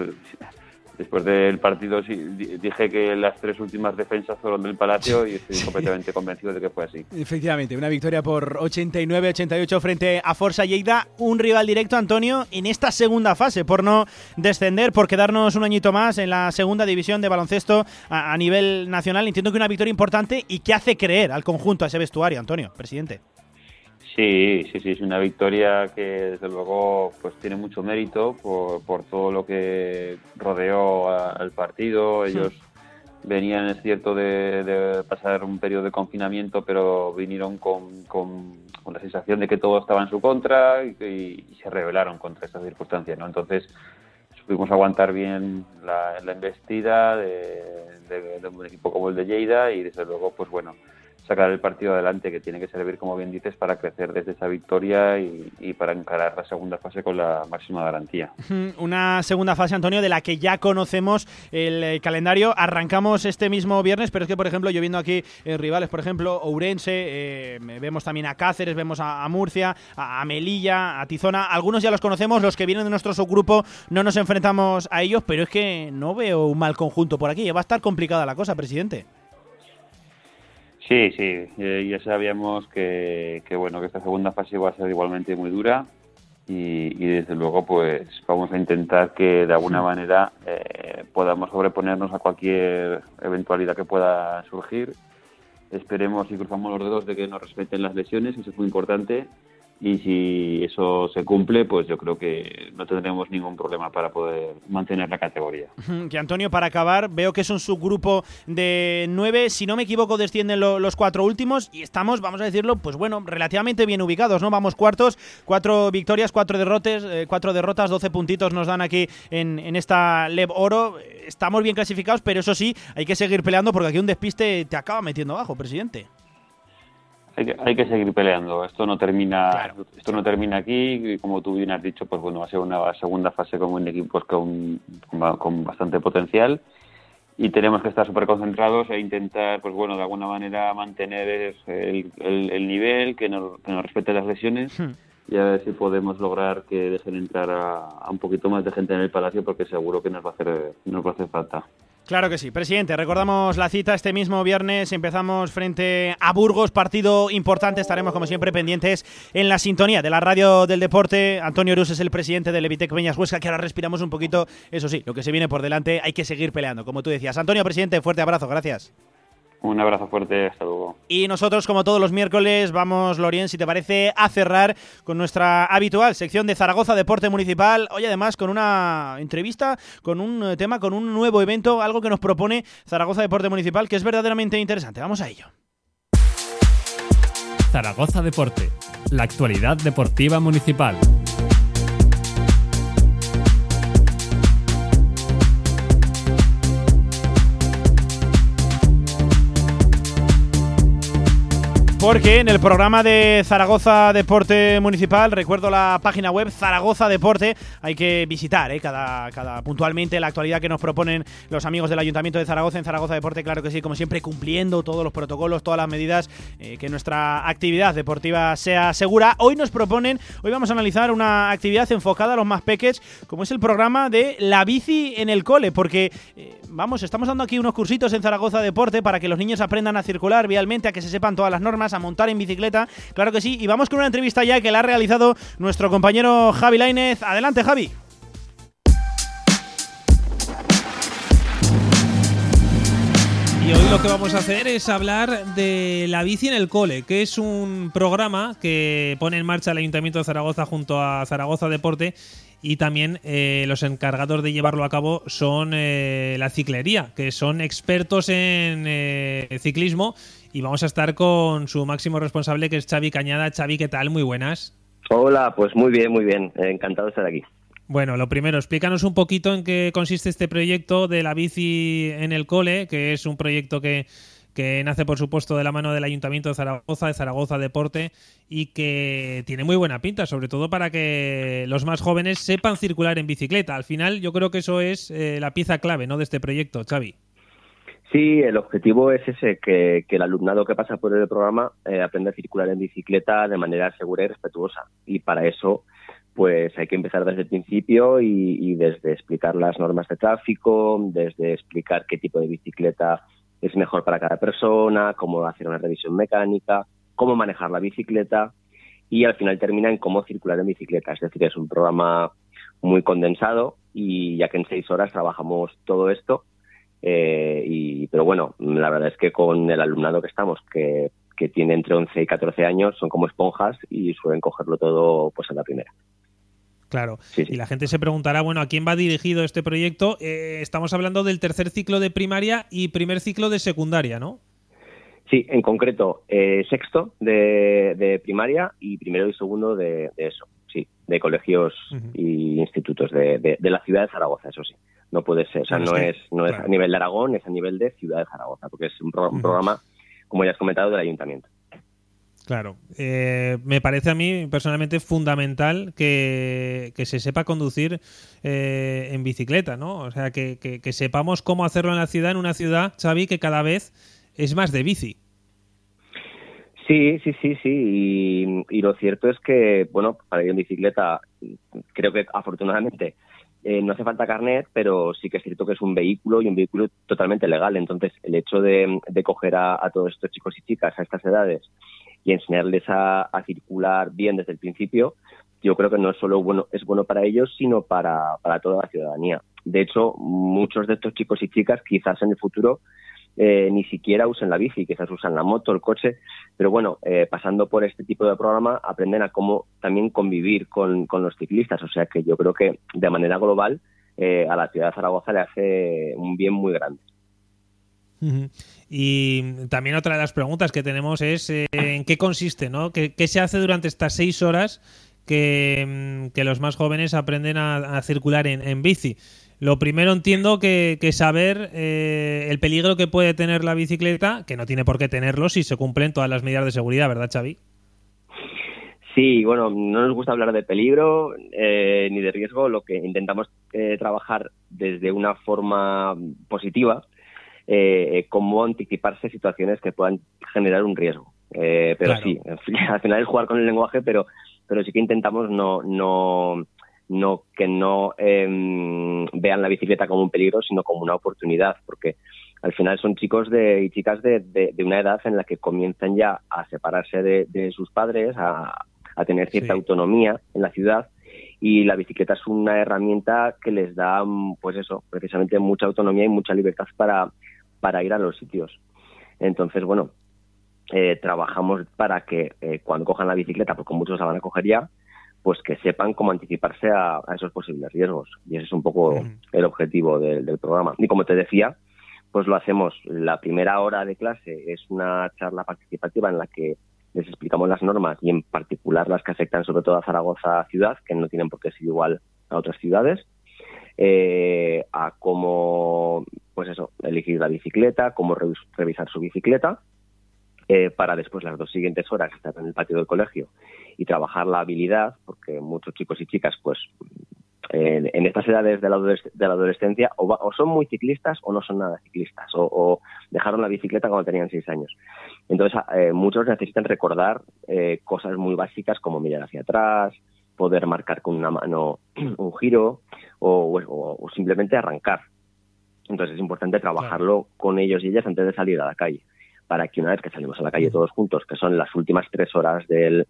después del partido sí, di- dije que las tres últimas defensas fueron del Palacio y estoy completamente convencido de que fue así. Efectivamente, una victoria por 89-88 frente a Forza Lleida, un rival directo, Antonio, en esta segunda fase, por no descender, por quedarnos un añito más en la segunda división de baloncesto a, a nivel nacional. Entiendo que una victoria importante y que hace creer al conjunto, a ese vestuario, Antonio, presidente. Sí, sí, sí, es una victoria que desde luego pues tiene mucho mérito por, por todo lo que rodeó al partido. Ellos venían, es cierto, de, de pasar un periodo de confinamiento, pero vinieron con, con- con la sensación de que todo estaba en su contra y, y- y se rebelaron contra esta circunstancia, ¿no? Entonces supimos aguantar bien la, la embestida de, de- de un equipo como el de Lleida y desde luego, pues bueno, sacar el partido adelante que tiene que servir, como bien dices, para crecer desde esa victoria y, para encarar la segunda fase con la máxima garantía. Una segunda fase, Antonio, de la que ya conocemos el eh, calendario. Arrancamos este mismo viernes, pero es que, por ejemplo, yo viendo aquí eh, rivales, por ejemplo, Ourense, eh, vemos también a Cáceres, vemos a, a Murcia, a, a Melilla, a Tizona. Algunos ya los conocemos, los que vienen de nuestro subgrupo no nos enfrentamos a ellos, pero es que no veo un mal conjunto por aquí. Va a estar complicada la cosa, presidente. Sí, sí, eh, ya sabíamos que, que, bueno que esta segunda fase iba a ser igualmente muy dura y, y desde luego pues vamos a intentar que de alguna manera eh, podamos sobreponernos a cualquier eventualidad que pueda surgir. Esperemos y cruzamos los dedos de que nos respeten las lesiones, eso es muy importante y si eso se cumple, pues yo creo que no tendremos ningún problema para poder mantener la categoría. Que Antonio, para acabar, veo que es un subgrupo de nueve, si no me equivoco, descienden los cuatro últimos y estamos, vamos a decirlo, pues bueno, relativamente bien ubicados, ¿no? Vamos cuartos, cuatro victorias, cuatro derrotes, eh, cuatro derrotas, doce puntitos nos dan aquí en, en esta Lev Oro. Estamos bien clasificados, pero eso sí, hay que seguir peleando porque aquí un despiste te acaba metiendo abajo, presidente hay que, hay que seguir peleando. Esto no termina, esto no termina aquí. Y como tú bien has dicho, pues bueno, va a ser una segunda fase con un equipo con, con bastante potencial y tenemos que estar súper concentrados e intentar, pues bueno, de alguna manera mantener el, el, nivel, que nos, que nos respete las lesiones. Hmm. y a ver si podemos lograr que dejen entrar a, a, un poquito más de gente en el palacio porque seguro que nos va a hacer, nos va a hacer falta. Claro que sí. Presidente, recordamos la cita este mismo viernes. Empezamos frente a Burgos, partido importante. Estaremos, como siempre, pendientes en la sintonía de la radio del deporte. Antonio Rus es el presidente del Evitec Peñas Huesca, que ahora respiramos un poquito. Eso sí, lo que se viene por delante hay que seguir peleando, como tú decías. Antonio, presidente, fuerte abrazo. Gracias. Un abrazo fuerte, hasta luego. Y nosotros, como todos los miércoles, vamos, Lorien, si te parece, a cerrar con nuestra habitual sección de Zaragoza Deporte Municipal. Hoy, además, con una entrevista, con un eh, tema, con un nuevo evento, algo que nos propone Zaragoza Deporte Municipal, que es verdaderamente interesante. Vamos a ello. Zaragoza Deporte, la actualidad deportiva municipal. Porque en el programa de Zaragoza Deporte Municipal, recuerdo la página web Zaragoza Deporte, hay que visitar ¿eh? cada, puntualmente la actualidad que nos proponen los amigos del Ayuntamiento de Zaragoza en Zaragoza Deporte, claro que sí, como siempre cumpliendo todos los protocolos, todas las medidas, eh, que nuestra actividad deportiva sea segura. Hoy nos proponen, hoy vamos a analizar una actividad enfocada a los más peques, como es el programa de la bici en el cole, porque eh, vamos, estamos dando aquí unos cursitos en Zaragoza Deporte para que los niños aprendan a circular vialmente, a que se sepan todas las normas a montar en bicicleta. Claro que sí. Y vamos con una entrevista ya que la ha realizado nuestro compañero Javi Lainez. Adelante, Javi. Y hoy lo que vamos a hacer es hablar de la bici en el cole, que es un programa que pone en marcha el Ayuntamiento de Zaragoza junto a Zaragoza Deporte y también eh, los encargados de llevarlo a cabo son eh, la ciclería, que son expertos en eh, ciclismo y vamos a estar con su máximo responsable que es Xavi Cañada. Xavi, ¿qué tal? Muy buenas. Hola, pues muy bien, muy bien. Encantado de estar aquí. Bueno, lo primero, explícanos un poquito en qué consiste este proyecto de la bici en el cole, que es un proyecto que, que nace, por supuesto, de la mano del Ayuntamiento de Zaragoza, de Zaragoza Deporte, y que tiene muy buena pinta, sobre todo para que los más jóvenes sepan circular en bicicleta. Al final, yo creo que eso es eh, la pieza clave ¿no? de este proyecto, Xavi. Sí, el objetivo es ese, que, el alumnado que pasa por el programa eh, aprenda a circular en bicicleta de manera segura y respetuosa. Y para eso, pues hay que empezar desde el principio y, desde explicar las normas de tráfico, desde explicar qué tipo de bicicleta es mejor para cada persona, cómo hacer una revisión mecánica, cómo manejar la bicicleta y al final termina en cómo circular en bicicleta. Es decir, es un programa muy condensado y ya que en seis horas trabajamos todo esto eh, y, pero bueno, la verdad es que con el alumnado que estamos, que, que tiene entre 11 y 14 años, son como esponjas y suelen cogerlo todo pues en la primera. Claro. Y la gente se preguntará, bueno, ¿a quién va dirigido este proyecto? Eh, estamos hablando del tercer ciclo de primaria y primer ciclo de secundaria, ¿no? Sí, en concreto, eh, sexto de, primaria y primero y segundo de, eso, sí, de colegios y institutos de, de, la ciudad de Zaragoza, eso sí no puede ser, o sea, no, es, no es a nivel de Aragón, es a nivel de Ciudad de Zaragoza, porque es un, programa, como ya has comentado, del ayuntamiento. Claro, eh, me parece a mí personalmente fundamental que, se sepa conducir eh, en bicicleta, ¿no? O sea, que, que, sepamos cómo hacerlo en la ciudad, en una ciudad, Xavi, que cada vez es más de bici. Sí, sí, sí, sí. Y, lo cierto es que, bueno, para ir en bicicleta, creo que afortunadamente eh, no hace falta carnet, pero sí que es cierto que es un vehículo y un vehículo totalmente legal. Entonces, el hecho de, coger a, todos estos chicos y chicas a estas edades y enseñarles a, circular bien desde el principio, yo creo que no solo bueno, es bueno para ellos, sino para, toda la ciudadanía. De hecho, muchos de estos chicos y chicas quizás en el futuro eh, ni siquiera usen la bici, quizás usan la moto, el coche, pero bueno, eh, pasando por este tipo de programa aprenden a cómo también convivir con, los ciclistas, o sea que yo creo que de manera global eh, a la ciudad de Zaragoza le hace un bien muy grande. Y también otra de las preguntas que tenemos es en qué consiste, ¿no? ¿Qué, se hace durante estas seis horas que, mm, los más jóvenes aprenden a, circular en bici? Lo primero entiendo que, saber eh, el peligro que puede tener la bicicleta, que no tiene por qué tenerlo si se cumplen todas las medidas de seguridad, ¿verdad, Xavi? Sí, bueno, no nos gusta hablar de peligro eh, ni de riesgo. Lo que intentamos eh, trabajar desde una forma positiva, cómo anticiparse situaciones que puedan generar un riesgo. pero sí, al final es jugar con el lenguaje, pero, pero sí que intentamos no, no no que no em, vean la bicicleta como un peligro, sino como una oportunidad, porque al final son chicos de, y chicas de, de, una edad en la que comienzan ya a separarse de, sus padres, a, tener cierta autonomía en la ciudad y la bicicleta es una herramienta que les da, pues eso, precisamente mucha autonomía y mucha libertad para, para ir a los sitios. Entonces, bueno, eh, trabajamos para que eh, cuando cojan la bicicleta, porque muchos la van a coger ya, pues que sepan cómo anticiparse a, esos posibles riesgos. Y ese es un poco el objetivo del, programa. Y como te decía, pues lo hacemos. La primera hora de clase es una charla participativa en la que les explicamos las normas y en particular las que afectan sobre todo a Zaragoza ciudad, que no tienen por qué ser igual a otras ciudades, eh, a cómo, pues eso, elegir la bicicleta, cómo revisar su bicicleta eh, para después las dos siguientes horas estar en el patio del colegio y trabajar la habilidad, porque muchos chicos y chicas, pues en estas edades de la, adolescencia o, son muy ciclistas o no son nada ciclistas, o, dejaron la bicicleta cuando tenían seis años. Entonces, eh, muchos necesitan recordar eh, cosas muy básicas como mirar hacia atrás, poder marcar con una mano un giro o, simplemente arrancar. Entonces es importante trabajarlo con ellos y ellas antes de salir a la calle para que una vez que salimos a la calle todos juntos, que son las últimas tres horas del,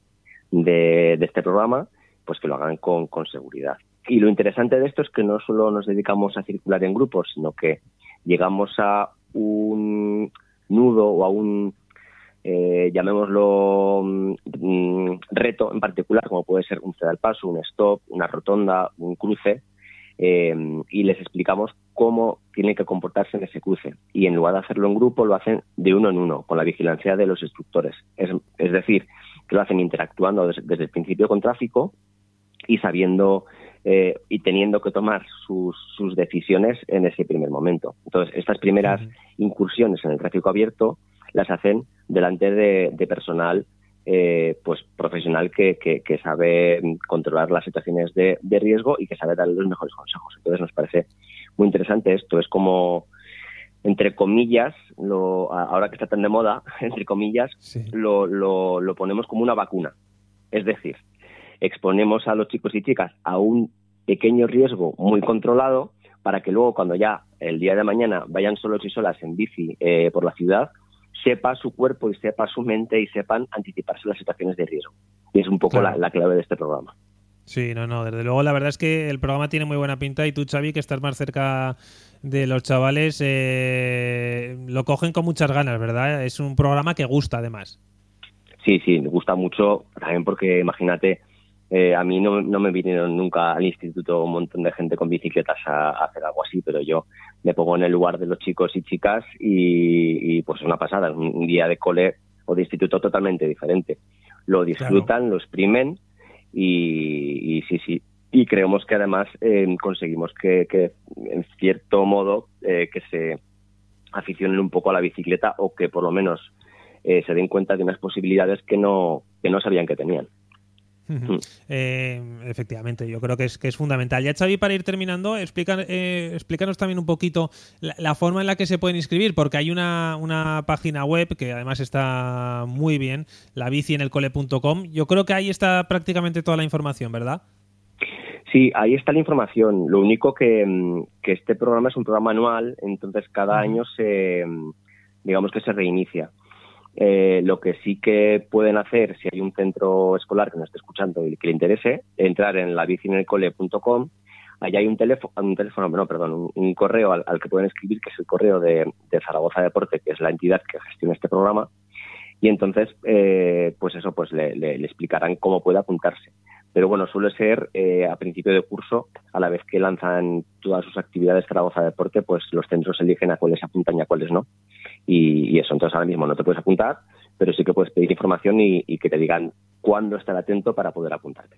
de, este programa, pues que lo hagan con, seguridad. Y lo interesante de esto es que no solo nos dedicamos a circular en grupos, sino que llegamos a un nudo o a un, eh, llamémoslo, mm, reto en particular, como puede ser un ceda al paso, un stop, una rotonda, un cruce, eh, y les explicamos cómo tienen que comportarse en ese cruce. Y en lugar de hacerlo en grupo, lo hacen de uno en uno, con la vigilancia de los instructores. Es, decir, que lo hacen interactuando desde, el principio con tráfico y sabiendo eh, y teniendo que tomar sus, decisiones en ese primer momento. Entonces, estas primeras incursiones en el tráfico abierto las hacen delante de personal eh, pues profesional que, que, sabe controlar las situaciones de, riesgo y que sabe dar los mejores consejos. Entonces nos parece muy interesante esto. Es como, entre comillas, lo, ahora que está tan de moda, entre comillas, lo, lo, lo ponemos como una vacuna. Es decir, exponemos a los chicos y chicas a un pequeño riesgo muy controlado para que luego cuando ya el día de mañana vayan solos y solas en bici eh, por la ciudad, sepa su cuerpo y sepa su mente y sepan anticiparse las situaciones de riesgo. Y es un poco la, clave de este programa. Sí, no, no, desde luego la verdad es que el programa tiene muy buena pinta y tú, Xavi, que estás más cerca de los chavales, eh, lo cogen con muchas ganas, ¿verdad? Es un programa que gusta además. Sí, sí, me gusta mucho, también porque imagínate, eh, a mí no, me vinieron nunca al instituto un montón de gente con bicicletas a, hacer algo así, pero yo me pongo en el lugar de los chicos y chicas y, pues es una pasada, un, día de cole o de instituto totalmente diferente. Lo disfrutan, lo exprimen y, sí, sí. Y creemos que además eh, conseguimos que, en cierto modo, eh, que se aficionen un poco a la bicicleta o que por lo menos se den cuenta de unas posibilidades que no, que no sabían que tenían. Eh, efectivamente, yo creo que es, que es fundamental. Ya, Xavi, para ir terminando, explica, eh, explícanos también un poquito la, forma en la que se pueden inscribir, porque hay una, una página web que además está muy bien, la bici en el cole.com. Yo creo que ahí está prácticamente toda la información, ¿verdad? Sí, ahí está la información. Lo único que, mm, que este programa es un programa anual, entonces cada año se, mm, digamos que se reinicia. Eh, lo que sí que pueden hacer, si hay un centro escolar que nos esté escuchando y que le interese, entrar en la Allá hay un teléfono, un teléfono, no, perdón, un, correo al, que pueden escribir, que es el correo de, Zaragoza Deporte, que es la entidad que gestiona este programa. Y entonces, eh, pues eso, pues le, explicarán cómo puede apuntarse. Pero bueno, suele ser eh, a principio de curso, a la vez que lanzan todas sus actividades Zaragoza Deporte, pues los centros eligen a cuáles apuntan y a cuáles no. Y, eso, entonces ahora mismo no te puedes apuntar, pero sí que puedes pedir información y, y que te digan cuándo estar atento para poder apuntarte.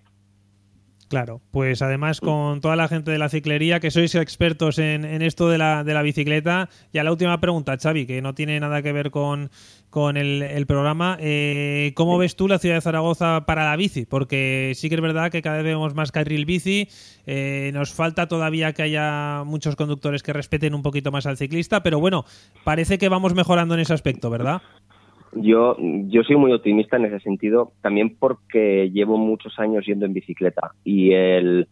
Claro, pues además con toda la gente de la ciclería, que sois expertos en, esto de la, de la bicicleta, ya la última pregunta, Xavi, que no tiene nada que ver con, con el, programa. Eh, ¿Cómo ves tú la ciudad de Zaragoza para la bici? Porque sí que es verdad que cada vez vemos más carril bici, eh, nos falta todavía que haya muchos conductores que respeten un poquito más al ciclista, pero bueno, parece que vamos mejorando en ese aspecto, ¿verdad? Yo, yo soy muy optimista en ese sentido, también porque llevo muchos años yendo en bicicleta y el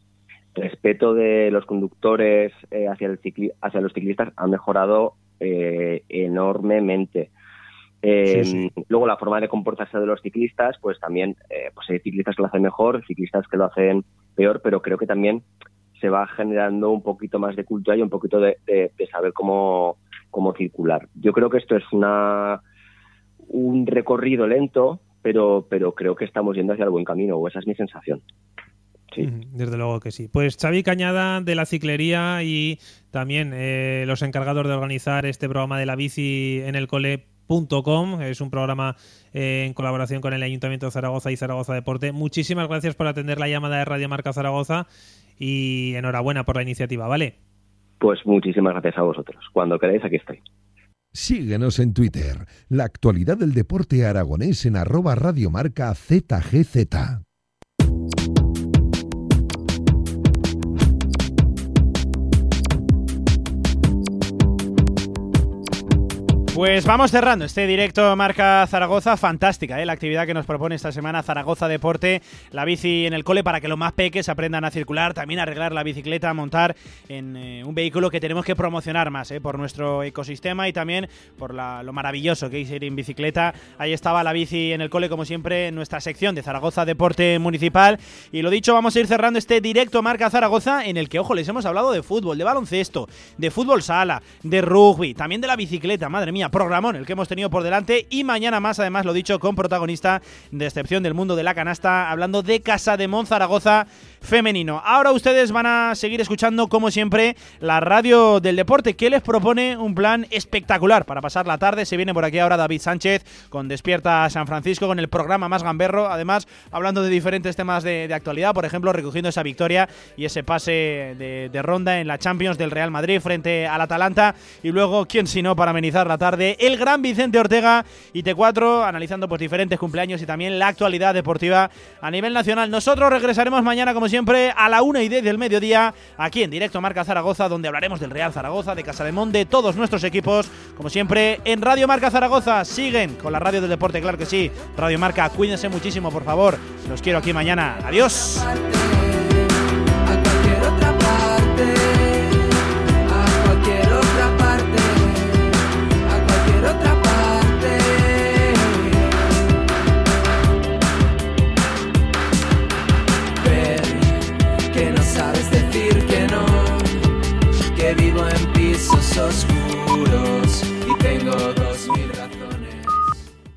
respeto de los conductores eh, hacia, el hacia los ciclistas ha mejorado eh, enormemente. Em, luego la forma de comportarse de los ciclistas, pues también eh, pues hay ciclistas que lo hacen mejor, ciclistas que lo hacen peor, pero creo que también se va generando un poquito más de cultura y un poquito de, de saber cómo, cómo circular. Yo creo que esto es una un recorrido lento, pero, pero creo que estamos yendo hacia el buen camino, o esa es mi sensación. Sí. Desde luego que sí. Pues Xavi Cañada de la Ciclería y también eh, los encargados de organizar este programa de la bici en el cole.com. Es un programa eh, en colaboración con el Ayuntamiento de Zaragoza y Zaragoza Deporte. Muchísimas gracias por atender la llamada de Radio Marca Zaragoza y enhorabuena por la iniciativa, ¿vale? Pues muchísimas gracias a vosotros. Cuando queráis, aquí estoy. Síguenos en Twitter. La actualidad del deporte aragonés en arroba radiomarca ZGZ. Pues vamos cerrando este directo Marca Zaragoza, fantástica ¿eh? la actividad que nos propone esta semana Zaragoza Deporte, la bici en el cole para que los más peques aprendan a circular, también arreglar la bicicleta, montar en eh, un vehículo que tenemos que promocionar más ¿eh? por nuestro ecosistema y también por lo maravilloso que es ir en bicicleta. Ahí estaba la bici en el cole como siempre en nuestra sección de Zaragoza Deporte Municipal y lo dicho, vamos a ir cerrando este directo Marca Zaragoza en el que, ojo, les hemos hablado de fútbol, de baloncesto, de fútbol sala, de rugby, también de la bicicleta, madre mía programón el que hemos tenido por delante. Y mañana más, además lo dicho, con protagonista de excepción del mundo de la canasta, hablando de Casa de Monzaragoza femenino. Ahora ustedes van a seguir escuchando, como siempre, la radio del deporte, que les propone un plan espectacular para pasar la tarde. Se viene por aquí ahora David Sánchez con Despierta San Francisco, con el programa más gamberro, además hablando de diferentes temas de, actualidad, por ejemplo, recogiendo esa victoria y ese pase de, ronda en la Champions del Real Madrid frente al Atalanta. Y luego, ¿quién si no para amenizar la tarde? el gran Vicente Ortega y T4, analizando pues diferentes cumpleaños y también la actualidad deportiva a nivel nacional. Nosotros regresaremos mañana, como siempre, siempre, a la una y 10 del mediodía, aquí en directo Marca Zaragoza, donde hablaremos del Real Zaragoza, de Casademón, de todos nuestros equipos. Como siempre, en Radio Marca Zaragoza, siguen con la radio del deporte, claro que sí. Radio Marca, cuídense muchísimo, por favor. Los quiero aquí mañana. Adiós.